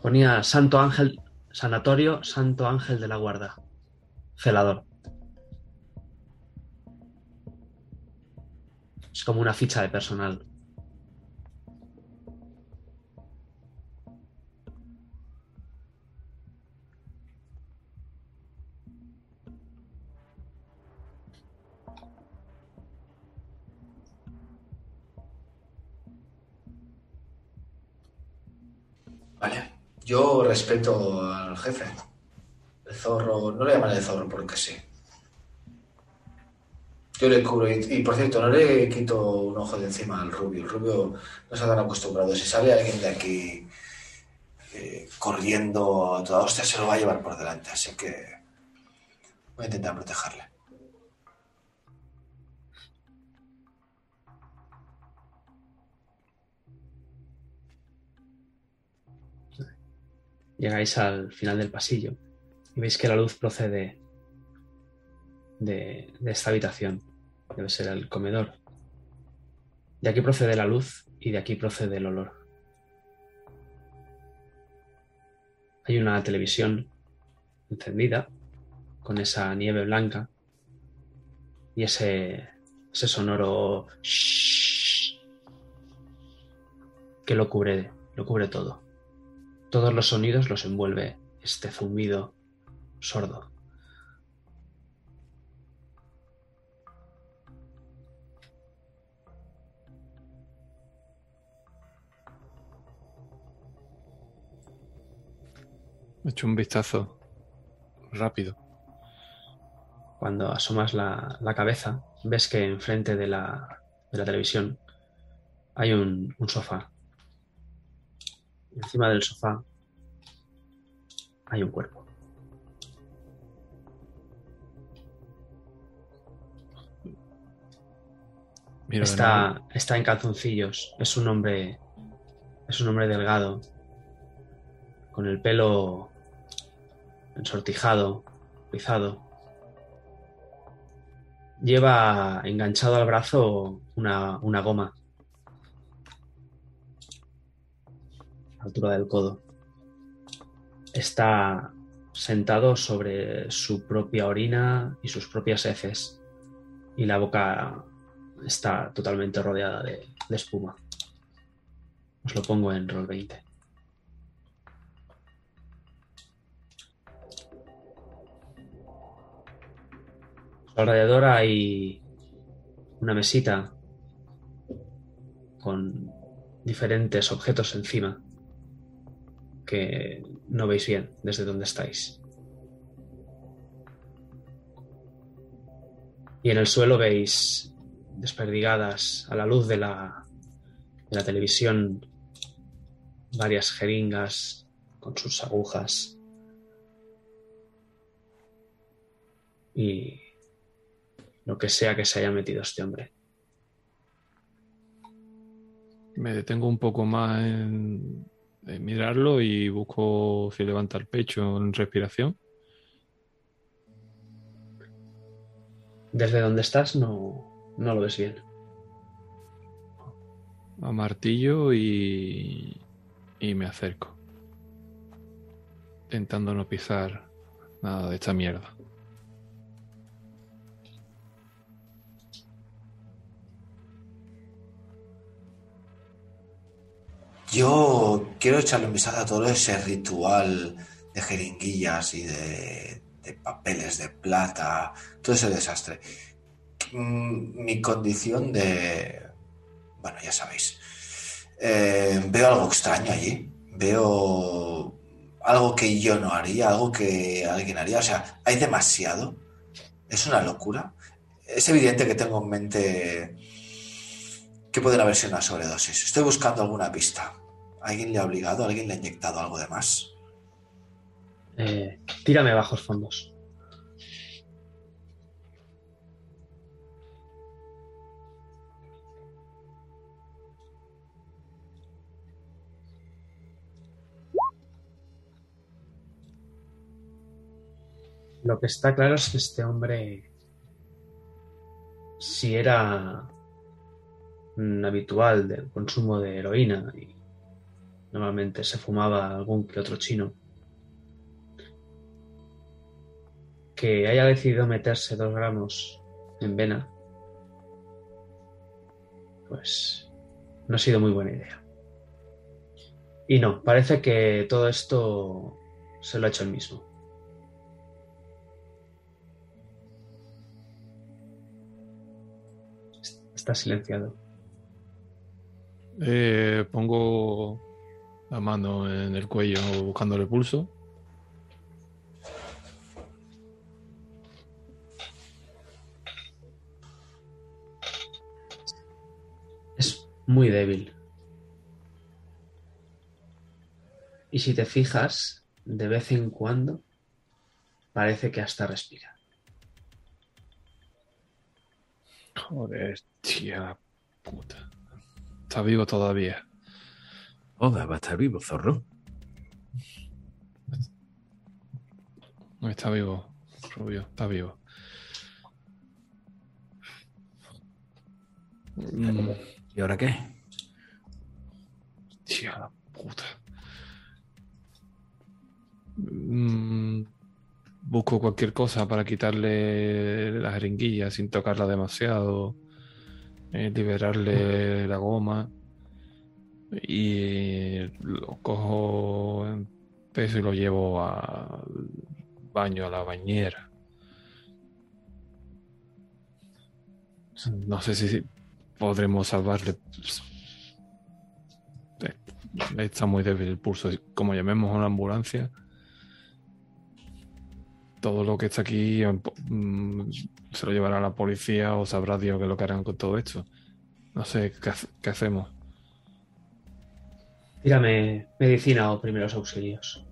Ponía Santo Ángel, Sanatorio Santo Ángel de la Guarda. Celador. Es como una ficha de personal. Vale. Yo respeto al jefe. El zorro, no le llaman el zorro porque sí. Yo le cubro. Y, por cierto, no le quito un ojo de encima al rubio. El rubio no está tan acostumbrado. Si sale alguien de aquí eh, corriendo a toda hostia, se lo va a llevar por delante. Así que voy a intentar protegerle. Llegáis al final del pasillo y veis que la luz procede de, esta habitación. Debe ser el comedor. De aquí procede la luz y de aquí procede el olor. Hay una televisión encendida con esa nieve blanca y ese, ese sonoro shhh que lo cubre, lo cubre todo. Todos los sonidos los envuelve este zumbido sordo. He hecho un vistazo rápido. Cuando asomas la, la cabeza, ves que enfrente de la, de la televisión hay un, un sofá. Encima del sofá hay un cuerpo. Está, está en calzoncillos. Es un hombre. Es un hombre delgado. Con el pelo ensortijado, rizado. Lleva enganchado al brazo una, una goma. A la altura del codo. Está sentado sobre su propia orina y sus propias heces. Y la boca está totalmente rodeada de, espuma. Os lo pongo en roll 20. A su alrededor hay una mesita con diferentes objetos encima que no veis bien desde donde estáis. Y en el suelo veis desperdigadas a la luz de la, de la televisión varias jeringas con sus agujas y lo que sea que se haya metido este hombre. Me detengo un poco más en, mirarlo y busco si levanta el pecho en respiración. Desde donde estás no, no lo ves bien. a martillo y, y me acerco. Intentando no pisar nada de esta mierda. Yo quiero echarle un vistazo a todo ese ritual de jeringuillas y de, papeles de plata, todo ese desastre. Mm, Mi condición de... Bueno, ya sabéis. Eh, veo algo extraño allí. Veo algo que yo no haría, algo que alguien haría. O sea, hay demasiado. Es una locura. Es evidente que tengo en mente que pueden haber sido una sobredosis. Estoy buscando alguna pista. ¿Alguien le ha obligado? ¿Alguien le ha inyectado algo de más? Eh, tírame bajos fondos. Lo que está claro es que este hombre, si era habitual del consumo de heroína y normalmente se fumaba algún que otro chino, que haya decidido meterse dos gramos en vena, pues no ha sido muy buena idea. Y no, parece que todo esto se lo ha hecho él mismo. Está silenciado. Eh, pongo la mano en el cuello buscándole el pulso. Es muy débil. Y si te fijas, de vez en cuando parece que hasta respira. Joder, tía puta. Está vivo todavía. Oda va a estar vivo, zorro. Está vivo, Rubio, está vivo. Mm, ¿Y ahora qué? tía la puta. Mm, busco cualquier cosa para quitarle la jeringuilla sin tocarla demasiado. eh, liberarle la goma. Y lo cojo en peso y lo llevo al baño, a la bañera. No sé si podremos salvarle. Está muy débil el pulso. Como llamemos a una ambulancia, todo lo que está aquí mm, se lo llevará a la policía o sabrá Dios qué lo que harán con todo esto. No sé qué hacemos. Tírame medicina o primeros auxilios.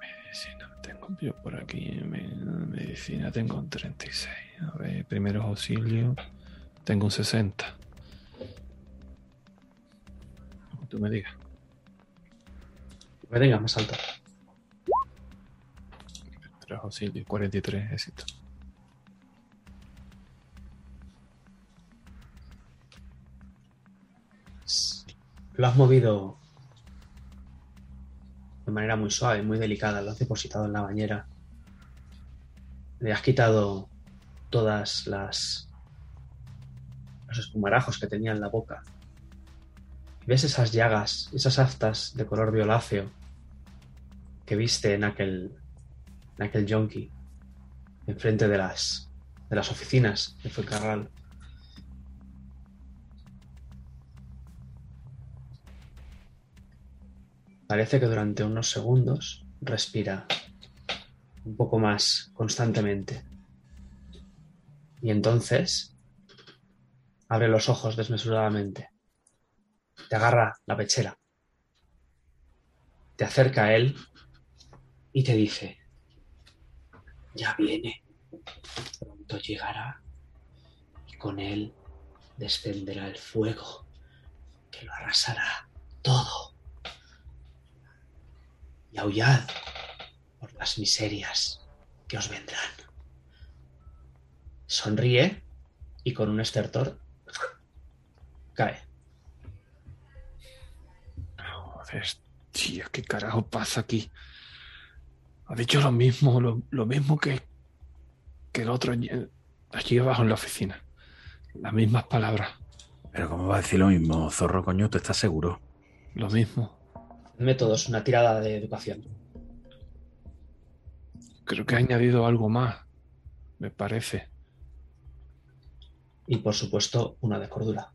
Medicina, tengo yo por aquí. me- Medicina tengo un 36. A ver, primeros auxilios. Tengo un 60. Como tú me digas. Que venga, más alto. Primeros auxilios, 43, éxito. Lo has movido de manera muy suave, muy delicada. Lo has depositado en la bañera. Le has quitado todas las los espumarajos que tenía en la boca. Ves esas llagas, esas aftas de color violáceo que viste en aquel en aquel yonki enfrente de las de las oficinas de Fuencarral. Parece que durante unos segundos respira un poco más constantemente. Y entonces abre los ojos desmesuradamente. Te agarra la pechera. Te acerca a él y te dice, ya viene. Pronto llegará y con él descenderá el fuego que lo arrasará todo y aullad por las miserias que os vendrán. Sonríe y con un estertor cae. Joder, tío, ¿qué carajo pasa aquí? Ha dicho lo mismo, lo, lo mismo que, que el otro allí allí abajo en la oficina. Las mismas palabras, Pero ¿cómo va a decir lo mismo, zorro coño? ¿Tú estás seguro? lo mismo. Métodos, una tirada de educación. Creo que ha añadido algo más, me parece. Y por supuesto, una de cordura.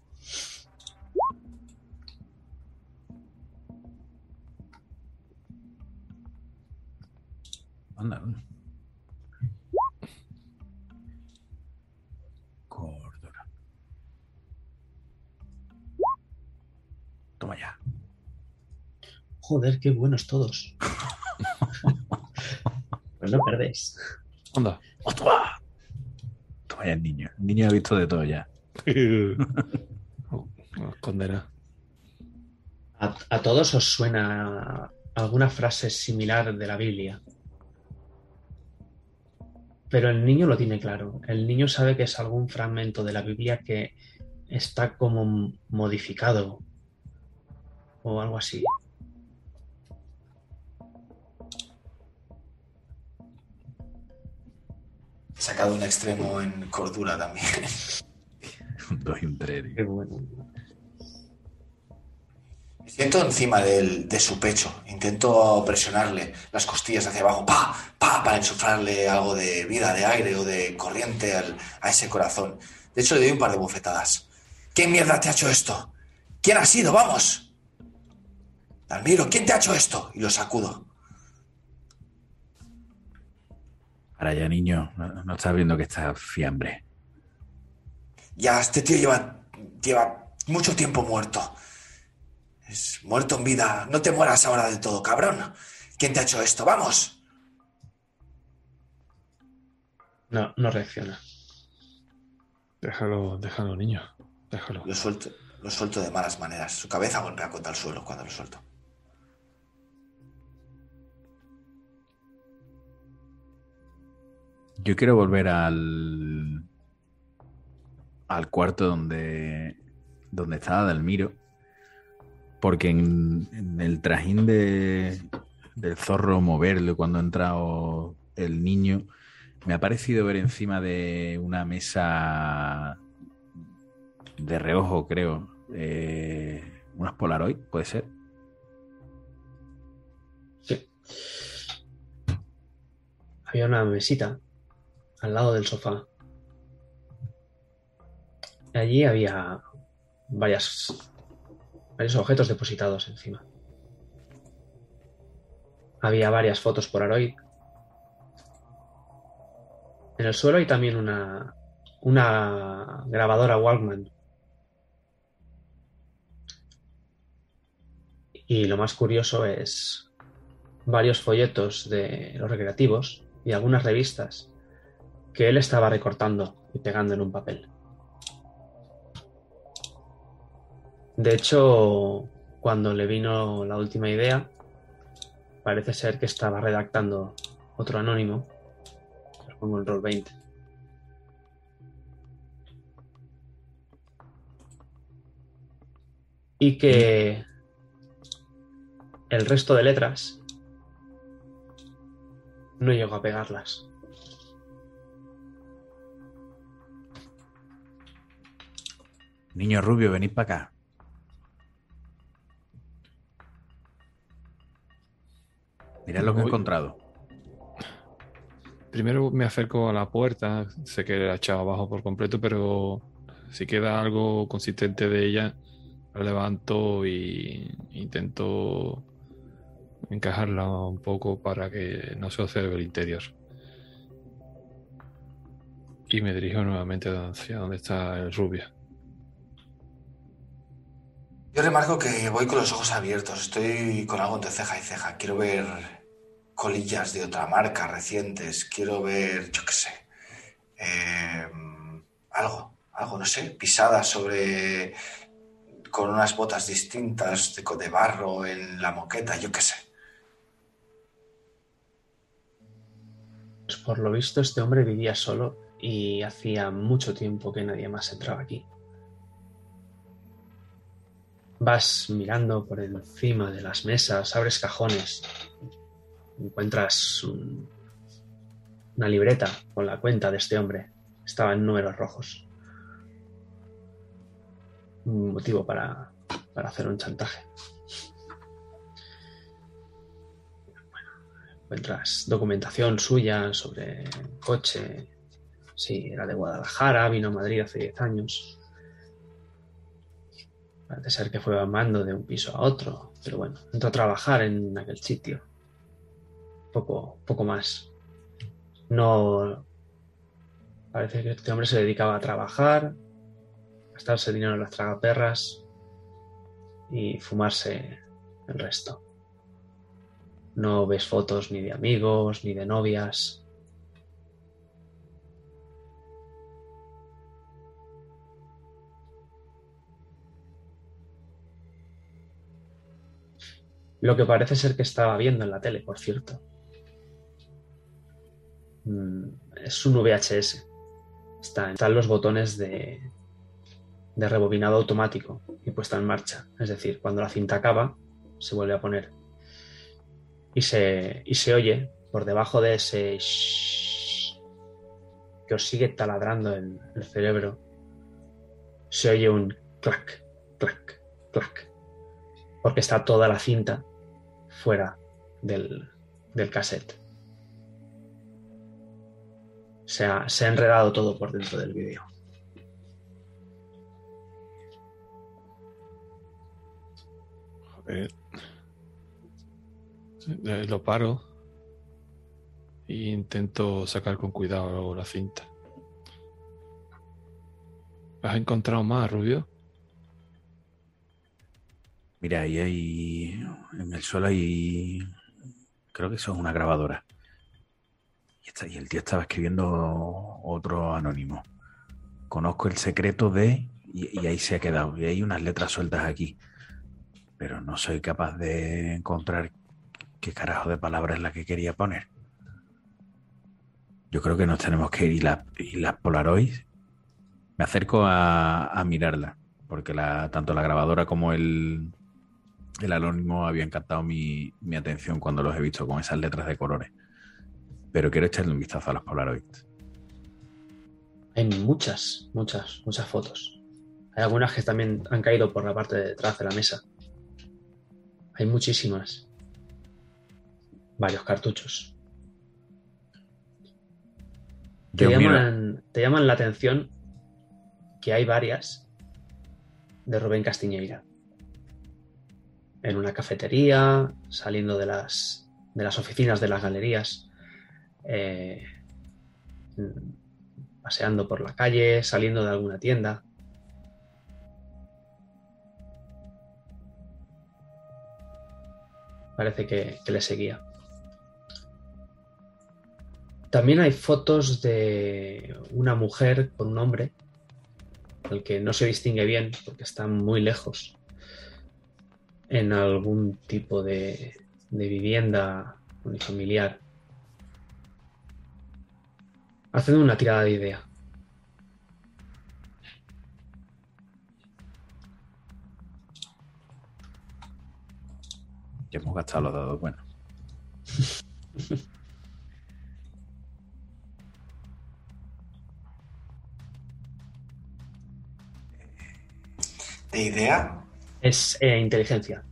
Anda. Cordura. Toma ya. Joder, qué buenos todos. pues no perdéis. Anda. ¡Toma! Toma ya el niño. El niño ha visto de todo ya. Condena. A, a todos os suena alguna frase similar de la Biblia. Pero el niño lo tiene claro. El niño sabe que es algún fragmento de la Biblia que está como modificado o algo así. He sacado un extremo en cordura también. Un y. Qué bueno. Me siento encima del- de su pecho. Intento presionarle las costillas hacia abajo, pa, pa, para insuflarle algo de vida, de aire o de corriente al- a ese corazón. De hecho, le doy un par de bofetadas. ¿Quién mierda te ha hecho esto? ¿Quién ha sido? ¡Vamos! Dalmiro, ¿quién te ha hecho esto? Y lo sacudo. Ahora ya, niño. No, no estás viendo que está fiambre. Ya, este tío lleva, lleva mucho tiempo muerto. Es muerto en vida. No te mueras ahora del todo, cabrón. ¿Quién te ha hecho esto? ¡Vamos! No, no reacciona. Déjalo, déjalo, niño. Déjalo. Lo suelto, lo suelto de malas maneras. Su cabeza golpea contra el suelo cuando lo suelto. Yo quiero volver al. al cuarto donde. donde estaba Dalmiro. Porque en, el trajín de, del zorro moverlo cuando ha entrado el niño, me ha parecido ver encima de una mesa de reojo, creo, eh, unas Polaroid, puede ser. Sí. Había una mesita al lado del sofá. Allí había varias, varios objetos depositados encima. Había varias fotos Polaroid. En el suelo hay también una, una grabadora Walkman. Y lo más curioso es varios folletos de los recreativos y algunas revistas que él estaba recortando y pegando en un papel. De hecho, cuando le vino la última idea, parece ser que estaba redactando otro anónimo. Pongo el rol 20. Y que el resto de letras no llegó a pegarlas. Niño rubio, venid para acá. Mirad lo que he encontrado. Primero me acerco a la puerta, sé que la he echado abajo por completo, pero si queda algo consistente de ella, la levanto y intento encajarla un poco para que no se observe el interior. Y me dirijo nuevamente hacia donde está el rubio. Yo remarco que voy con los ojos abiertos. Estoy con algo entre ceja y ceja. Quiero ver colillas de otra marca recientes. Quiero ver, yo qué sé, eh, algo, algo, no sé, pisadas sobre con unas botas distintas de, de barro en la moqueta, yo qué sé. Pues por lo visto este hombre vivía solo y hacía mucho tiempo que nadie más entraba aquí. Vas mirando por encima de las mesas, abres cajones, encuentras un- una libreta con la cuenta de este hombre. Estaba en números rojos. Un motivo para, para hacer un chantaje. Bueno, encuentras documentación suya sobre el coche. Sí, era de Guadalajara, vino a Madrid hace 10 años. Parece ser que fue mando de un piso a otro, pero bueno, entró a trabajar en aquel sitio. Poco, poco más. No. Parece que este hombre se dedicaba a trabajar, gastarse dinero en las tragaperras y fumarse el resto. No ves fotos ni de amigos, ni de novias. Lo que parece ser que estaba viendo en la tele, por cierto. Mm, Es un VHS. Está- están los botones de, de rebobinado automático y puesta en marcha. Es decir, cuando la cinta acaba, se vuelve a poner. Y se, y se oye por debajo de ese que os sigue taladrando en el cerebro. Se oye un clac, clac, clac. Porque está toda la cinta fuera del, del cassette. Se ha, se ha enredado todo por dentro del vídeo. Ver. Eh, Lo paro. E intento sacar con cuidado la cinta. ¿Has encontrado más, Rubio? Mira, ahí hay. En el suelo hay. Creo que eso es una grabadora. Y, el tío estaba escribiendo otro anónimo. Conozco el secreto de. Y, ahí se ha quedado. Y hay unas letras sueltas aquí. Pero no soy capaz de encontrar qué carajo de palabra es la que quería poner. Yo creo que nos tenemos que ir. Y, la- y las Polaroids. Me acerco a, mirarla. Porque tanto la grabadora como el, el anónimo habían captado mi, mi atención cuando los he visto con esas letras de colores. Pero quiero echarle un vistazo a las Polaroids. Hay muchas, muchas, muchas fotos. Hay algunas que también han caído por la parte de detrás de la mesa. Hay muchísimas. Varios cartuchos. Te llaman, te llaman la atención que hay varias de Rubén Castiñeira. En una cafetería, saliendo de las, de las oficinas de las galerías, eh, paseando por la calle, saliendo de alguna tienda. Parece que, que le seguía. También hay fotos de una mujer con un hombre, el que no se distingue bien porque están muy lejos, en algún tipo de, de vivienda unifamiliar, haciendo una tirada de idea. Ya hemos gastado los dados. Bueno, ¿De idea? Es eh, inteligencia.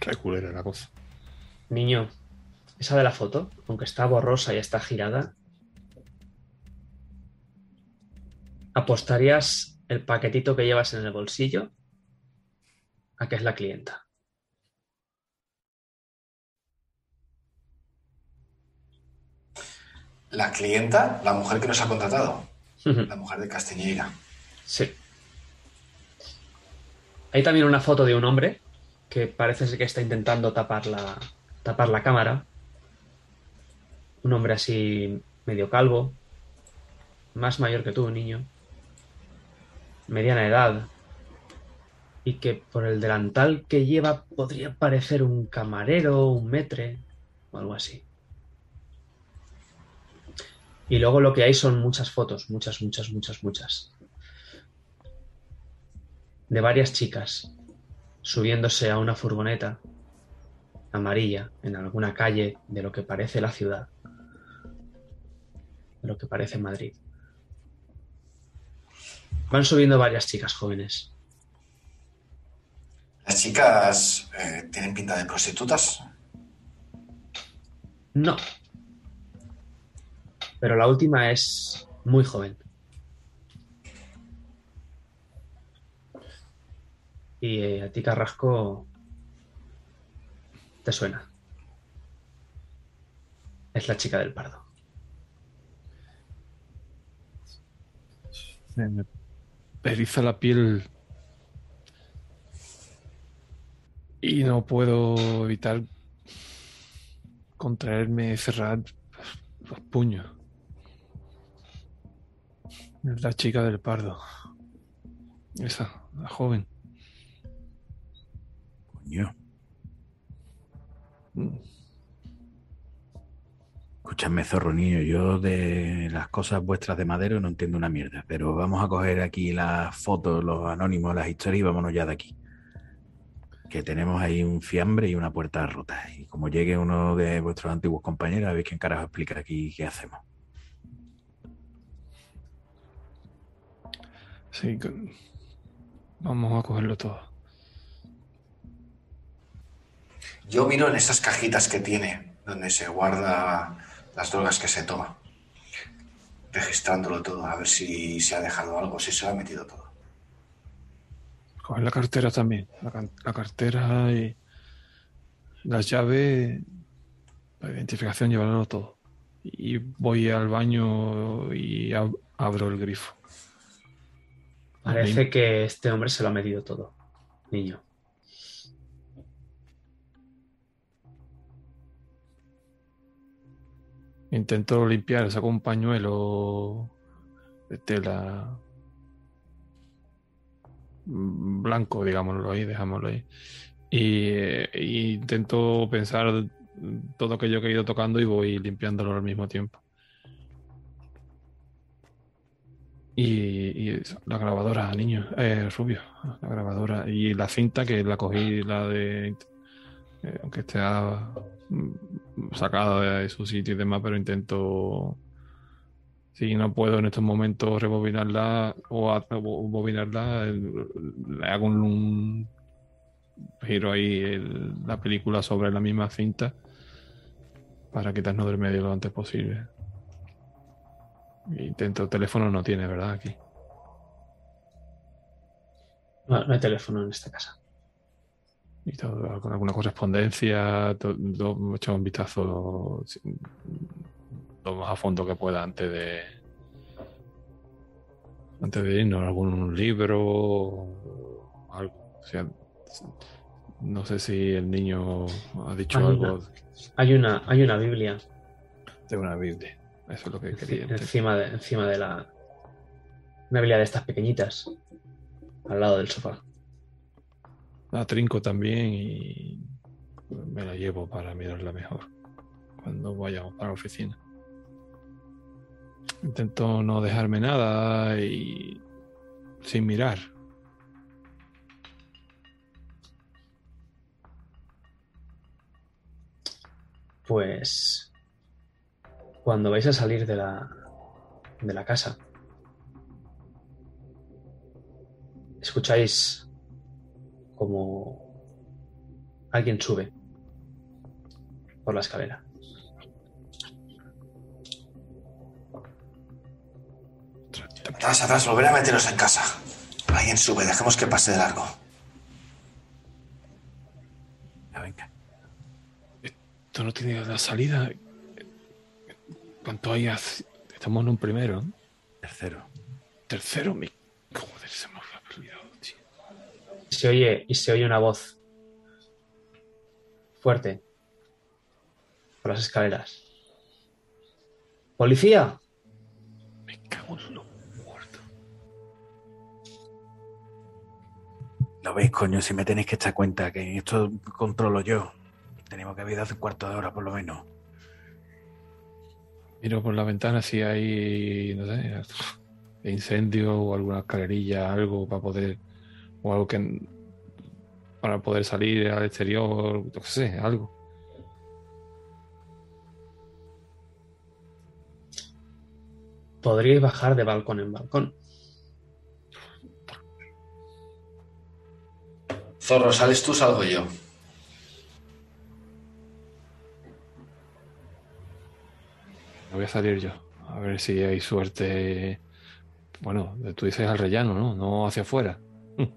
Reculera la cosa. Niño, esa de la foto, aunque está borrosa y está girada, ¿apostarías el paquetito que llevas en el bolsillo a que es la clienta? La clienta, la mujer que nos ha contratado, la mujer de Castiñeira. Sí. Hay también una foto de un hombre que parece ser que está intentando tapar la, tapar la cámara. Un hombre así medio calvo, más mayor que tú, niño. Mediana edad. y que por el delantal que lleva podría parecer un camarero, un metre o algo así. Y luego lo que hay son muchas fotos, muchas, muchas, muchas, muchas. De varias chicas subiéndose a una furgoneta amarilla en alguna calle de lo que parece la ciudad, de lo que parece Madrid. Van subiendo varias chicas jóvenes. ¿Las chicas eh, tienen pinta de prostitutas? No. Pero la última es muy joven. Y eh, a ti, Carrasco, te suena. Es la chica del pardo. Se me eriza la piel y no puedo evitar contraerme, cerrar los puños. La chica del pardo. Esa, la joven. Coño. Mm. Escúchame, zorro niño, yo de las cosas vuestras de madero no entiendo una mierda, pero vamos a coger aquí las fotos, los anónimos, las historias y vámonos ya de aquí. Que tenemos ahí un fiambre y una puerta rota. Y como llegue uno de vuestros antiguos compañeros, a ver quién carajo explica aquí qué hacemos. Sí, vamos a cogerlo todo. Yo miro en esas cajitas que tiene, donde se guarda las drogas que se toma, registrándolo todo, a ver si se ha dejado algo, si se lo ha metido todo. Coger la cartera también. La, cartera y las llaves, la identificación, llevarlo todo. Y voy al baño y ab- abro el grifo. Parece que este hombre se lo ha metido todo, niño. Intento limpiar, saco un pañuelo de tela blanco, digámoslo ahí, dejámoslo ahí. Y, eh, y intento pensar todo aquello que he ido tocando y voy limpiándolo al mismo tiempo. Y, la grabadora, niño, eh, rubio, la grabadora. Y la cinta que la cogí, la de. eh, aunque esté ah, mm, sacada de su sitio y demás, pero intento. Si no puedo en estos momentos rebobinarla o, a- le hago un, giro ahí la película sobre la misma cinta para quitarnos del medio lo antes posible. Intento, teléfono no tiene, ¿verdad? Aquí. No, no hay teléfono en esta casa. Y todo, con alguna correspondencia, to- do- he echado un vistazo lo más a fondo que pueda antes de antes de irnos, algún libro algo. O sea, no sé si el niño ha dicho Hay algo una- Hay una, hay una Biblia de una Biblia. Eso es lo que quería. encima de, encima de la. Una Biblia de estas pequeñitas, al lado del sofá. La trinco también y me la llevo para mirarla mejor cuando vayamos para la oficina. Intento no dejarme nada y sin mirar. Pues. Cuando vais a salir de la. de la casa. Escucháis como alguien sube por la escalera. Atrás, atrás, volver a meteros en casa. Alguien sube, dejemos que pase de largo. Ya, venga. Esto no tiene la salida. ¿Cuánto hay? Estamos en un primero. Tercero. Tercero, mi. Joder, se me había olvidado, tío. Se oye, y se oye una voz fuerte por las escaleras. ¡Policía! Me cago en lo muerto. ¿Lo veis, coño? Si me tenéis que echar cuenta que esto controlo yo. Tenemos que haber hace un cuarto de hora, por lo menos. Miro por la ventana si hay, no sé, incendio o alguna escalerilla, algo para poder, o algo que para poder salir al exterior, no sé, algo. Podríais bajar de balcón en balcón. Zorro, ¿sales tú salgo yo? Voy a salir yo. A ver si hay suerte. Bueno, tú dices al rellano, ¿no? No hacia afuera.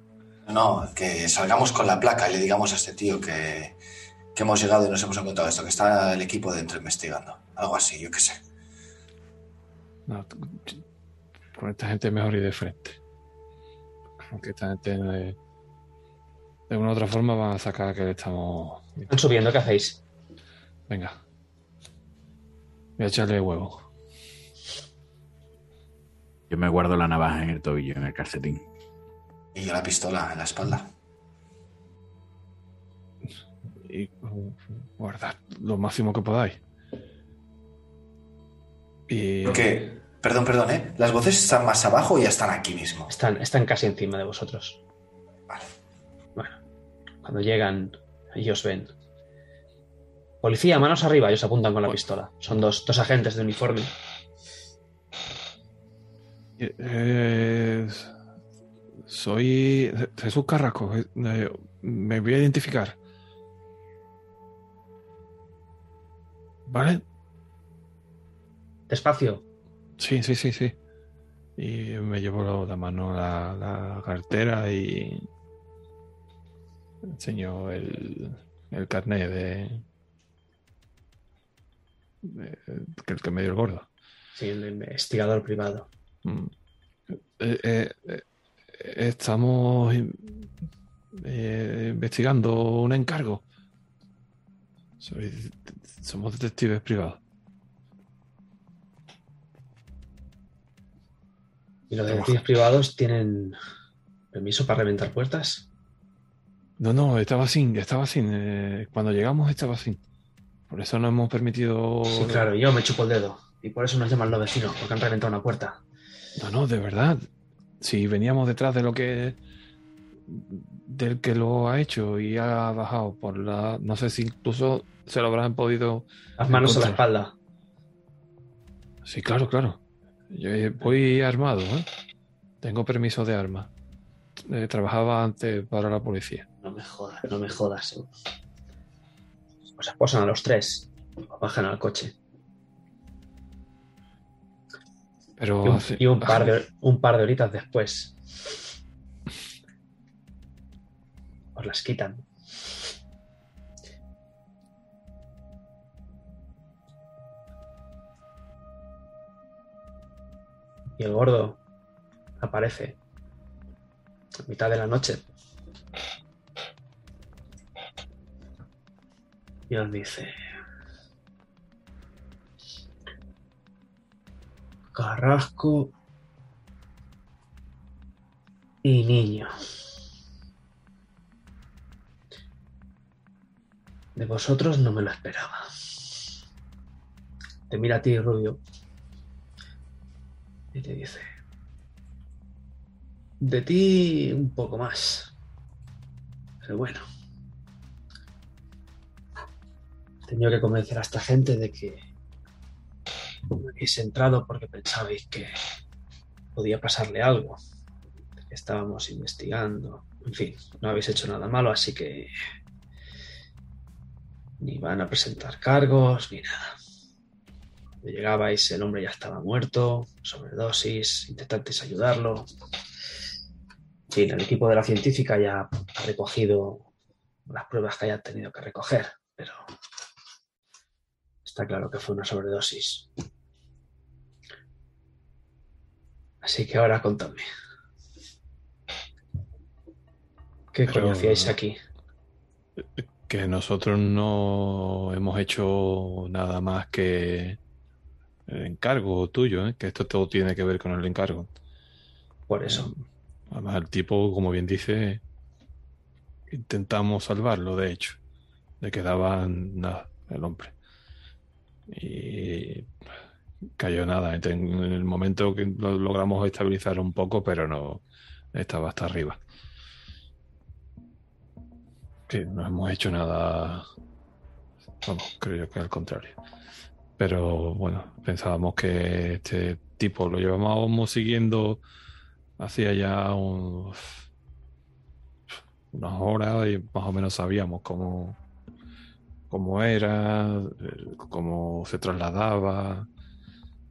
No, que salgamos con la placa y le digamos a este tío que, que hemos llegado y nos hemos encontrado esto, que está el equipo dentro investigando. Algo así, yo qué sé. No, con esta gente mejor ir de frente. Aunque esta gente de, de una u otra forma van a sacar que le estamos. Están subiendo, ¿qué hacéis? Venga. Voy a echarle huevo. Yo me guardo la navaja en el tobillo, en el calcetín. Y yo la pistola en la espalda. Y guardad lo máximo que podáis. Y. Porque, perdón, perdón, ¿eh? ¿Las voces están más abajo o ya están aquí mismo? Están, están casi encima de vosotros. Vale. Bueno, cuando llegan, ellos ven. Policía, manos arriba, ellos apuntan con la pistola. Son dos, dos agentes de uniforme. Eh, soy Jesús Carrasco. eh, eh, me voy a identificar. ¿Vale? Despacio. Sí, sí, sí, sí. Y me llevo la mano la, la cartera y enseño el, el carnet de, de- que el que me dio el gordo. Sí, el investigador privado. Mm. Eh, eh, eh, estamos in- eh, investigando un encargo. Soy- somos detectives privados. ¿Y los detectives privados tienen permiso para reventar puertas? No, no, estaba sin, estaba sin. eh, cuando llegamos estaba sin. Por eso no hemos permitido. Sí, claro, yo me chupo el dedo. Y por eso nos llaman los vecinos, porque han reventado una puerta. No, no, de verdad. Si veníamos detrás de lo que. del que lo ha hecho y ha bajado por la. No sé si incluso se lo habrán podido. Las manos a la espalda. Sí, claro, claro. Yo eh, voy armado, ¿eh? Tengo permiso de arma. Eh, trabajaba antes para la policía. No me jodas, no me jodas. eh. Os esposan a los tres. os Bajan al coche. Pero Y un, hace- y un par, de, un par de horitas después. Os las quitan. Y el gordo aparece a mitad de la noche. Y os dice... Carrasco y niño. De vosotros no me lo esperaba. Te mira a ti, Rubio, y te dice, de ti un poco más. Pero bueno, tenido que convencer a esta gente de que no habéis entrado porque pensabais que podía pasarle algo, estábamos investigando. En fin, no habéis hecho nada malo, así que ni van a presentar cargos ni nada. Cuando llegabais, el hombre ya estaba muerto, sobredosis, intentasteis ayudarlo. En fin, el equipo de la científica ya ha recogido las pruebas que hayan tenido que recoger, pero está claro que fue una sobredosis. Así que ahora contadme. ¿Qué Pero- coño hacíais aquí? que nosotros no hemos hecho nada más que el encargo tuyo, ¿eh? que esto todo tiene que ver con el encargo. Por eso. Además, el tipo, como bien dice, Intentamos salvarlo, de hecho. Le quedaba nada, el hombre. Y cayó nada. En el momento que lo logramos estabilizar un poco, pero no estaba hasta arriba. Sí, no hemos hecho nada. Vamos, creo que al contrario. Pero bueno, pensábamos que este tipo lo llevábamos siguiendo hacía ya unas horas y más o menos sabíamos cómo, cómo era, cómo se trasladaba,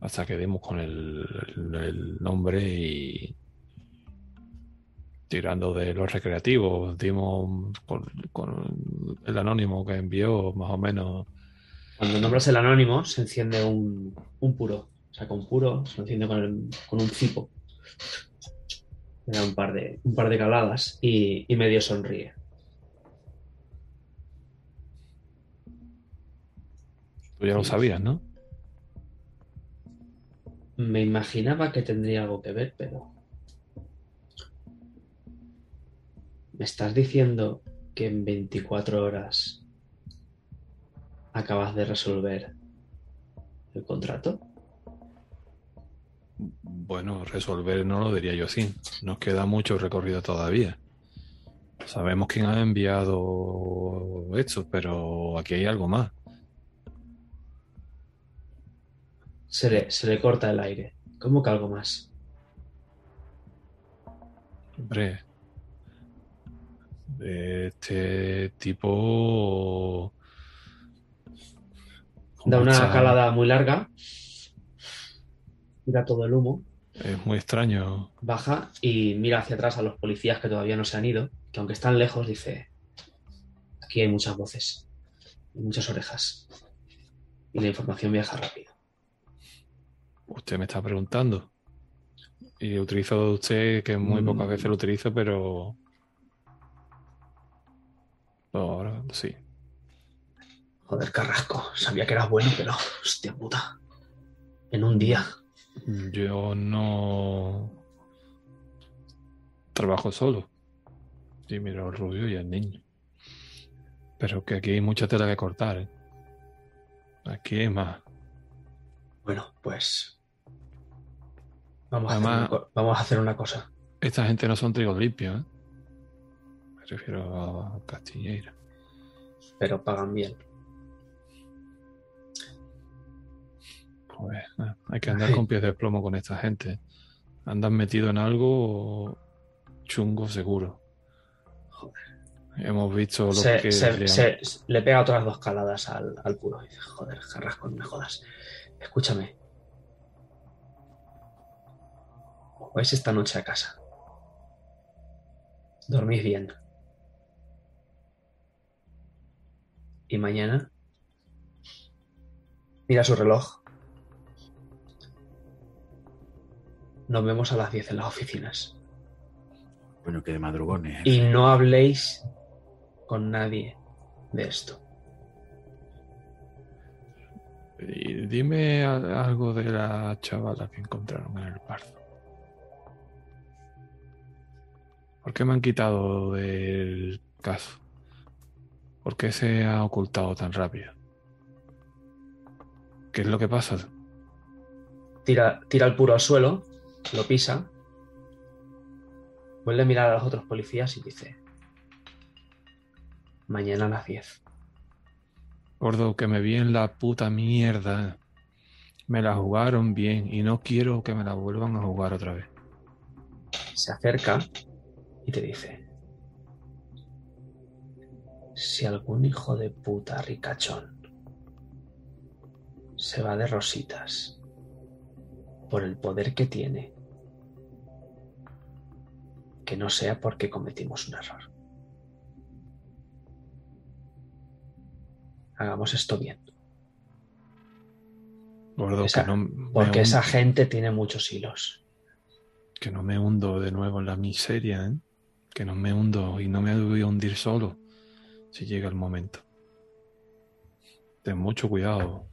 hasta que dimos con el, nombre y tirando de los recreativos, dimos con, el anónimo que envió más o menos. Cuando nombras el anónimo se enciende un, puro, o sea, con puro se enciende con, un cipo da un par de, un par de caladas y, medio sonríe. Tú ya lo sabías, ¿no? Me imaginaba que tendría algo que ver, pero... ¿Me estás diciendo que en 24 horas acabas de resolver el contrato? Bueno, resolver no lo diría yo así. Nos queda mucho recorrido todavía. Sabemos quién ha enviado esto, pero aquí hay algo más. Se le, se le corta el aire. ¿Cómo que algo más? Hombre, este tipo... Da una calada muy larga mira todo el humo. Es muy extraño. Baja y mira hacia atrás a los policías que todavía no se han ido, que aunque están lejos, dice, aquí hay muchas voces, y muchas orejas, y la información viaja rápido. Usted me está preguntando. Y utilizo usted, que muy pocas mm. veces lo utilizo, pero... Ahora sí. Joder, Carrasco. Sabía que eras bueno, pero... Hostia puta. En un día. Yo no trabajo solo. Y miro al rubio y al niño. Pero que aquí hay mucha tela que cortar. ¿eh? Aquí hay más. Bueno, pues. Vamos, a hacer vamos a hacer una cosa. Esta gente no son trigos limpios. ¿eh? Me refiero a Castilleira. Pero pagan bien. hay que andar con pies de plomo con esta gente. Andan metido en algo chungo seguro. Hemos visto lo que. le pega otras dos caladas al, puro. Y dice, joder, Carrasco, no me jodas. Escúchame. Vais esta noche a casa. Dormís bien. Y mañana. Mira su reloj. Nos vemos a las 10 en las oficinas. Bueno, que de madrugones. Y no habléis con nadie de esto. Y dime algo de la chavala que encontraron en el pardo. ¿Por qué me han quitado del caso? ¿Por qué se ha ocultado tan rápido? ¿Qué es lo que pasa? Tira, tira el puro al suelo lo pisa, vuelve a mirar a los otros policías y dice, mañana a las 10. Gordo, que me vi en la puta mierda. Me la jugaron bien y no quiero que me la vuelvan a jugar otra vez. Se acerca y te dice, si algún hijo de puta ricachón se va de rositas por el poder que tiene, que no sea porque cometimos un error. Hagamos esto bien. porque esa gente tiene muchos hilos. Que no me hundo de nuevo en la miseria, ¿eh? Que no me hundo y no me voy a hundir solo si llega el momento. Ten mucho cuidado.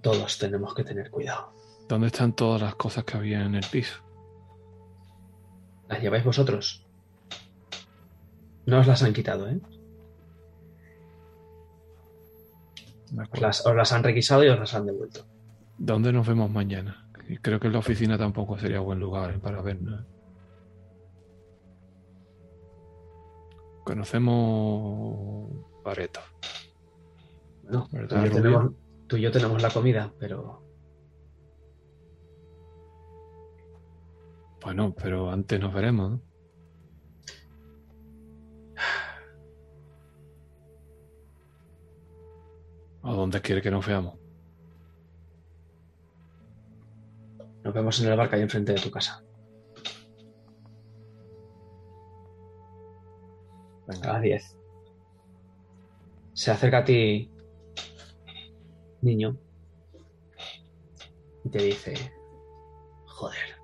Todos tenemos que tener cuidado. ¿Dónde están todas las cosas que había en el piso? Las lleváis vosotros. No os las han quitado, ¿eh? Os las, os las han requisado y os las han devuelto. ¿Dónde nos vemos mañana? Y creo que la oficina tampoco sería buen lugar para vernos. Conocemos Bareto. Bueno, ¿Verdad, tú y, yo Rubio? tenemos, tú y yo tenemos la comida, pero Bueno, pero antes nos veremos. ¿no? ¿A dónde quiere que nos veamos? Nos vemos en el bar que hay enfrente de tu casa. Venga, a las 10. Se acerca a ti, niño, y te dice, joder,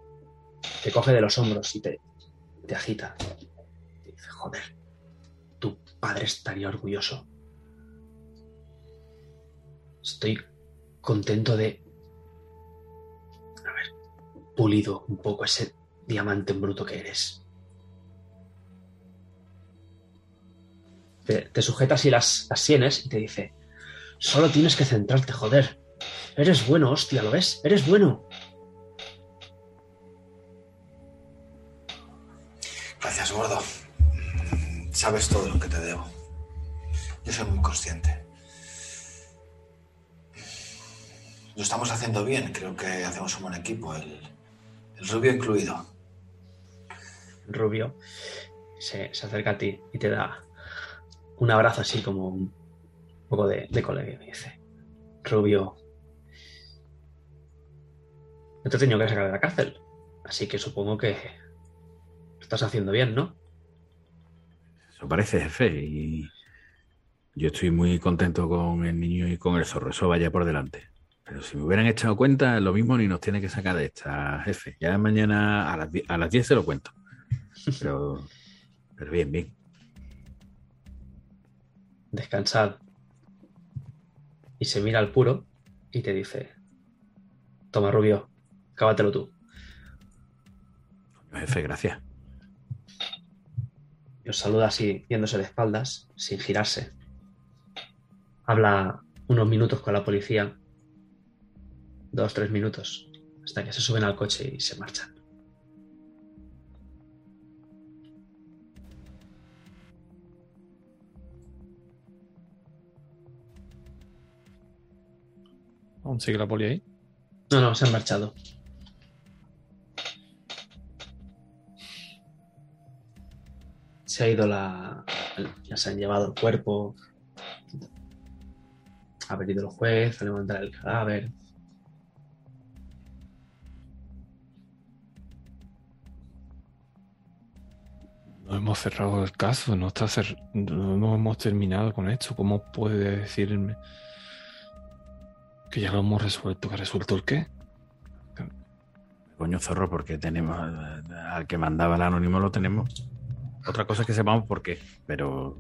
te coge de los hombros y te, te agita. Te dice, joder, tu padre estaría orgulloso. Estoy contento de pulido un poco ese diamante en bruto que eres. Te, te sujeta así las, las sienes y te dice, solo tienes que centrarte, joder. Eres bueno, hostia, ¿lo ves? Eres bueno. Gracias, gordo. Sabes todo lo que te debo. Yo soy muy consciente. Lo estamos haciendo bien, creo que hacemos un buen equipo, el, el rubio incluido. Rubio se, se acerca a ti y te da un abrazo así como un poco de, de colega y me dice, Rubio, no te he tenido que sacar de la cárcel, así que supongo que lo estás haciendo bien, ¿no? Eso parece, jefe. Y yo estoy muy contento con el niño y con el zorro. Eso vaya por delante. Pero si me hubieran echado cuenta, lo mismo ni nos tiene que sacar de esta, jefe. Ya mañana a las, a las 10 se lo cuento. Pero, pero bien, bien. Descansad. Y se mira al puro y te dice, toma, Rubio, cábatelo tú. Jefe, gracias. y os saluda así, viéndose de espaldas, sin girarse. Habla unos minutos con la policía, dos, tres minutos, hasta que se suben al coche y se marchan. ¿Aún sigue la poli ahí? No, no, se han marchado. Se ha ido la. Ya se han llevado el cuerpo. Ha venido el juez a levantar el cadáver. Hemos cerrado el caso, no, está cer- no hemos terminado con esto. ¿Cómo puede decirme que ya lo hemos resuelto? ¿Que ha resuelto el qué? Coño, zorro, porque tenemos eh, al que mandaba el anónimo lo tenemos. Otra cosa es que sepamos por qué, pero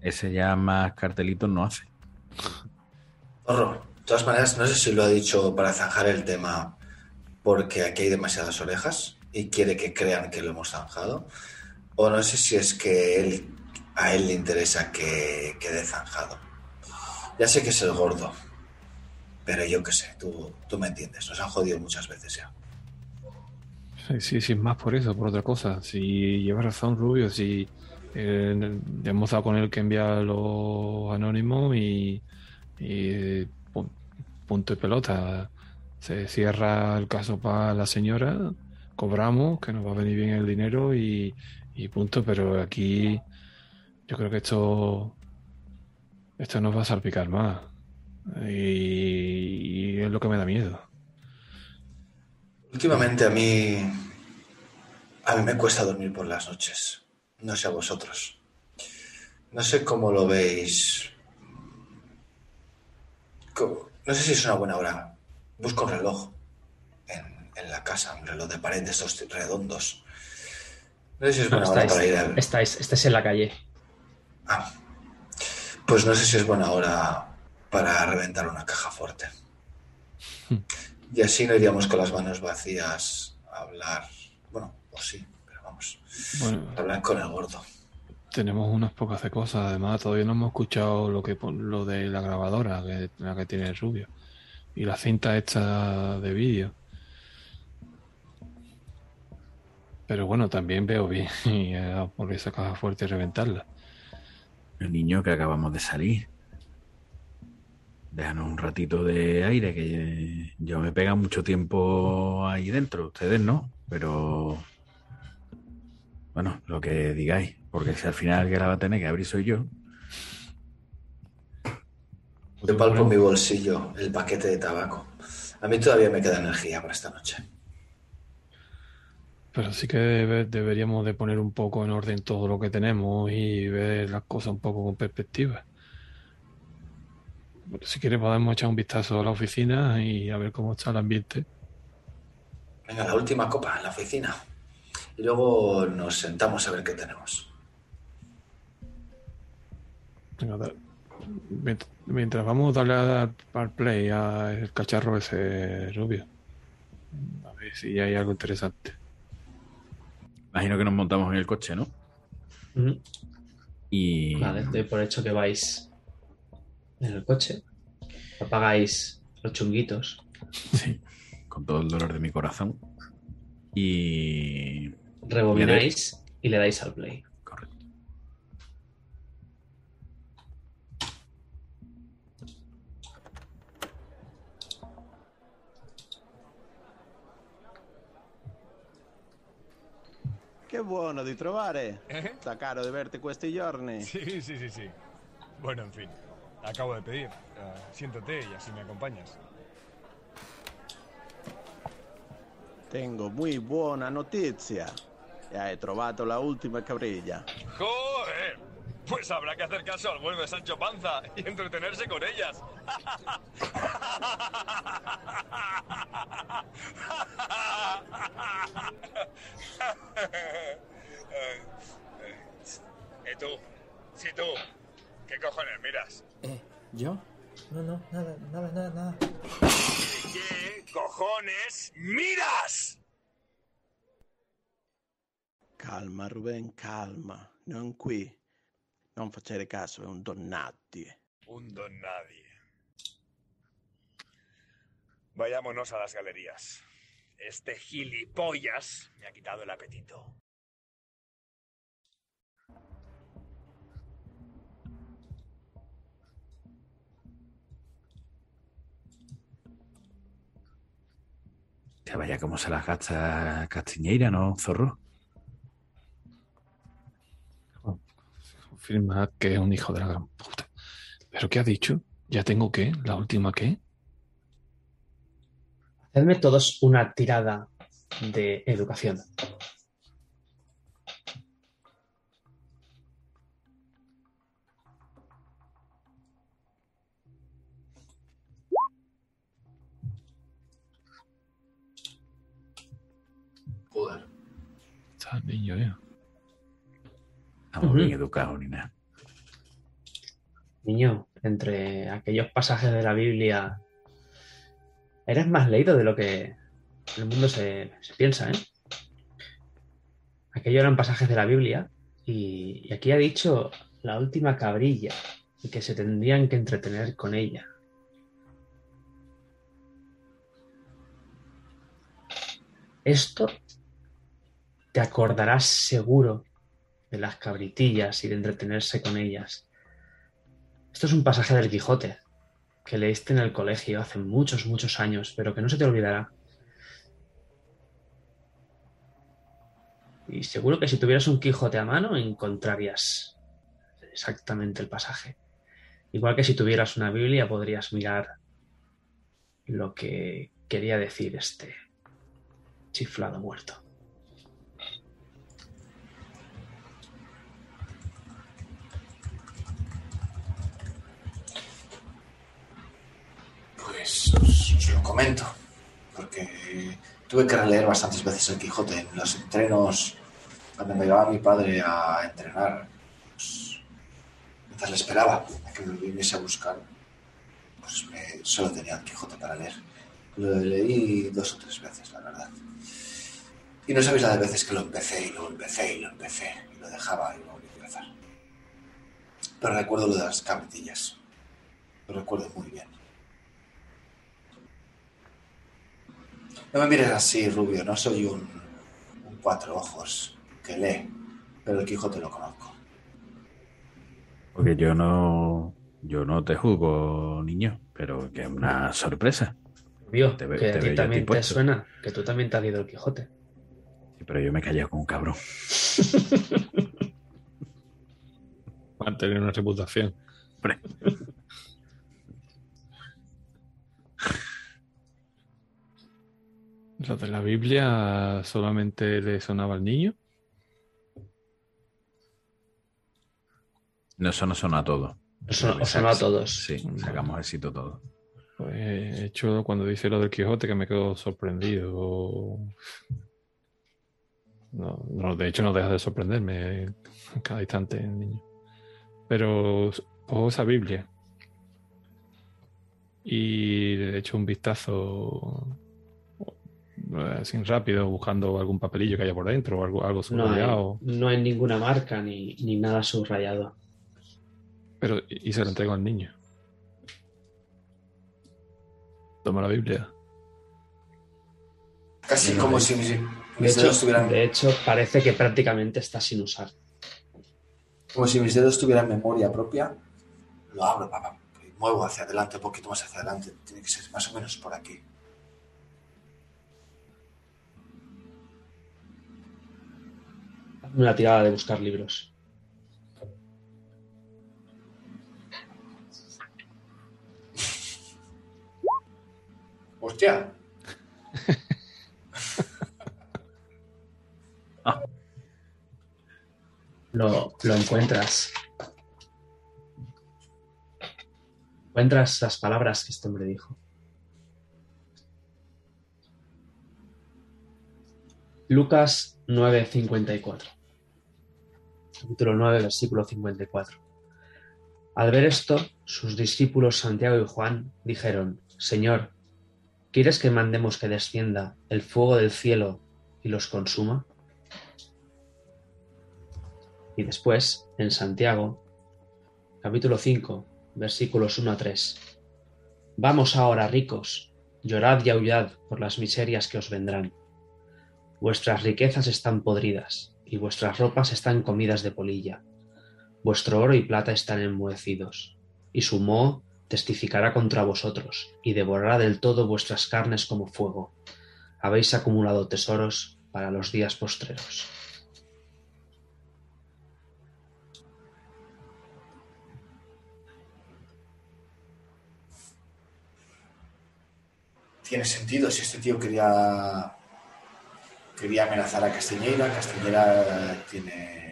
ese ya más cartelitos no hace. Zorro, de todas maneras, no sé si lo ha dicho para zanjar el tema porque aquí hay demasiadas orejas y quiere que crean que lo hemos zanjado, o no sé si es que él, a él le interesa que quede zanjado. Ya sé que es el gordo, pero yo qué sé, tú, tú me entiendes, nos han jodido muchas veces ya. Sí, sí, sí, más por eso, por otra cosa. Si lleva razón, Rubio, si eh, hemos dado con él que envía los anónimos y, y pu- punto y pelota. Se cierra el caso para la señora, cobramos, que nos va a venir bien el dinero y, punto. Pero aquí yo creo que esto, esto nos va a salpicar más. Y, es lo que me da miedo. Últimamente a mí, a mí me cuesta dormir por las noches. No sé a vosotros. No sé cómo lo veis. No sé si es una buena hora. Busco un reloj en, la casa, un reloj de pared de estos redondos. No sé si es No, buena hora para ir a... estáis, estáis en la calle. Ah. Pues no sé si es buena hora para reventar una caja fuerte. Y así no iríamos con las manos vacías a hablar. Bueno, o sí, pero vamos. Bueno, a hablar con el gordo. tenemos unas pocas de cosas. Además, todavía no hemos escuchado lo que lo de la grabadora, que, la que tiene el rubio. Y la cinta esta de vídeo. Pero bueno, también veo bien y eh, por esa caja fuerte y reventarla. El niño que acabamos de salir. Déjanos un ratito de aire, que yo me pega mucho tiempo ahí dentro. Ustedes no, pero. Bueno, lo que digáis. Porque si al final el que la va a tener que abrir soy yo. Yo palpo en mi bolsillo el paquete de tabaco. A mí todavía me queda energía para esta noche. Pero sí que debe- deberíamos de poner un poco en orden todo lo que tenemos y ver las cosas un poco con perspectiva. Si quieres podemos echar un vistazo a la oficina y a ver cómo está el ambiente. Venga, la última copa en la oficina. Y luego nos sentamos a ver qué tenemos. Venga, mientras vamos, darle a- al play al cacharro ese rubio. A ver si hay algo interesante. Imagino que nos montamos en el coche, ¿no? Y. Vale, doy por hecho que vais en el coche. Apagáis los chunguitos. Sí, con todo el dolor de mi corazón. Y. Rebobináis y le dais al play. Che buono di trovare. ¿Eh? Sta caro di verte questi giorni. Sí, sí, sí, sí. Bueno, en fin. Acabo de pedir. Eh, siéntate y así me acompañas. Tengo muy buona notizia. E hai trovato la ultima cabrilla. ¡Joder! Pues habrá que hacer caso al vuelve Sancho Panza y entretenerse con ellas. ¿Y tú? Sí, tú. ¿Qué cojones miras? Eh, ¿yo? No, no, nada, nada, nada, nada. ¿Qué cojones miras? Calma, Ruben, calma. Non qui. Non facere caso, è un donnati. Un don nadie. Vayámonos a las galerías. Este gilipollas me ha quitado el apetito. Que vaya como se las gasta Castiñeira, ¿no, zorro? Confirma que es un hijo de la gran puta. ¿Pero qué ha dicho? ¿Ya tengo qué? ¿La última qué? Hacedme todos una tirada de educación. Joder. Está niño, ¿eh? Estamos bien educados ni nada. Niño, entre aquellos pasajes de la Biblia, eres más leído de lo que el mundo se, se piensa, ¿eh? Aquellos eran pasajes de la Biblia y, y aquí ha dicho la última cabrilla y que se tendrían que entretener con ella. Esto te acordarás seguro de las cabritillas y de entretenerse con ellas. Esto es un pasaje del Quijote que leíste en el colegio hace muchos, muchos años, pero que no se te olvidará. Y seguro que si tuvieras un Quijote a mano encontrarías exactamente el pasaje. Igual que si tuvieras una Biblia podrías mirar lo que quería decir este chiflado muerto. Pues os, lo comento. Porque tuve que releer bastantes veces el Quijote en los entrenos. Cuando me llevaba mi padre a entrenar, pues, mientras le esperaba a que me viniese a buscar, pues me- solo tenía el Quijote para leer. Lo leí dos o tres veces, la verdad. Y no sabéis la de veces que lo empecé y lo empecé y lo empecé y lo dejaba y lo volví a empezar. Pero recuerdo lo de las cabritillas. Lo recuerdo muy bien. No me mires así, Rubio. No soy un, un cuatro ojos que lee, pero el Quijote lo conozco. Porque yo no, yo no te juzgo, niño, pero que es una sorpresa. Te ve- que te a veo ti también ti te suena, que tú también te has leído el Quijote. Sí, Pero yo me callé como un cabrón. Mantener una reputación. Lo de la Biblia solamente le sonaba al niño. No, eso no sonó a todo. Sonó a todos. Sí, sacamos éxito todo. Pues he hecho cuando dice lo del Quijote que me quedo sorprendido. No, no, de hecho no deja de sorprenderme en cada instante el niño. Pero cojo esa Biblia y le echo un vistazo así rápido buscando algún papelillo que haya por dentro o algo, algo No hay, subrayado. no hay ninguna marca ni, ni nada subrayado. Pero, y se lo entrego al niño. Toma la Biblia. Casi como si mis, De mis hecho, dedos tuvieran, de hecho, parece que prácticamente está sin usar. como si mis dedos tuvieran memoria propia. Lo abro, papá. Y muevo hacia adelante, un poquito más hacia adelante. Tiene que ser más o menos por aquí. Una tirada de buscar libros. ¡Hostia! Lo, lo encuentras. Encuentras las palabras que este hombre dijo. Lucas 9:54. Capítulo 9, versículo 54. Al ver esto, sus discípulos Santiago y Juan dijeron, Señor, ¿quieres que mandemos que descienda el fuego del cielo y los consuma? Y después, en Santiago, capítulo 5, versículos 1 a 3. Vamos ahora, ricos, llorad y aullad por las miserias que os vendrán. Vuestras riquezas están podridas, y vuestras ropas están comidas de polilla. Vuestro oro y plata están enmohecidos, y su moho testificará contra vosotros, y devorará del todo vuestras carnes como fuego. Habéis acumulado tesoros para los días postreros. Tiene sentido si este tío quería quería amenazar a Castiñeira. Castiñeira tiene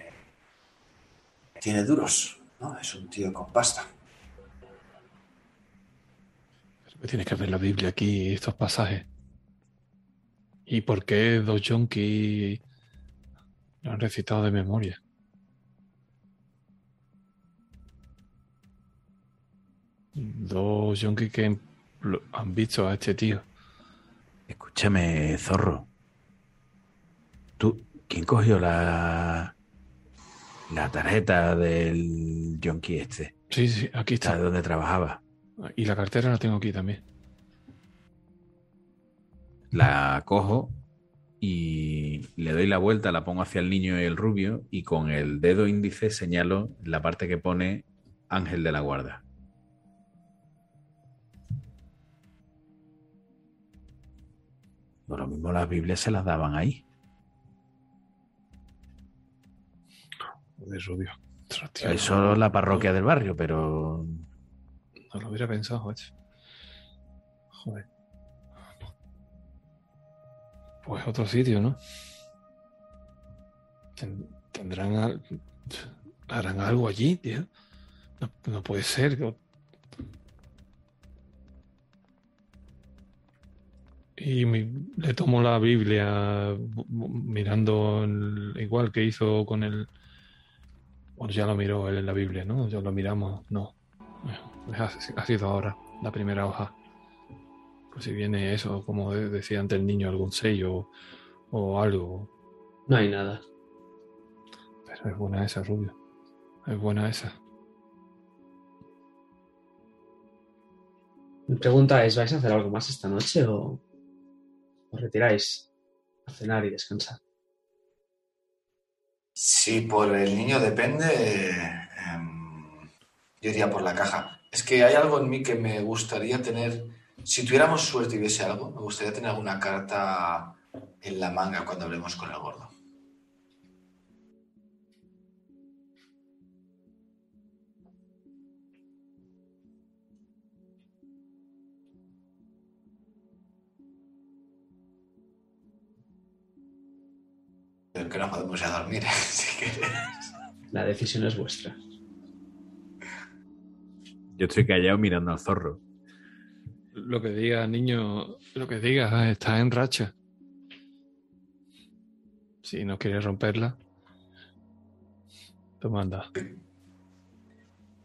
tiene duros, ¿no? Es un tío con pasta. Me Tienes que ver la Biblia aquí, estos pasajes. ¿Y por qué dos yonkis lo han recitado de memoria? Dos yonkis que han visto a este tío. Escúchame, zorro. ¿Tú, quién cogió la, la tarjeta del yonki este? Sí, sí, aquí ¿Sabes está. dónde trabajaba? Y la cartera la tengo aquí también. La cojo y le doy la vuelta, la pongo hacia el niño y el rubio y con el dedo índice señalo la parte que pone Ángel de la Guarda. Por lo mismo las Biblias se las daban ahí. De rubio. Tío, es la parroquia del barrio, pero No lo hubiera pensado, macho. Joder. Pues otro sitio, ¿no? Ten- Tendrán. al- Harán algo allí, tío. No, no puede ser. Y mi- le tomo la Biblia mirando el- igual que hizo con el. Bueno, ya lo miró él en la Biblia, ¿no? Ya lo miramos, no. Ha, sido ahora la primera hoja. Pues si viene eso, como de- decía antes el niño, algún sello o algo. No hay nada. Pero es buena esa, Rubio. Es buena esa. Mi pregunta es, ¿vais a hacer algo más esta noche o os retiráis a cenar y descansar? Si por el niño depende, em, yo iría por la caja. Es que hay algo en mí que me gustaría tener, si tuviéramos suerte y viese algo, me gustaría tener alguna carta en la manga cuando hablemos con el gordo. Pero que no podemos ir a dormir, si quieres. La decisión es vuestra. Yo estoy callado mirando al zorro. Lo que diga, niño, lo que diga, está en racha. Si no quieres romperla, tú manda.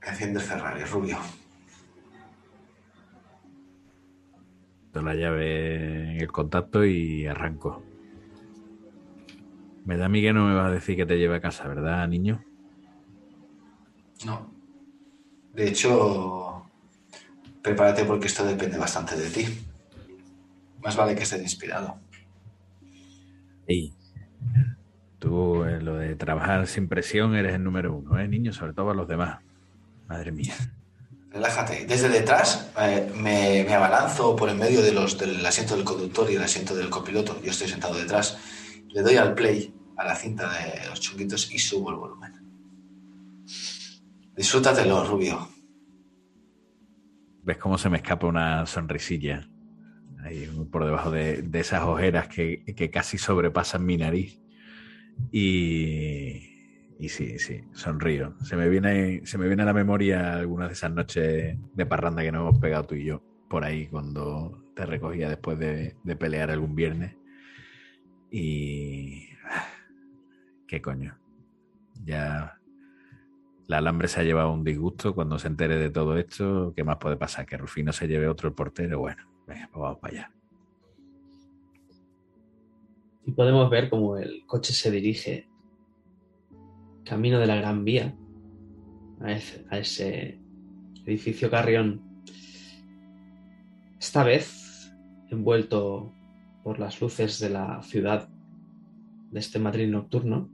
Enciende el Ferrari, rubio. La llave en el contacto y arranco. Me da a mí que no me vas a decir que te lleve a casa, ¿verdad, niño? No. De hecho, prepárate porque esto depende bastante de ti. Más vale que estés inspirado. Ey, tú en lo de trabajar sin presión eres el número uno, ¿eh, niño? Sobre todo a los demás. Madre mía. Relájate. Desde detrás eh, me, me abalanzo por en medio de los, del asiento del conductor y el asiento del copiloto. Yo estoy sentado detrás. Le doy al play a la cinta de los chunguitos y subo el volumen. Disfrútatelo, Rubio. ¿Ves cómo se me escapa una sonrisilla? Ahí por debajo de, de esas ojeras que, que casi sobrepasan mi nariz. Y, y sí, sí, sonrío. Se me, viene, se me a la memoria algunas de esas noches de parranda que nos hemos pegado tú y yo por ahí cuando te recogía después de, de pelear algún viernes. Y... ¿Qué coño? Ya la alambre se ha llevado un disgusto cuando se entere de todo esto. ¿Qué más puede pasar? Que Rufino se lleve otro portero. Bueno, venga, pues vamos para allá. Y podemos ver cómo el coche se dirige camino de la Gran Vía a ese edificio Carrión. Esta vez envuelto por las luces de la ciudad de este Madrid nocturno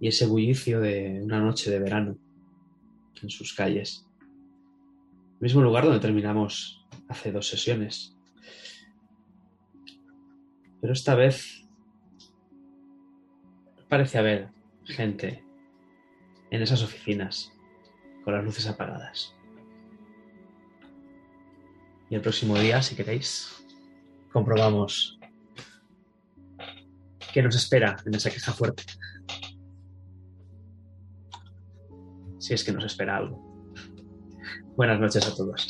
y ese bullicio de una noche de verano en sus calles. Mismo lugar donde terminamos hace dos sesiones. Pero esta vez parece haber gente en esas oficinas con las luces apagadas. Y el próximo día, si queréis, comprobamos qué nos espera en esa queja fuerte. Si es que nos espera algo. Buenas noches a todos.